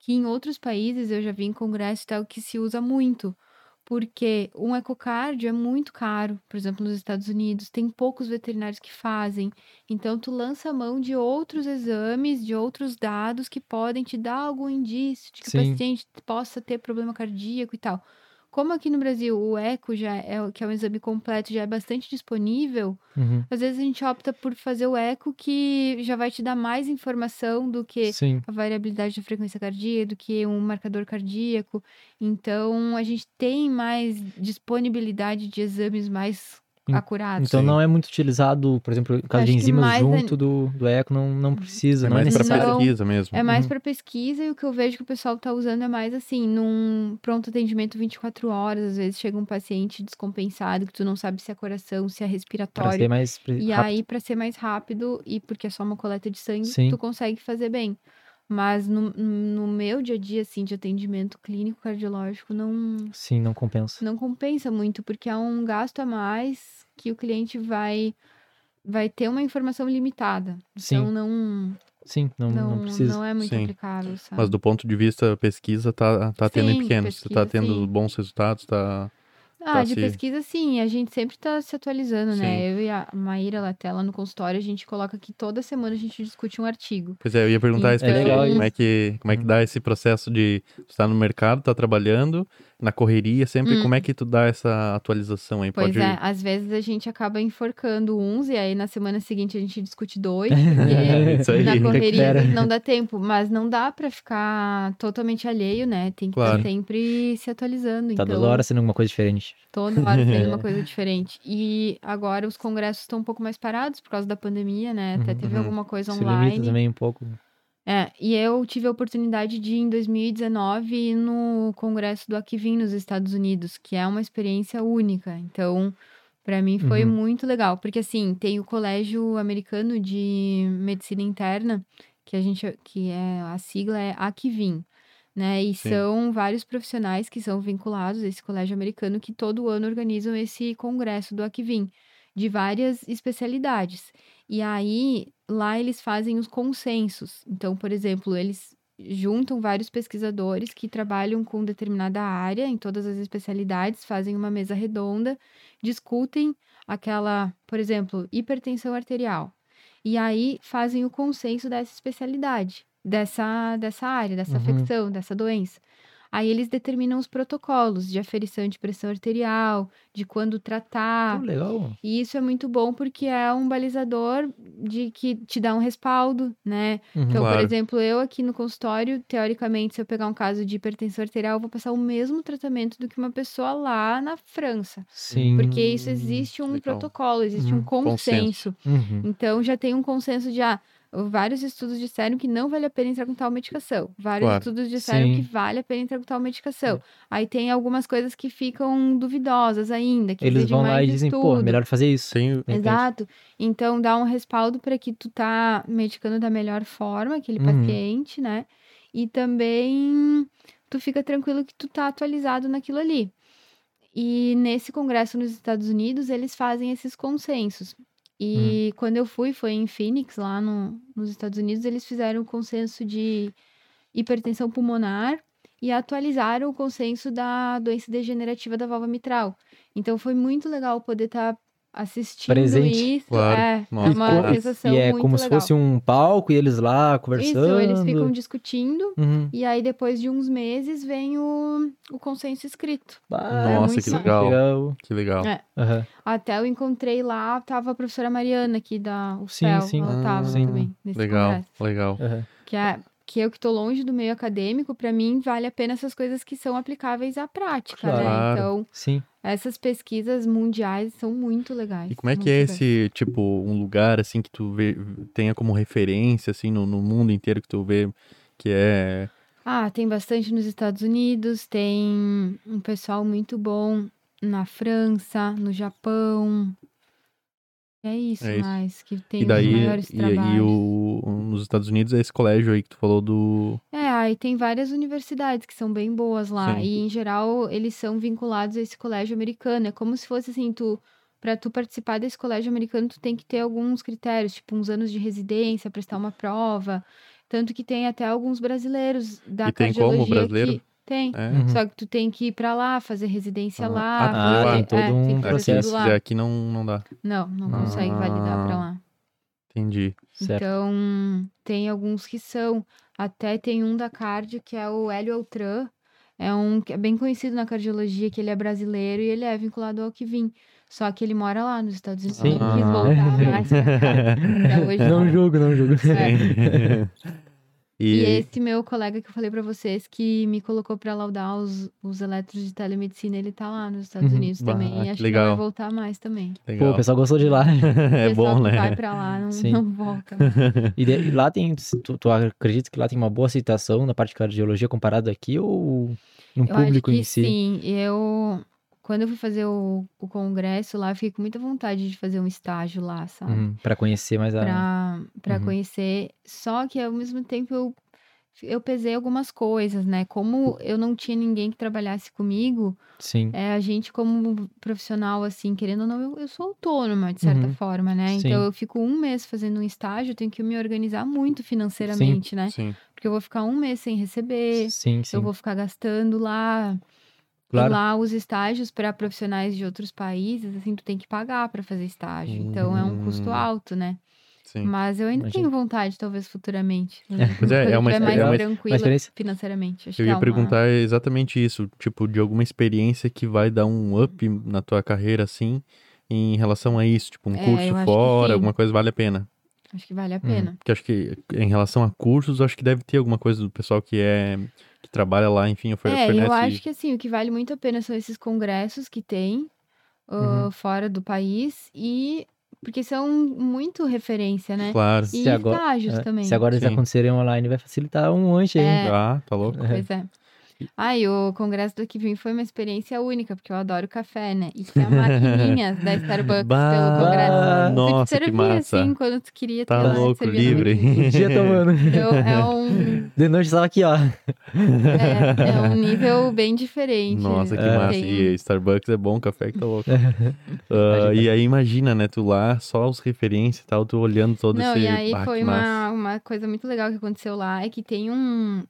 Que em outros países eu já vi em congresso e tal que se usa muito. Porque um ecocardio é muito caro, por exemplo, nos Estados Unidos, tem poucos veterinários que fazem. Então, tu lança a mão de outros exames, de outros dados que podem te dar algum indício de que Sim. o paciente possa ter problema cardíaco e tal. Como aqui no Brasil o eco já é, que é um exame completo, já é bastante disponível, uhum. às vezes a gente opta por fazer o eco que já vai te dar mais informação do que Sim. a variabilidade da frequência cardíaca, do que um marcador cardíaco. Então, a gente tem mais disponibilidade de exames mais En- acurados. Então Sim. não é muito utilizado, por exemplo, o caso de enzimas é- junto do, do eco, não, não precisa, É é mais para pesquisa mesmo. É mais Uhum. para pesquisa e o que eu vejo que o pessoal tá usando é mais assim, num pronto atendimento 24 horas, às vezes chega um paciente descompensado que tu não sabe se é coração, se é Pra respiratório. ser mais pre- E rápido. aí, para ser mais rápido e porque é só uma coleta de sangue, Sim. tu consegue fazer bem. Mas no, no meu dia a dia, assim, de atendimento clínico cardiológico, não, Sim, não compensa. não compensa muito, porque é um gasto a mais que o cliente vai vai ter uma informação limitada. Sim. Então não Sim, não, não, não, precisa. não é muito Sim. aplicável, sabe? Mas do ponto de vista pesquisa, tá, tá tendo em Sim, pequenos. Você tá pesquisa, tendo sim. bons resultados, tá... Ah, tá de se- pesquisa, sim. A gente sempre tá se atualizando, Sim. né? Eu e a Maíra Latela no consultório, a gente coloca que toda semana a gente discute um artigo. Pois é, eu ia perguntar isso pra Então- ti, É legal como é que como é que dá esse processo de estar no mercado, tá trabalhando, na correria sempre, Hum. como é que tu dá essa atualização aí? Pois Pode é, às vezes a gente acaba enforcando uns e aí na semana seguinte a gente discute dois, porque Isso aí. na correria não dá tempo, mas não dá pra ficar totalmente alheio, né? Tem que Claro. estar sempre se atualizando. Tá então, toda hora sendo alguma coisa diferente. toda hora tem uma coisa diferente. E agora os congressos estão um pouco mais parados por causa da pandemia, né? Até Uhum. teve Uhum. alguma coisa Se limita online. também um pouco. É, e eu tive a oportunidade de em 2019 ir no congresso do Akivin nos Estados Unidos, que é uma experiência única. Então, para mim foi Uhum. muito legal, porque assim, tem o Colégio Americano de Medicina Interna, que a gente que é a sigla é Akivin, né? E Sim. são vários profissionais que são vinculados a esse colégio americano que todo ano organizam esse congresso do Akivin, de várias especialidades. E aí, lá eles fazem os consensos. Então, por exemplo, eles juntam vários pesquisadores que trabalham com determinada área em todas as especialidades, fazem uma mesa redonda, discutem aquela, por exemplo, hipertensão arterial. E aí fazem o consenso dessa especialidade, dessa, dessa área, dessa Uhum. afecção, dessa doença. Aí eles determinam os protocolos de aferição de pressão arterial, de quando tratar. Pô, legal. E isso é muito bom porque é um balizador de que te dá um respaldo, né? Uhum. Então, por Claro. exemplo, eu aqui no consultório, teoricamente, se eu pegar um caso de hipertensão arterial, eu vou passar o mesmo tratamento do que uma pessoa lá na França. Sim. Porque isso existe um legal. protocolo, existe Uhum. um consenso. Uhum. Então já tem um consenso de ah, vários estudos disseram que não vale a pena entrar com tal medicação. Vários Claro. estudos disseram Sim. que vale a pena entrar com tal medicação. Aí tem algumas coisas que ficam duvidosas ainda, que Eles vão lá e dizem, pô, estudo. melhor fazer isso. Repente. Exato. Então dá um respaldo para que tu tá medicando da melhor forma aquele Uhum. paciente, né? E também tu fica tranquilo que tu tá atualizado naquilo ali. E nesse congresso nos Estados Unidos, eles fazem esses consensos. E quando eu fui, foi em Phoenix, lá no, nos Estados Unidos, eles fizeram o consenso de hipertensão pulmonar e atualizaram o consenso da doença degenerativa da válvula mitral. Então foi muito legal poder estar assistindo Presente. isso. Claro. É, Nossa, é uma claro. sensação E é muito como se legal. fosse um palco e eles lá conversando. Isso, eles ficam discutindo. Uhum. E aí, depois de uns meses, vem o, o consenso escrito. Ah, Nossa, muito que legal. legal. Que legal. É. Aham. Até eu encontrei lá, tava a professora Mariana aqui da Sim, UFEL. sim. Ela Ah, tava sim. também nesse Legal, congresso. legal. aham. Que, é, que eu que tô longe do meio acadêmico, pra mim, vale a pena essas coisas que são aplicáveis à prática, né? Claro. Então, Sim. Essas pesquisas mundiais são muito legais. E como é que é legais. esse, tipo, um lugar, assim, que tu vê, tenha como referência, assim, no, no mundo inteiro que tu vê que é... Ah, tem bastante nos Estados Unidos, tem um pessoal muito bom na França, no Japão. É isso, É isso. mais, que tem E os daí, maiores e, trabalhos. e o, nos Estados Unidos é esse colégio aí que tu falou do... É, aí tem várias universidades que são bem boas lá. Sim. E, em geral, eles são vinculados a esse colégio americano. É como se fosse assim, tu... Pra tu participar desse colégio americano, tu tem que ter alguns critérios, tipo uns anos de residência, prestar uma prova. Tanto que tem até alguns brasileiros da E tem como brasileiro? que... Tem. É? Uhum. Só que tu tem que ir pra lá, fazer residência Ah, lá. ah, fazer- tem todo é, um processo. fizer aqui não, não dá. Não, não consegue validar pra Ah. lá. Entendi. Certo. Então, tem alguns que são. Até tem um da cardio, que é o Hélio Altran. É um que é bem conhecido na cardiologia, que ele é brasileiro e ele é vinculado ao Kivin. Só que ele mora lá nos Estados Unidos. Sim. Ele quis Ah. voltar mais pra cá. Hoje Não não. julgo, não julgo. É. E e, esse meu colega que eu falei pra vocês, que me colocou pra laudar os, os eletros de telemedicina, ele tá lá nos Estados Uhum. Unidos também. que E acho que legal. vai voltar mais também. Pô, legal. o pessoal gostou de lá. é O pessoal bom, que né? vai pra lá, não, Sim. não volta. E, de- e lá tem. Tu, tu acredita que lá tem uma boa aceitação na parte de cardiologia comparado aqui ou no Eu público acho que em si? sim. Eu, quando eu fui fazer o, o congresso lá, eu fiquei com muita vontade de fazer um estágio lá, sabe? Uhum, pra conhecer mais a. Pra, pra Uhum. conhecer. Só que ao mesmo tempo eu, eu pesei algumas coisas, né? Como eu não tinha ninguém que trabalhasse comigo, Sim. é, a gente, como profissional, assim, querendo ou não, eu, eu sou autônoma, de certa Uhum. forma, né? Sim. Então eu fico um mês fazendo um estágio, tenho que me organizar muito financeiramente, né? Sim. Porque eu vou ficar um mês sem receber. Sim, sim. Eu vou ficar gastando lá. Claro. E lá os estágios para profissionais de outros países, assim, tu tem que pagar para fazer estágio. Então é um custo Hum. alto, né? Sim. Mas eu ainda Imagino. tenho vontade, talvez futuramente. né? Pois é, é uma experiência- mais é uma tranquila financeiramente. Acho Eu que ia é uma- perguntar exatamente isso, tipo, de alguma experiência que vai dar um up na tua carreira, assim, em relação a isso, tipo, um É, curso fora, alguma coisa vale a pena. Acho que vale a pena. Porque acho que em relação a cursos, acho que deve ter alguma coisa do pessoal que é que trabalha lá, enfim, ofer É, oferece. eu acho que assim, o que vale muito a pena são esses congressos que tem ah, Uhum. fora do país e porque são muito referência, né? Claro. E Se agora- estágios É, também. Se agora eles acontecerem online, vai facilitar um monte aí. É. Ah, tá louco. Pois é. E o congresso do Kivin foi uma experiência única, porque eu adoro café, né? E tinha maquininhas da Starbucks Bah, pelo congresso. Nossa, tu que te servia, massa. assim, quando tu queria Tá ter lá, te louco, servia livre. Um dia tomando. Então, é um, De noite estava aqui, ó. é, é um nível bem diferente. Nossa, que É, massa. tem- E Starbucks é bom, café que tá louco. Ah, e aí imagina, né, tu lá, só os referências e tal, tu olhando todo Não, esse... e aí Ah, foi uma, uma coisa muito legal que aconteceu lá, é que tem um,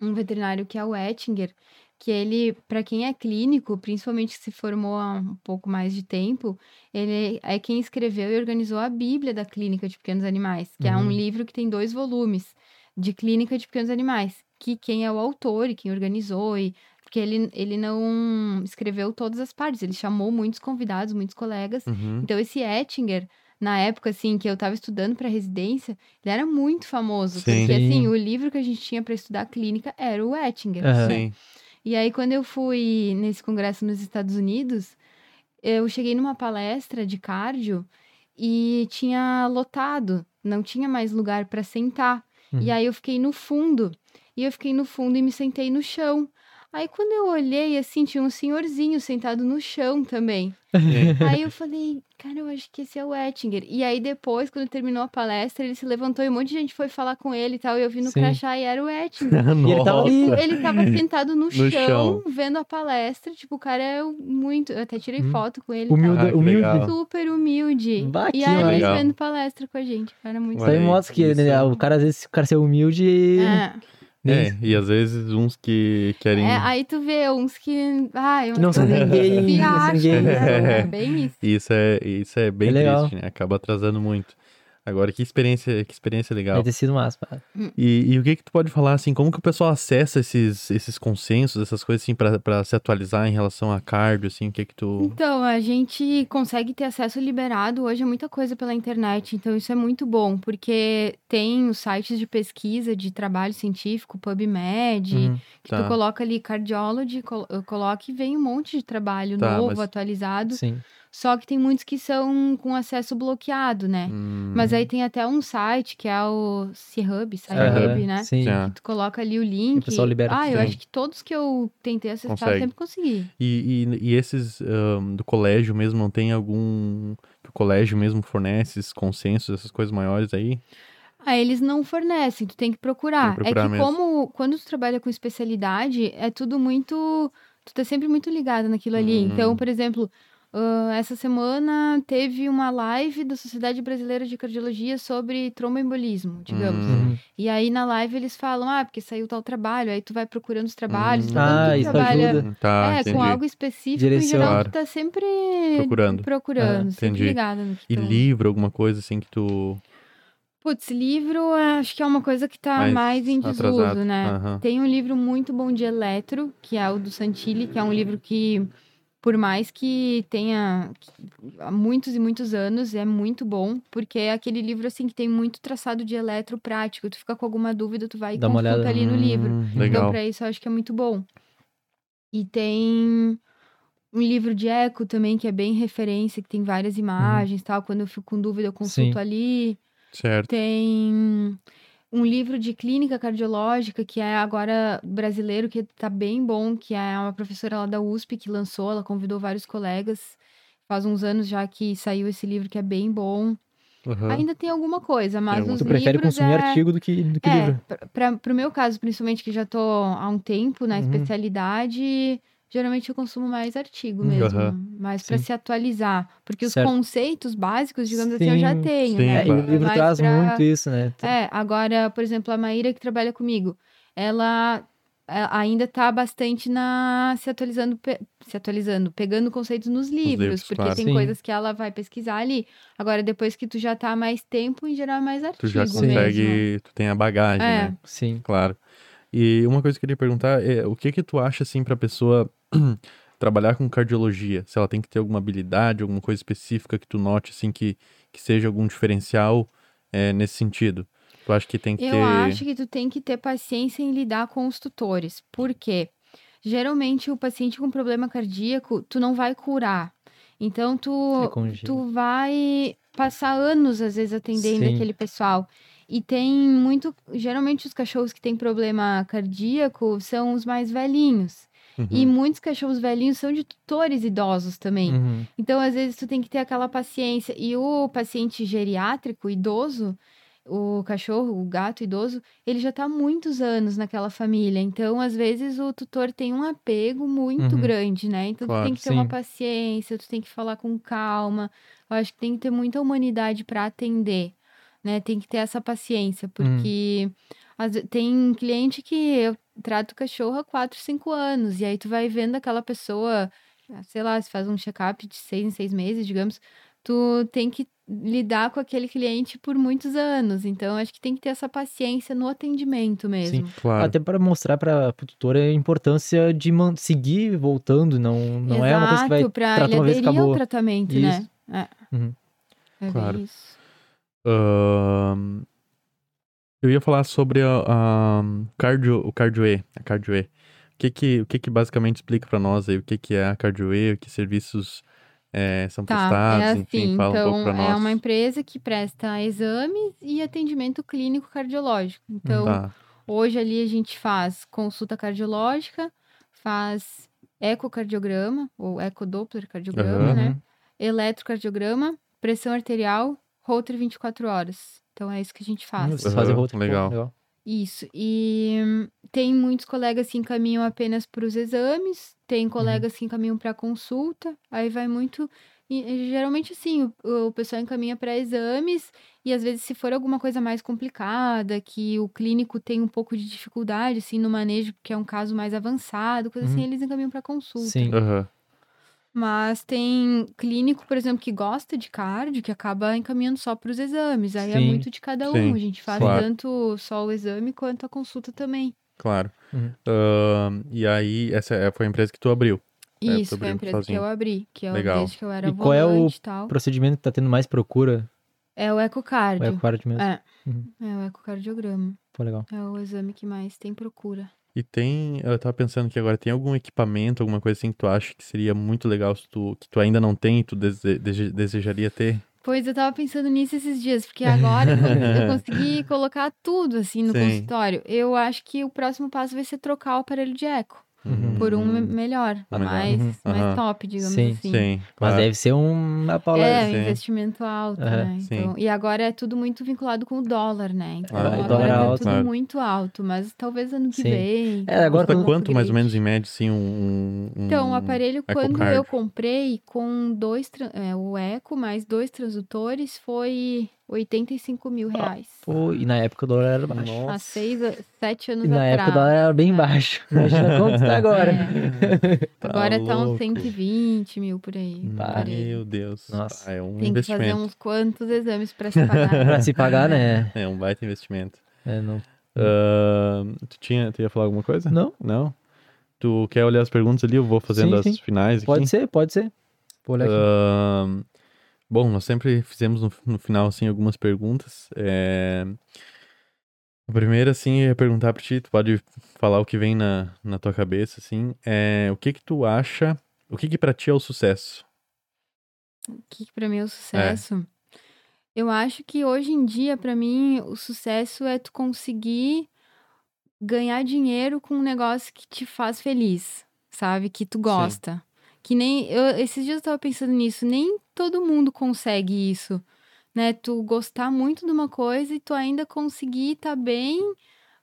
um veterinário que é o Ettinger, que ele, para quem é clínico, principalmente que se formou há um pouco mais de tempo, ele é quem escreveu e organizou a Bíblia da Clínica de Pequenos Animais, que é um Uhum. livro que tem dois volumes de Clínica de Pequenos Animais, que quem é o autor e quem organizou e porque ele, ele não escreveu todas as partes, ele chamou muitos convidados, muitos colegas. Uhum. Então esse Ettinger, na época assim que eu tava estudando para residência, ele era muito famoso, Sim. porque assim, Sim. o livro que a gente tinha para estudar clínica era o Ettinger. Né? Sim. E aí, quando eu fui nesse congresso nos Estados Unidos, eu cheguei numa palestra de cardio e tinha lotado, não tinha mais lugar para sentar. Uhum. E aí eu fiquei no fundo. E eu fiquei no fundo e me sentei no chão. Aí quando eu olhei, assim, tinha um senhorzinho sentado no chão também. Aí eu falei, cara, eu acho que esse é o Ettinger. E aí depois, quando terminou a palestra, ele se levantou e um monte de gente foi falar com ele e tal. E eu vi no Sim. crachá e era o Ettinger. E ele tava. Ele tava sentado no, chão, chão. vendo a palestra. Tipo, o cara é muito. Eu até tirei Hum. foto com ele. Humilde, Ah, humilde. Super humilde. Bah, e aí, ele legal. vendo palestra com a gente. O cara é muito Isso aí mostra que né, o cara, às vezes, o cara ser humilde. É. É, e às vezes uns que querem. É, aí tu vê uns que. Ai, Que não são ninguém, não são ninguém. né? É bem isso. Isso é, isso é bem É legal. triste, né? Acaba atrasando muito. Agora, que experiência, que experiência legal. Vai ter sido massa. cara. E, e o que que tu pode falar, assim, como que o pessoal acessa esses, esses consensos, essas coisas, assim, pra, pra se atualizar em relação a cardio, assim, o que que tu... Então, a gente consegue ter acesso liberado hoje a muita coisa pela internet, então isso é muito bom, porque tem os sites de pesquisa de trabalho científico, PubMed, Uhum. que Tá. tu coloca ali cardiology, col coloca e vem um monte de trabalho Tá, novo, mas- atualizado, Sim. Só que tem muitos que são com acesso bloqueado, né? Hum, Mas aí tem até um site que é o C-Hub, Aham, SciHub, né? Sim. já. Tu coloca ali o link. pessoal libera Ah, eu sim. acho que todos que eu tentei acessar, eu Consegue. sempre consegui. E, e, e esses ahn, do colégio mesmo, não tem algum... que o colégio mesmo fornece esses consensos, essas coisas maiores aí? Ah, eles não fornecem, tu tem que procurar. Tem que procurar é que mesmo. como quando tu trabalha com especialidade, é tudo muito. Tu tá sempre muito ligado naquilo ali. Hum. Então, por exemplo, ah, essa semana teve uma live da Sociedade Brasileira de Cardiologia sobre tromboembolismo, digamos. Hum. Uhum. E aí na live eles falam, ah, porque saiu tal trabalho, aí tu vai procurando os trabalhos. Hum. quando Ah, tu isso trabalha ajuda. Tá, é, entendi. com algo específico, Direciona. em geral, tu tá sempre Procurando. procurando, Ah, sempre entendi. ligado no que E livro, alguma coisa assim que tu... Putz, livro, é, acho que é uma coisa que tá Mais mais, em desuso, atrasado. né? Aham. Tem um livro muito bom de eletro, que é o do Santilli, que é um livro que, por mais que tenha há muitos e muitos anos, é muito bom, porque é aquele livro, assim, que tem muito traçado de eletro prático. Tu fica com alguma dúvida, tu vai e Dá consulta ali no livro. Hum, Então, pra isso, eu acho que é muito bom. E tem um livro de eco também, que é bem referência, que tem várias imagens e tal. Quando eu fico com dúvida, eu consulto Sim. ali. Certo. Tem um livro de clínica cardiológica, que é agora brasileiro, que tá bem bom, que é uma professora lá da USP que lançou, ela convidou vários colegas. Faz uns anos já que saiu esse livro, que é bem bom. Aham. Ainda tem alguma coisa, mas alguma os Tu prefere consumir é... artigo do que, do que É, livro. pra, pro meu caso, principalmente, que já tô há um tempo na Uhum. especialidade, geralmente eu consumo mais artigo Uhum. mesmo, Aham. mais Sim. se atualizar. Porque os Certo. conceitos básicos, digamos assim, eu já Sim, tenho, sim, né? É, e o claro. livro Mas traz pra- muito isso, né? É, agora, por exemplo, a Maíra que trabalha comigo, ela é, ainda tá bastante na se atualizando, pe- se atualizando, pegando conceitos nos livros, livros, porque claro. tem Sim. coisas que ela vai pesquisar ali. Agora, depois que tu já tá há mais tempo, em geral é mais Tu artigo já mesmo. consegue... Tu tem a bagagem, É. né? Sim. Claro. E uma coisa que eu queria perguntar é o que que tu acha, assim, pra pessoa trabalhar com cardiologia? Se ela tem que ter alguma habilidade, alguma coisa específica que tu note, assim, que, que seja algum diferencial é, nesse sentido? Tu acha que tem que Eu ter... acho que tu tem que ter paciência em lidar com os tutores. Por quê? Geralmente, o paciente com problema cardíaco, tu não vai curar. Então, tu, É tu vai passar anos, às vezes, atendendo Sim. aquele pessoal. E tem muito. Geralmente, os cachorros que têm problema cardíaco são os mais velhinhos. Uhum. E muitos cachorros velhinhos são de tutores idosos também. Uhum. Então, às vezes, tu tem que ter aquela paciência. E o paciente geriátrico, idoso, o cachorro, o gato idoso, ele já tá há muitos anos naquela família. Então, às vezes, o tutor tem um apego muito Uhum. grande, né? Então, tu Claro, tem que ter uma sim. paciência, tu tem que falar com calma. Eu acho que tem que ter muita humanidade para atender, né? Tem que ter essa paciência, porque às ve- tem cliente que eu trata o cachorro há 4, 5 anos. E aí tu vai vendo aquela pessoa, sei lá, se faz um check-up de seis em seis meses, digamos, tu tem que lidar com aquele cliente por muitos anos. Então, acho que tem que ter essa paciência no atendimento mesmo. Sim. Claro. Até para mostrar para o tutor a importância de seguir voltando, não, não é uma coisa que vai Exato, pra tratar ele uma vez aderir ao acabou. tratamento, né? É. Uhum. É Claro. isso. Ahn, eu ia falar sobre a, a cardio, o cardio E, a cardio E. O que que, o que que basicamente explica para nós aí o que que é a cardio E, que serviços eh, são Tá, prestados, é enfim, assim, fala um pouco então para nós. é uma empresa que presta exames e atendimento clínico cardiológico. Então, Tá, hoje ali a gente faz consulta cardiológica, faz ecocardiograma, ou ecodoppler cardiograma, Aham. né? Uhum. Eletrocardiograma, pressão arterial, Holter 24 horas. Então é isso que a gente faz. Vocês fazem Aham, outra legal. Isso. E hum, tem muitos colegas que encaminham apenas para os exames, tem colegas que encaminham para consulta, aí vai muito. e- geralmente, assim, o, o pessoal encaminha para exames, e às vezes, se for alguma coisa mais complicada, que o clínico tem um pouco de dificuldade, assim, no manejo, porque é um caso mais avançado, coisa assim, Uhum. eles encaminham para consulta. Sim. aham, Mas tem clínico, por exemplo, que gosta de cardio, que acaba encaminhando só para os exames. Aí é Sim, muito de cada um. sim, A gente faz claro. tanto só o exame quanto a consulta também. claro. Uhum. Ahn, e aí, essa é- foi a empresa que tu abriu. É, Isso, foi a empresa sozinho. que eu abri, que é o Legal. desde que eu era E qual é o volante tal. Procedimento que tá tendo mais procura É o é ecocardio. o cardio mesmo. É. Uhum. É o ecocardiograma. Pô, legal. É o exame que mais tem procura. E tem, eu tava pensando que agora tem algum equipamento, alguma coisa assim que tu acha que seria muito legal se tu, que tu ainda não tem e tu dese- dese- desejaria ter? Pois eu tava pensando nisso esses dias, porque agora eu consegui colocar tudo assim no Sim. consultório. Eu acho que o próximo passo vai ser trocar o aparelho de eco Uhum. por um me- Hum, melhor, melhor. mais, Uhum. mais Aham. top, digamos Sim. assim. Sim, Mas claro. deve ser uma paula. É, Sim. um investimento alto, né? Então, e agora é tudo muito vinculado com o dólar, né? Então Ah, o agora dólar é alto. tudo Claro. muito alto, mas talvez ano que Sim. vem. É, agora Custa quanto mais ou menos em média, sim, um, um- Então, o aparelho, quando ecocardio? eu comprei, com dois, é, o Eco mais dois transdutores, foi 85 mil reais. Pô, e na época o dólar era baixo. Há seis, sete anos E na atrás. época o dólar era bem baixo. Imagina quanto tá agora. Tá Agora tá uns louco. 120 mil por aí. Bah. Meu Deus. Nossa. Ah, é um Tem que fazer uns quantos exames pra se pagar. pra se pagar, né? É um baita investimento. É, não. Ahn, tu, tinha, tu ia falar alguma coisa? Não, Não? Tu quer olhar as perguntas ali? Eu vou fazendo Sim, as sim. finais pode aqui. ser, pode ser. Vou olhar aqui. Ahn, bom, nós sempre fizemos no, no final, assim, algumas perguntas. É... A primeira, assim, ia perguntar pra ti, tu pode falar o que vem na, na tua cabeça, assim. É, o que que tu acha, o que que pra ti é o sucesso? O que que pra mim é o sucesso? Eu acho que hoje em dia, pra mim, o sucesso é tu conseguir ganhar dinheiro com um negócio que te faz feliz, sabe? Que tu gosta. Que nem. Eu, esses dias eu tava pensando nisso, nem todo mundo consegue isso. Né? Tu gostar muito de uma coisa e tu ainda conseguir tá bem.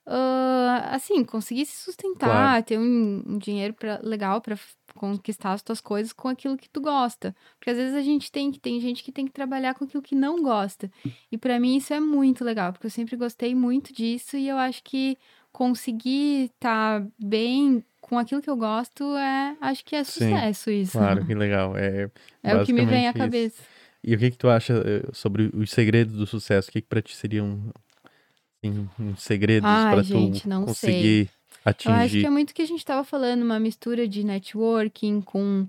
ah, assim, conseguir se sustentar, Claro. ter um, um dinheiro pra, legal pra f- conquistar as tuas coisas com aquilo que tu gosta. Porque às vezes a gente tem que tem gente que tem que trabalhar com aquilo que não gosta. E pra mim isso é muito legal, porque eu sempre gostei muito disso e eu acho que conseguir estar bem com aquilo que eu gosto é, acho que é Sim, sucesso isso. Claro, que legal. É, É o que me vem à isso. cabeça. E o que que tu acha eh, sobre os segredos do sucesso? O que que pra ti seria um, assim, um segredos gente, tu não conseguir Eu acho atingir? que é muito que a gente tava falando, uma mistura de networking com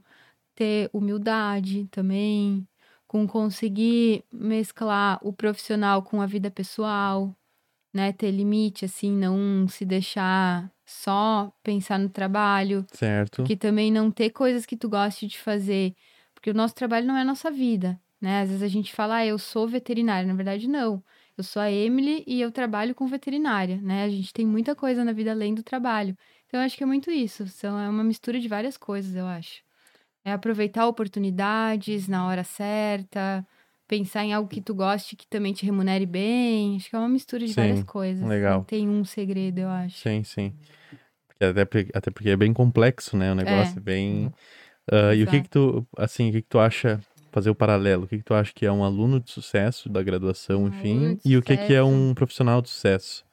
ter humildade também, com conseguir mesclar o profissional com a vida pessoal, né? Ter limite, assim, não se deixar só pensar no trabalho, Certo. que também não ter coisas que tu goste de fazer, porque o nosso trabalho não é a nossa vida, né? Às vezes a gente fala, ah, eu sou veterinária, na verdade não. Eu sou a Emily e eu trabalho com veterinária, né? A gente tem muita coisa na vida além do trabalho. Então eu acho que é muito isso, são é uma mistura de várias coisas, eu acho. É aproveitar oportunidades na hora certa, pensar em algo que tu goste que também te remunere bem. Acho que é uma mistura de várias Sim, coisas. legal. Não tem um segredo, eu acho. Sim, sim. Até, porque- até porque é bem complexo, né? O negócio é bem. Ah, e o que que tu, assim, o que que tu acha, fazer o paralelo, o que que tu acha que é um aluno de sucesso da graduação, Um enfim, e o que que é um profissional de sucesso?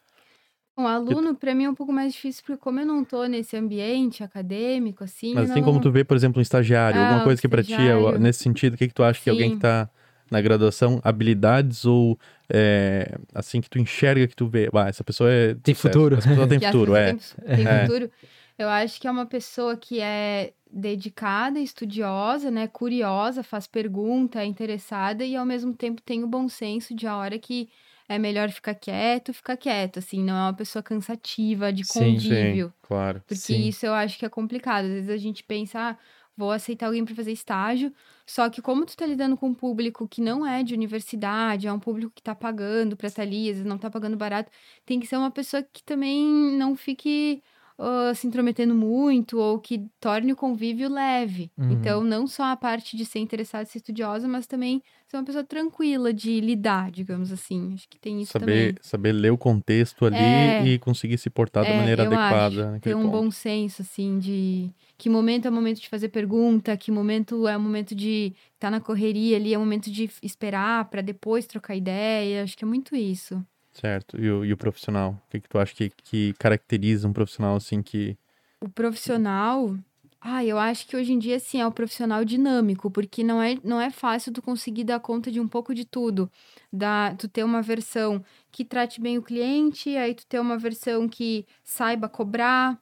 Um aluno, pra mim, é um pouco mais difícil, porque como eu não tô nesse ambiente acadêmico, assim. Mas assim não... como tu vê, por exemplo, um estagiário, Ah, alguma coisa que pra ti, é, nesse sentido, o que, que tu acha que alguém que Sim. tá na graduação, habilidades ou é, assim que tu enxerga que tu vê, ah, essa pessoa é Tem sucesso, futuro. Essa pessoa tem futuro, é. têm- Tem, É. futuro. Eu acho que é uma pessoa que é dedicada, estudiosa, né? Curiosa, faz pergunta, é interessada e ao mesmo tempo tem o bom senso de a hora que é melhor ficar quieto, ficar quieto, assim, não é uma pessoa cansativa, de Sim. convívio. Sim, claro. Porque Sim. isso eu acho que é complicado. Às vezes a gente pensa, ah, vou aceitar alguém para fazer estágio, só que como tu tá lidando com um público que não é de universidade, é um público que tá pagando estar ali, às vezes não tá pagando barato, tem que ser uma pessoa que também não fique ah, se intrometendo muito ou que torne o convívio leve. Uhum. Então, não só a parte de ser interessada, ser estudiosa, mas também ser uma pessoa tranquila de lidar, digamos assim. Acho que tem isso também. Saber, saber ler o contexto ali É. e conseguir se portar da É, maneira eu adequada. naquele Ter um ponto. bom senso, assim, de que momento é o momento de fazer pergunta, que momento é o momento de estar na correria ali, é o momento de esperar para depois trocar ideia. Acho que é muito isso. Certo. E o, e o profissional? O que, que tu acha que, que caracteriza um profissional assim que. O profissional. Ah, eu acho que hoje em dia, sim, é o profissional dinâmico, porque não é, não é fácil tu conseguir dar conta de um pouco de tudo. Da, tu ter uma versão que trate bem o cliente, aí tu ter uma versão que saiba cobrar,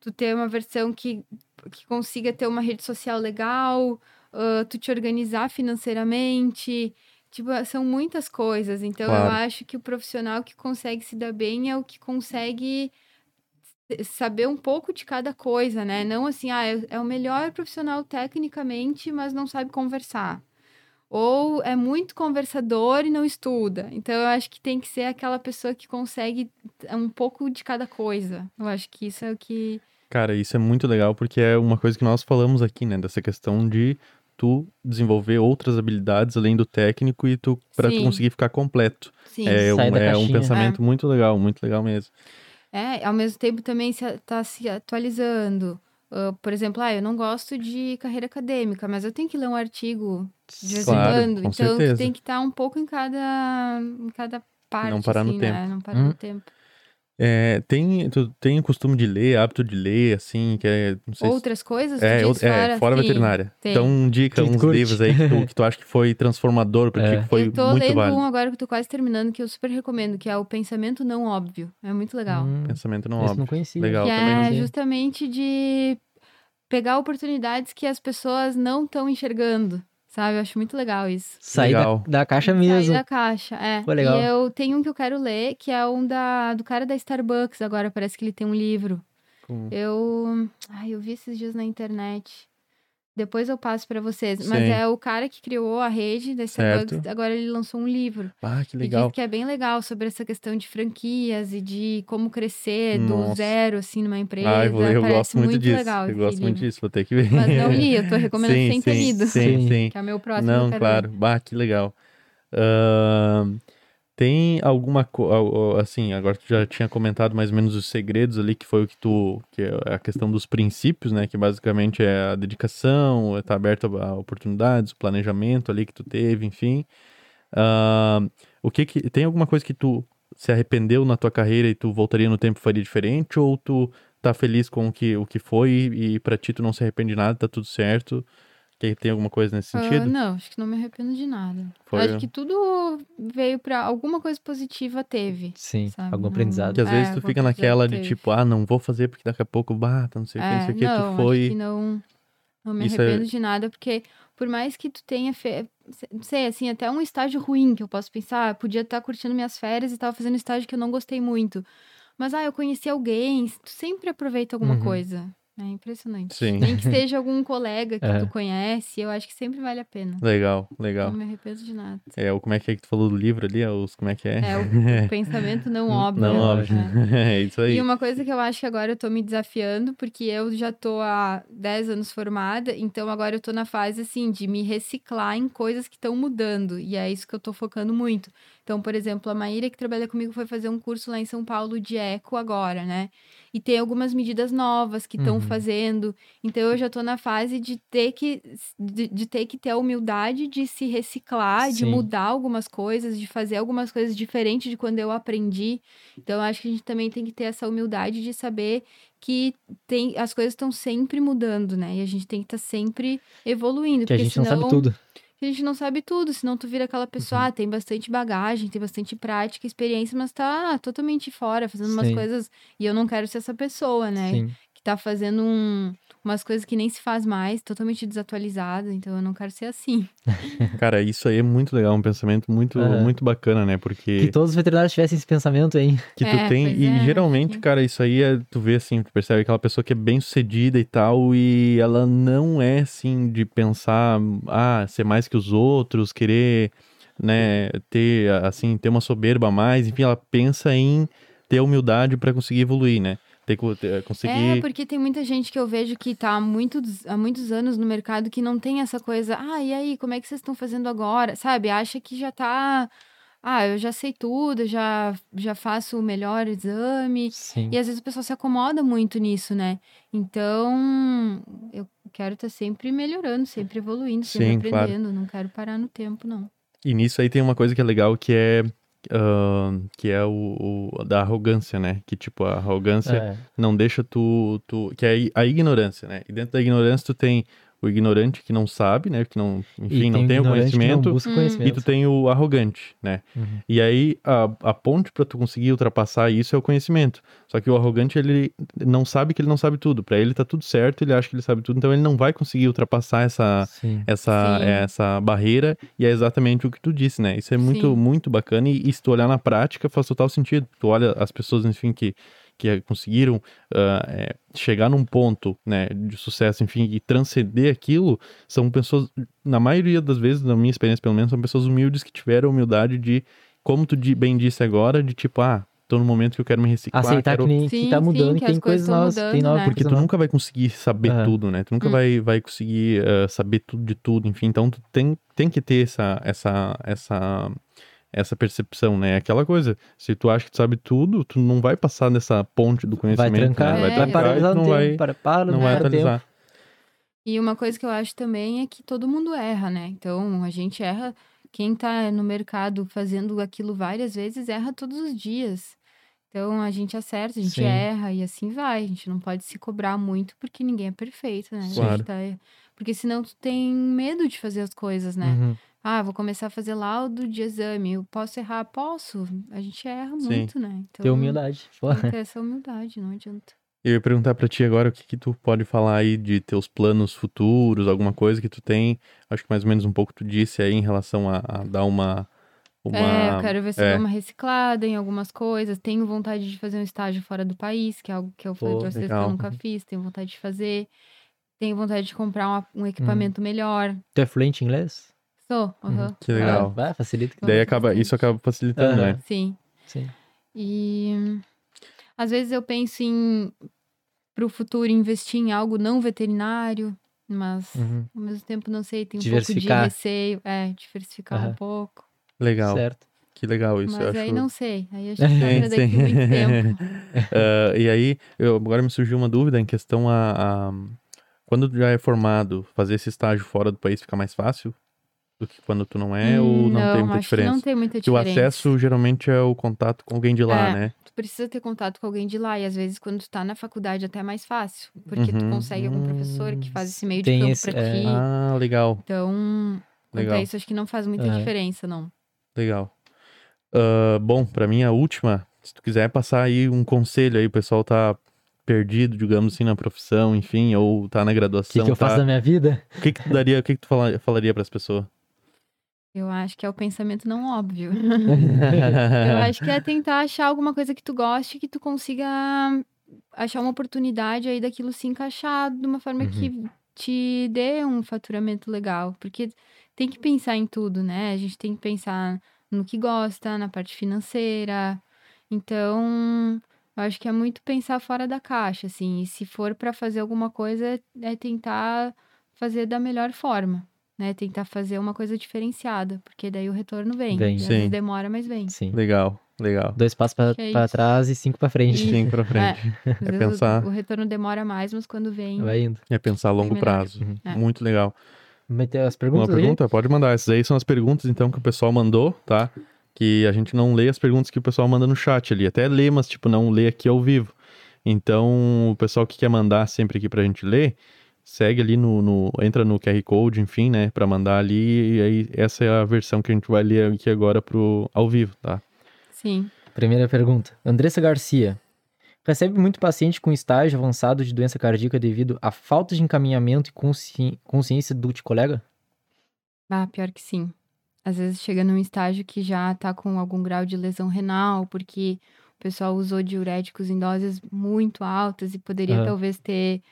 tu ter uma versão que, que consiga ter uma rede social legal, ah, tu te organizar financeiramente. Tipo, são muitas coisas. Então, eu Claro. acho que o profissional que consegue se dar bem é o que consegue saber um pouco de cada coisa, né? Não assim, ah, é é o melhor profissional tecnicamente, mas não sabe conversar. Ou é muito conversador e não estuda. Então, eu acho que tem que ser aquela pessoa que consegue um pouco de cada coisa. Eu acho que isso é o que. Cara, isso é muito legal porque é uma coisa que nós falamos aqui, né? Dessa questão de tu desenvolver outras habilidades além do técnico e tu para tu conseguir ficar completo. Sim, É, um, é um pensamento muito legal, muito legal mesmo. É, ao mesmo tempo também se, a- tá se atualizando. Ah, por exemplo, ah, eu não gosto de carreira acadêmica, mas eu tenho que ler um artigo de vez em Claro, quando. com então, certeza. tem que estar um pouco em cada, em cada parte, parar no assim, né? Não parar Hum. no tempo. É, tem, tu tem o costume de ler, hábito de ler, assim, que é, não sei se- Outras coisas? É, tu diz é, fora Sim, veterinária. tem. Então, dica, Que tu uns curte. livros aí que tu, que tu acha que foi transformador pra É. ti, que foi eu tô muito lendo válido. um agora que tô quase terminando, que eu super recomendo, que é o Pensamento Não Óbvio. É muito legal. Hum, Pensamento não esse óbvio. não conhecia. Legal que também. é justamente de pegar oportunidades que as pessoas não estão enxergando, sabe? Eu acho muito legal isso. Sair da, Legal. da caixa Sair mesmo. da caixa, é. Pô, legal. E eu tenho um que eu quero ler, que é um da, do cara da Starbucks agora, parece que ele tem um livro. Com- Eu, ai, eu vi esses dias na internet. Depois eu passo pra vocês. Mas Sim. é o cara que criou a rede da Starbucks, Certo. agora ele lançou um livro. Ah, que E legal. diz que é bem legal sobre essa questão de franquias e de como crescer do Nossa. zero, assim, numa empresa. Ah, eu, vou ler, eu gosto muito, disso. legal eu gosto muito livro. disso, vou ter que ver. Mas não li, eu tô recomendando sim, sem ter sim, lido. Sim, Sim. Que é o meu próximo. Não, claro. Bah, que legal. Ahn, tem alguma assim, agora tu já tinha comentado mais ou menos os segredos ali, que foi o que tu, que é a questão dos princípios, né, que basicamente é a dedicação, é estar aberto a oportunidades, o planejamento ali que tu teve, enfim. Ahn, o que que, tem alguma coisa que tu se arrependeu na tua carreira e tu voltaria no tempo e faria diferente, ou tu tá feliz com o que, o que foi e pra ti tu não se arrepende de nada, tá tudo certo? Que tem alguma coisa nesse Ah, sentido? não, acho que não me arrependo de nada. Foi- Acho que tudo veio pra. Alguma coisa positiva teve. Sim, Sabe, algum aprendizado. Que às É, vezes tu alguma fica naquela de teve. tipo, ah, não vou fazer porque daqui a pouco bata, não sei o que, não sei o que, não, tu acho foi. que não, não me Isso é- arrependo de nada, porque por mais que tu tenha feito, não sei, assim, até um estágio ruim que eu posso pensar, ah, podia estar curtindo minhas férias e tava fazendo um estágio que eu não gostei muito. Mas, ah, eu conheci alguém, tu sempre aproveita alguma Uhum. coisa. É impressionante. Sim. Nem que seja algum colega que É. tu conhece, eu acho que sempre vale a pena. Legal, legal. Não me arrependo de nada. É, o como é que é que tu falou do livro ali? é Os, como é que é? É, o pensamento não óbvio. Não, eu óbvio. né? é isso aí. E uma coisa que eu acho que agora eu tô me desafiando, porque eu já tô há 10 anos formada, então agora eu tô na fase, assim, de me reciclar em coisas que estão mudando, e é isso que eu tô focando muito. Então, por exemplo, a Maíra que trabalha comigo foi fazer um curso lá em São Paulo de eco agora, né? E tem algumas medidas novas que estão Uhum. fazendo. Então eu já tô na fase de ter que de, de ter que ter a humildade de se reciclar, de Sim. mudar algumas coisas, de fazer algumas coisas diferentes de quando eu aprendi. Então acho que a gente também tem que ter essa humildade de saber que tem as coisas estão sempre mudando, né? E a gente tem que estar sempre evoluindo, Que a gente não senão sabe tudo. A gente não sabe tudo, senão tu vira aquela pessoa, Uhum. ah, tem bastante bagagem, tem bastante prática, experiência, mas tá totalmente fora, fazendo umas Sim. coisas. E eu não quero ser essa pessoa, né? Sim. Que tá fazendo um- umas coisas que nem se faz mais, totalmente desatualizada. Então eu não quero ser assim. Cara, isso aí é muito legal, um pensamento muito, Aham. muito bacana, né? Porque Que todos os veterinários tivessem esse pensamento aí. que tu É, tem. E é, geralmente, sim. cara, isso aí é. Tu vê assim, tu percebe aquela pessoa que é bem sucedida e tal, e ela não é assim de pensar, ah, ser mais que os outros, querer, né, ter, assim, ter uma soberba a mais. Enfim, ela pensa em ter humildade pra conseguir evoluir, né? Ter- conseguir. É, porque tem muita gente que eu vejo que tá há muitos, há muitos anos no mercado que não tem essa coisa, ah, e aí, como é que vocês estão fazendo agora? Sabe? Acha que já tá. Ah, eu já sei tudo, já, já faço o melhor exame. Sim. E às vezes o pessoal se acomoda muito nisso, né? Então, eu quero estar sempre melhorando, sempre evoluindo, sempre Sim, claro. aprendendo. Não quero parar no tempo, não. E nisso aí tem uma coisa que é legal que é. Ah, que é o, o- da arrogância, né? Que tipo, a arrogância É. não deixa tu, tu. Que é a ignorância, né? E dentro da ignorância tu tem o ignorante que não sabe, né? Que não, enfim, E não tem o conhecimento. busca conhecimento. E tu tem o arrogante, né? Uhum. E aí a, a ponte pra tu conseguir ultrapassar isso é o conhecimento. Só que o arrogante ele não sabe que ele não sabe tudo. Pra ele tá tudo certo, ele acha que ele sabe tudo, então ele não vai conseguir ultrapassar essa Sim. essa Sim. essa barreira e é exatamente o que tu disse, né? Isso é muito Sim. muito bacana e, e se tu olhar na prática faz total sentido. Tu olha as pessoas, enfim, que que conseguiram ah, é, chegar num ponto, né, de sucesso, enfim, e transcender aquilo, são pessoas, na maioria das vezes, na minha experiência pelo menos, são pessoas humildes que tiveram a humildade de, como tu bem disse agora, de tipo, ah, tô no momento que eu quero me reciclar, Aceitar quero que, nem, Sim, que tá sim, mudando que e tem as coisas novas. Tem mudando, novas né? porque tu nunca vai conseguir saber Aham. tudo, né? Tu nunca Hum. vai, vai conseguir eh, saber tudo de tudo, enfim. Então tu tem, tem que ter essa, essa, essa, essa percepção, né? Aquela coisa, se tu acha que tu sabe tudo, tu não vai passar nessa ponte do Vai conhecimento, trancar, né? É, Vai vai trancar e paralisar tu no não tempo. vai, Para, para, não vai para tempo. atualizar. E uma coisa que eu acho também é que todo mundo erra, né? Então, a gente erra. Quem tá no mercado fazendo aquilo várias vezes erra todos os dias. Então, a gente acerta, a gente Sim. erra e assim vai. A gente não pode se cobrar muito porque ninguém é perfeito, né? A gente Claro. tá- Porque senão tu tem medo de fazer as coisas, né? Uhum. Ah, vou começar a fazer laudo de exame. Eu posso errar? Posso. A gente erra Sim. muito, né? Então, Ter humildade. Tem que essa humildade, não adianta. Eu ia perguntar pra ti agora o que que tu pode falar aí de teus planos futuros, alguma coisa que tu tem. Acho que mais ou menos um pouco tu disse aí em relação a, a dar uma, uma... É, eu quero ver se eu é. dou uma reciclada em algumas coisas. Tenho vontade de fazer um estágio fora do país, que é algo que eu falei Pô, pra vocês que legal. eu nunca fiz. Tenho vontade de fazer. Tenho vontade de comprar um, um equipamento melhor. Tu é fluente em inglês? Sou, aham. Que legal. Ah, vai, facilita. Gosto Daí acaba, isso acaba facilitando, né? Sim. Sim. E às vezes eu penso em pro futuro investir em algo não veterinário, mas Uhum. ao mesmo tempo não sei, tem um pouco de receio, é, diversificar um Aham. pouco. Legal, Certo. que legal isso. eu mas acho... aí não sei, aí acho que vai daqui muito tempo. Ah, e aí, eu, agora me surgiu uma dúvida em questão a, a- Quando já é formado, fazer esse estágio fora do país fica mais fácil do que quando tu não é? ou Hum, não, tem muita acho que diferença? não tem muita Porque o diferença. acesso geralmente é o contato com alguém de lá, É. né? Tu precisa ter contato com alguém de lá. E às vezes, quando tu tá na faculdade, até é mais fácil. Porque tu Uhum. consegue algum professor que faz esse meio de campo esse- pra é. ti. Ah, legal, Então, quanto legal, a isso, acho que não faz muita Aham. diferença, não. legal. Ah, bom, pra mim a última, se tu quiser passar aí um conselho aí, o pessoal tá perdido, digamos assim, na profissão, enfim, ou tá na O que, graduação, que eu tá... faço da minha vida? O que que tu daria, o que que tu fala- falaria pras pessoas? Eu acho que é o pensamento não óbvio. Eu acho que é tentar achar alguma coisa que tu goste, que tu consiga achar uma oportunidade aí daquilo se encaixar de uma forma que te dê um faturamento legal. Porque tem que pensar em tudo, né? A gente tem que pensar no que gosta, na parte financeira. Então, eu acho que é muito pensar fora da caixa, assim. E se for para fazer alguma coisa, é tentar fazer da melhor forma, né? Tentar fazer uma coisa diferenciada, porque daí o retorno vem. Vem. E às Sim. vezes demora, mas vem. Sim. Legal. Legal. Dois passos pra, Que é trás e cinco pra frente. Isso. Cinco pra frente. Às É vezes o- pensar- O, retorno demora mais, mas quando vem. Vai indo. É pensar a longo Melhor. prazo. Uhum. É. Muito legal. Meter as Uma perguntas aí? pergunta? Pode mandar. Essas aí são as perguntas, então, que o pessoal mandou, tá? Que a gente não lê as perguntas que o pessoal manda no chat ali. Até lê, mas, tipo, não lê aqui ao vivo. Então, o pessoal que quer mandar sempre aqui pra gente ler, segue ali no, no- entra no QR Code, enfim, né, Pra mandar ali, e aí essa é a versão que a gente vai ler aqui agora pro ao vivo, tá? Sim. Primeira pergunta. Andressa Garcia. Recebe muito paciente com estágio avançado de doença cardíaca devido à falta de encaminhamento e consci... consciência do colega? Ah, pior que sim. Às vezes chega num estágio que já tá com algum grau de lesão renal, porque o pessoal usou diuréticos em doses muito altas e poderia Aham. talvez ter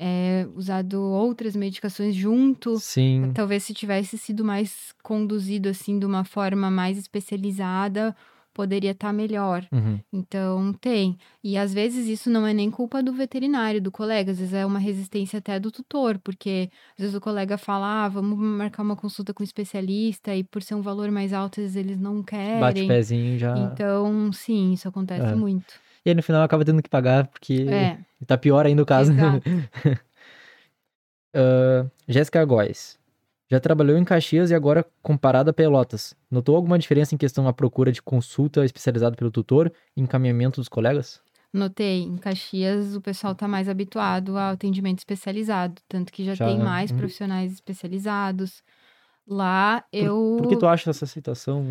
é, usado outras medicações junto. Sim. Talvez se tivesse sido mais conduzido assim de uma forma mais especializada, poderia estar melhor. Uhum. Então, tem. E às vezes isso não é nem culpa do veterinário, do colega, às vezes é uma resistência até do tutor, porque às vezes o colega fala, ah, vamos marcar uma consulta com um especialista, e por ser um valor mais alto, às vezes eles não querem. Bate pezinho já. Então, sim, isso acontece É. muito. E aí no final acaba tendo que pagar, porque É, tá pior ainda o caso. Ah, Jéssica Góes. Já trabalhou em Caxias e agora comparada a Pelotas. Notou alguma diferença em questão à procura de consulta especializada pelo tutor e encaminhamento dos colegas? Notei, em Caxias o pessoal tá mais habituado ao atendimento especializado, tanto que já, Já, tem né? mais Uhum. profissionais especializados. Lá Por- eu Por que tu acha essa situação?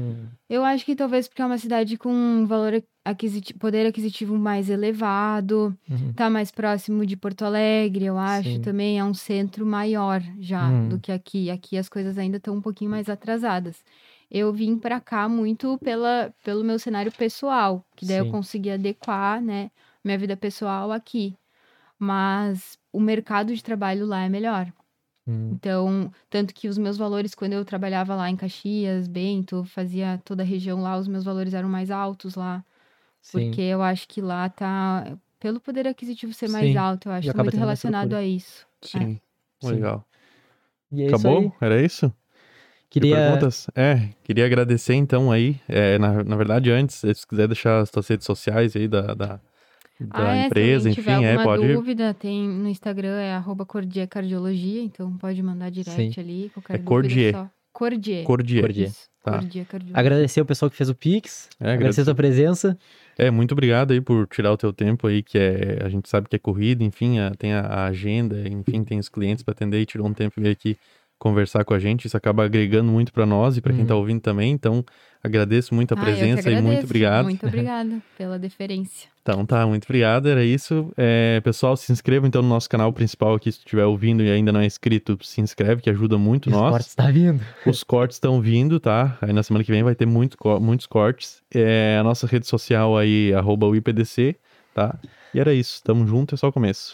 Eu acho que talvez porque é uma cidade com um valor aquisitivo, poder aquisitivo mais elevado, Uhum. tá mais próximo de Porto Alegre, eu acho, Sim. também é um centro maior já Hum. do que aqui. Aqui as coisas ainda estão um pouquinho mais atrasadas. Eu vim pra cá muito pela, pelo meu cenário pessoal, que daí Sim. eu consegui adequar, né, minha vida pessoal aqui. Mas o mercado de trabalho lá é melhor. Hum, Então, tanto que os meus valores, quando eu trabalhava lá em Caxias, Bento, fazia toda a região lá, os meus valores eram mais altos lá. sim. Porque eu acho que lá tá. Pelo poder aquisitivo ser mais Sim, alto, eu acho muito relacionado a isso. Sim. Sim. Legal. E é isso Acabou? aí. Era isso? Queria. perguntas? É, queria agradecer então aí. é, na, na verdade, antes, se quiser deixar as tuas redes sociais aí da, da, da Ah, é, empresa, se alguém tiver enfim, é, pode. dúvida, tem no Instagram, é arroba Cordier Cardiologia, então pode mandar direct Sim. ali, qualquer É dúvida Cordier. só. Cordier. Cordier. Cordier. Tá. Cordier Cardiologia. Agradecer o pessoal que fez o Pix. É, agradecer a tua presença. É, muito obrigado aí por tirar o teu tempo aí, que é, a gente sabe que é corrida, enfim, a- tem a, a agenda, enfim, tem os clientes para atender e tirou um tempo e veio aqui conversar com a gente, isso acaba agregando muito para nós e para quem Uhum. tá ouvindo também, então agradeço muito a Ah, que presença e muito obrigado. Muito obrigada pela deferência. Então tá, muito obrigado, era isso. É, pessoal, se inscreva então no nosso canal principal aqui, se estiver ouvindo e ainda não é inscrito, se inscreve, que ajuda muito Os nós. cortes tá vindo. Os cortes estão vindo, tá? Aí na semana que vem vai ter muito, muitos cortes. É, a nossa rede social aí, arroba o IPDC, tá? E era isso, tamo junto, é só o começo.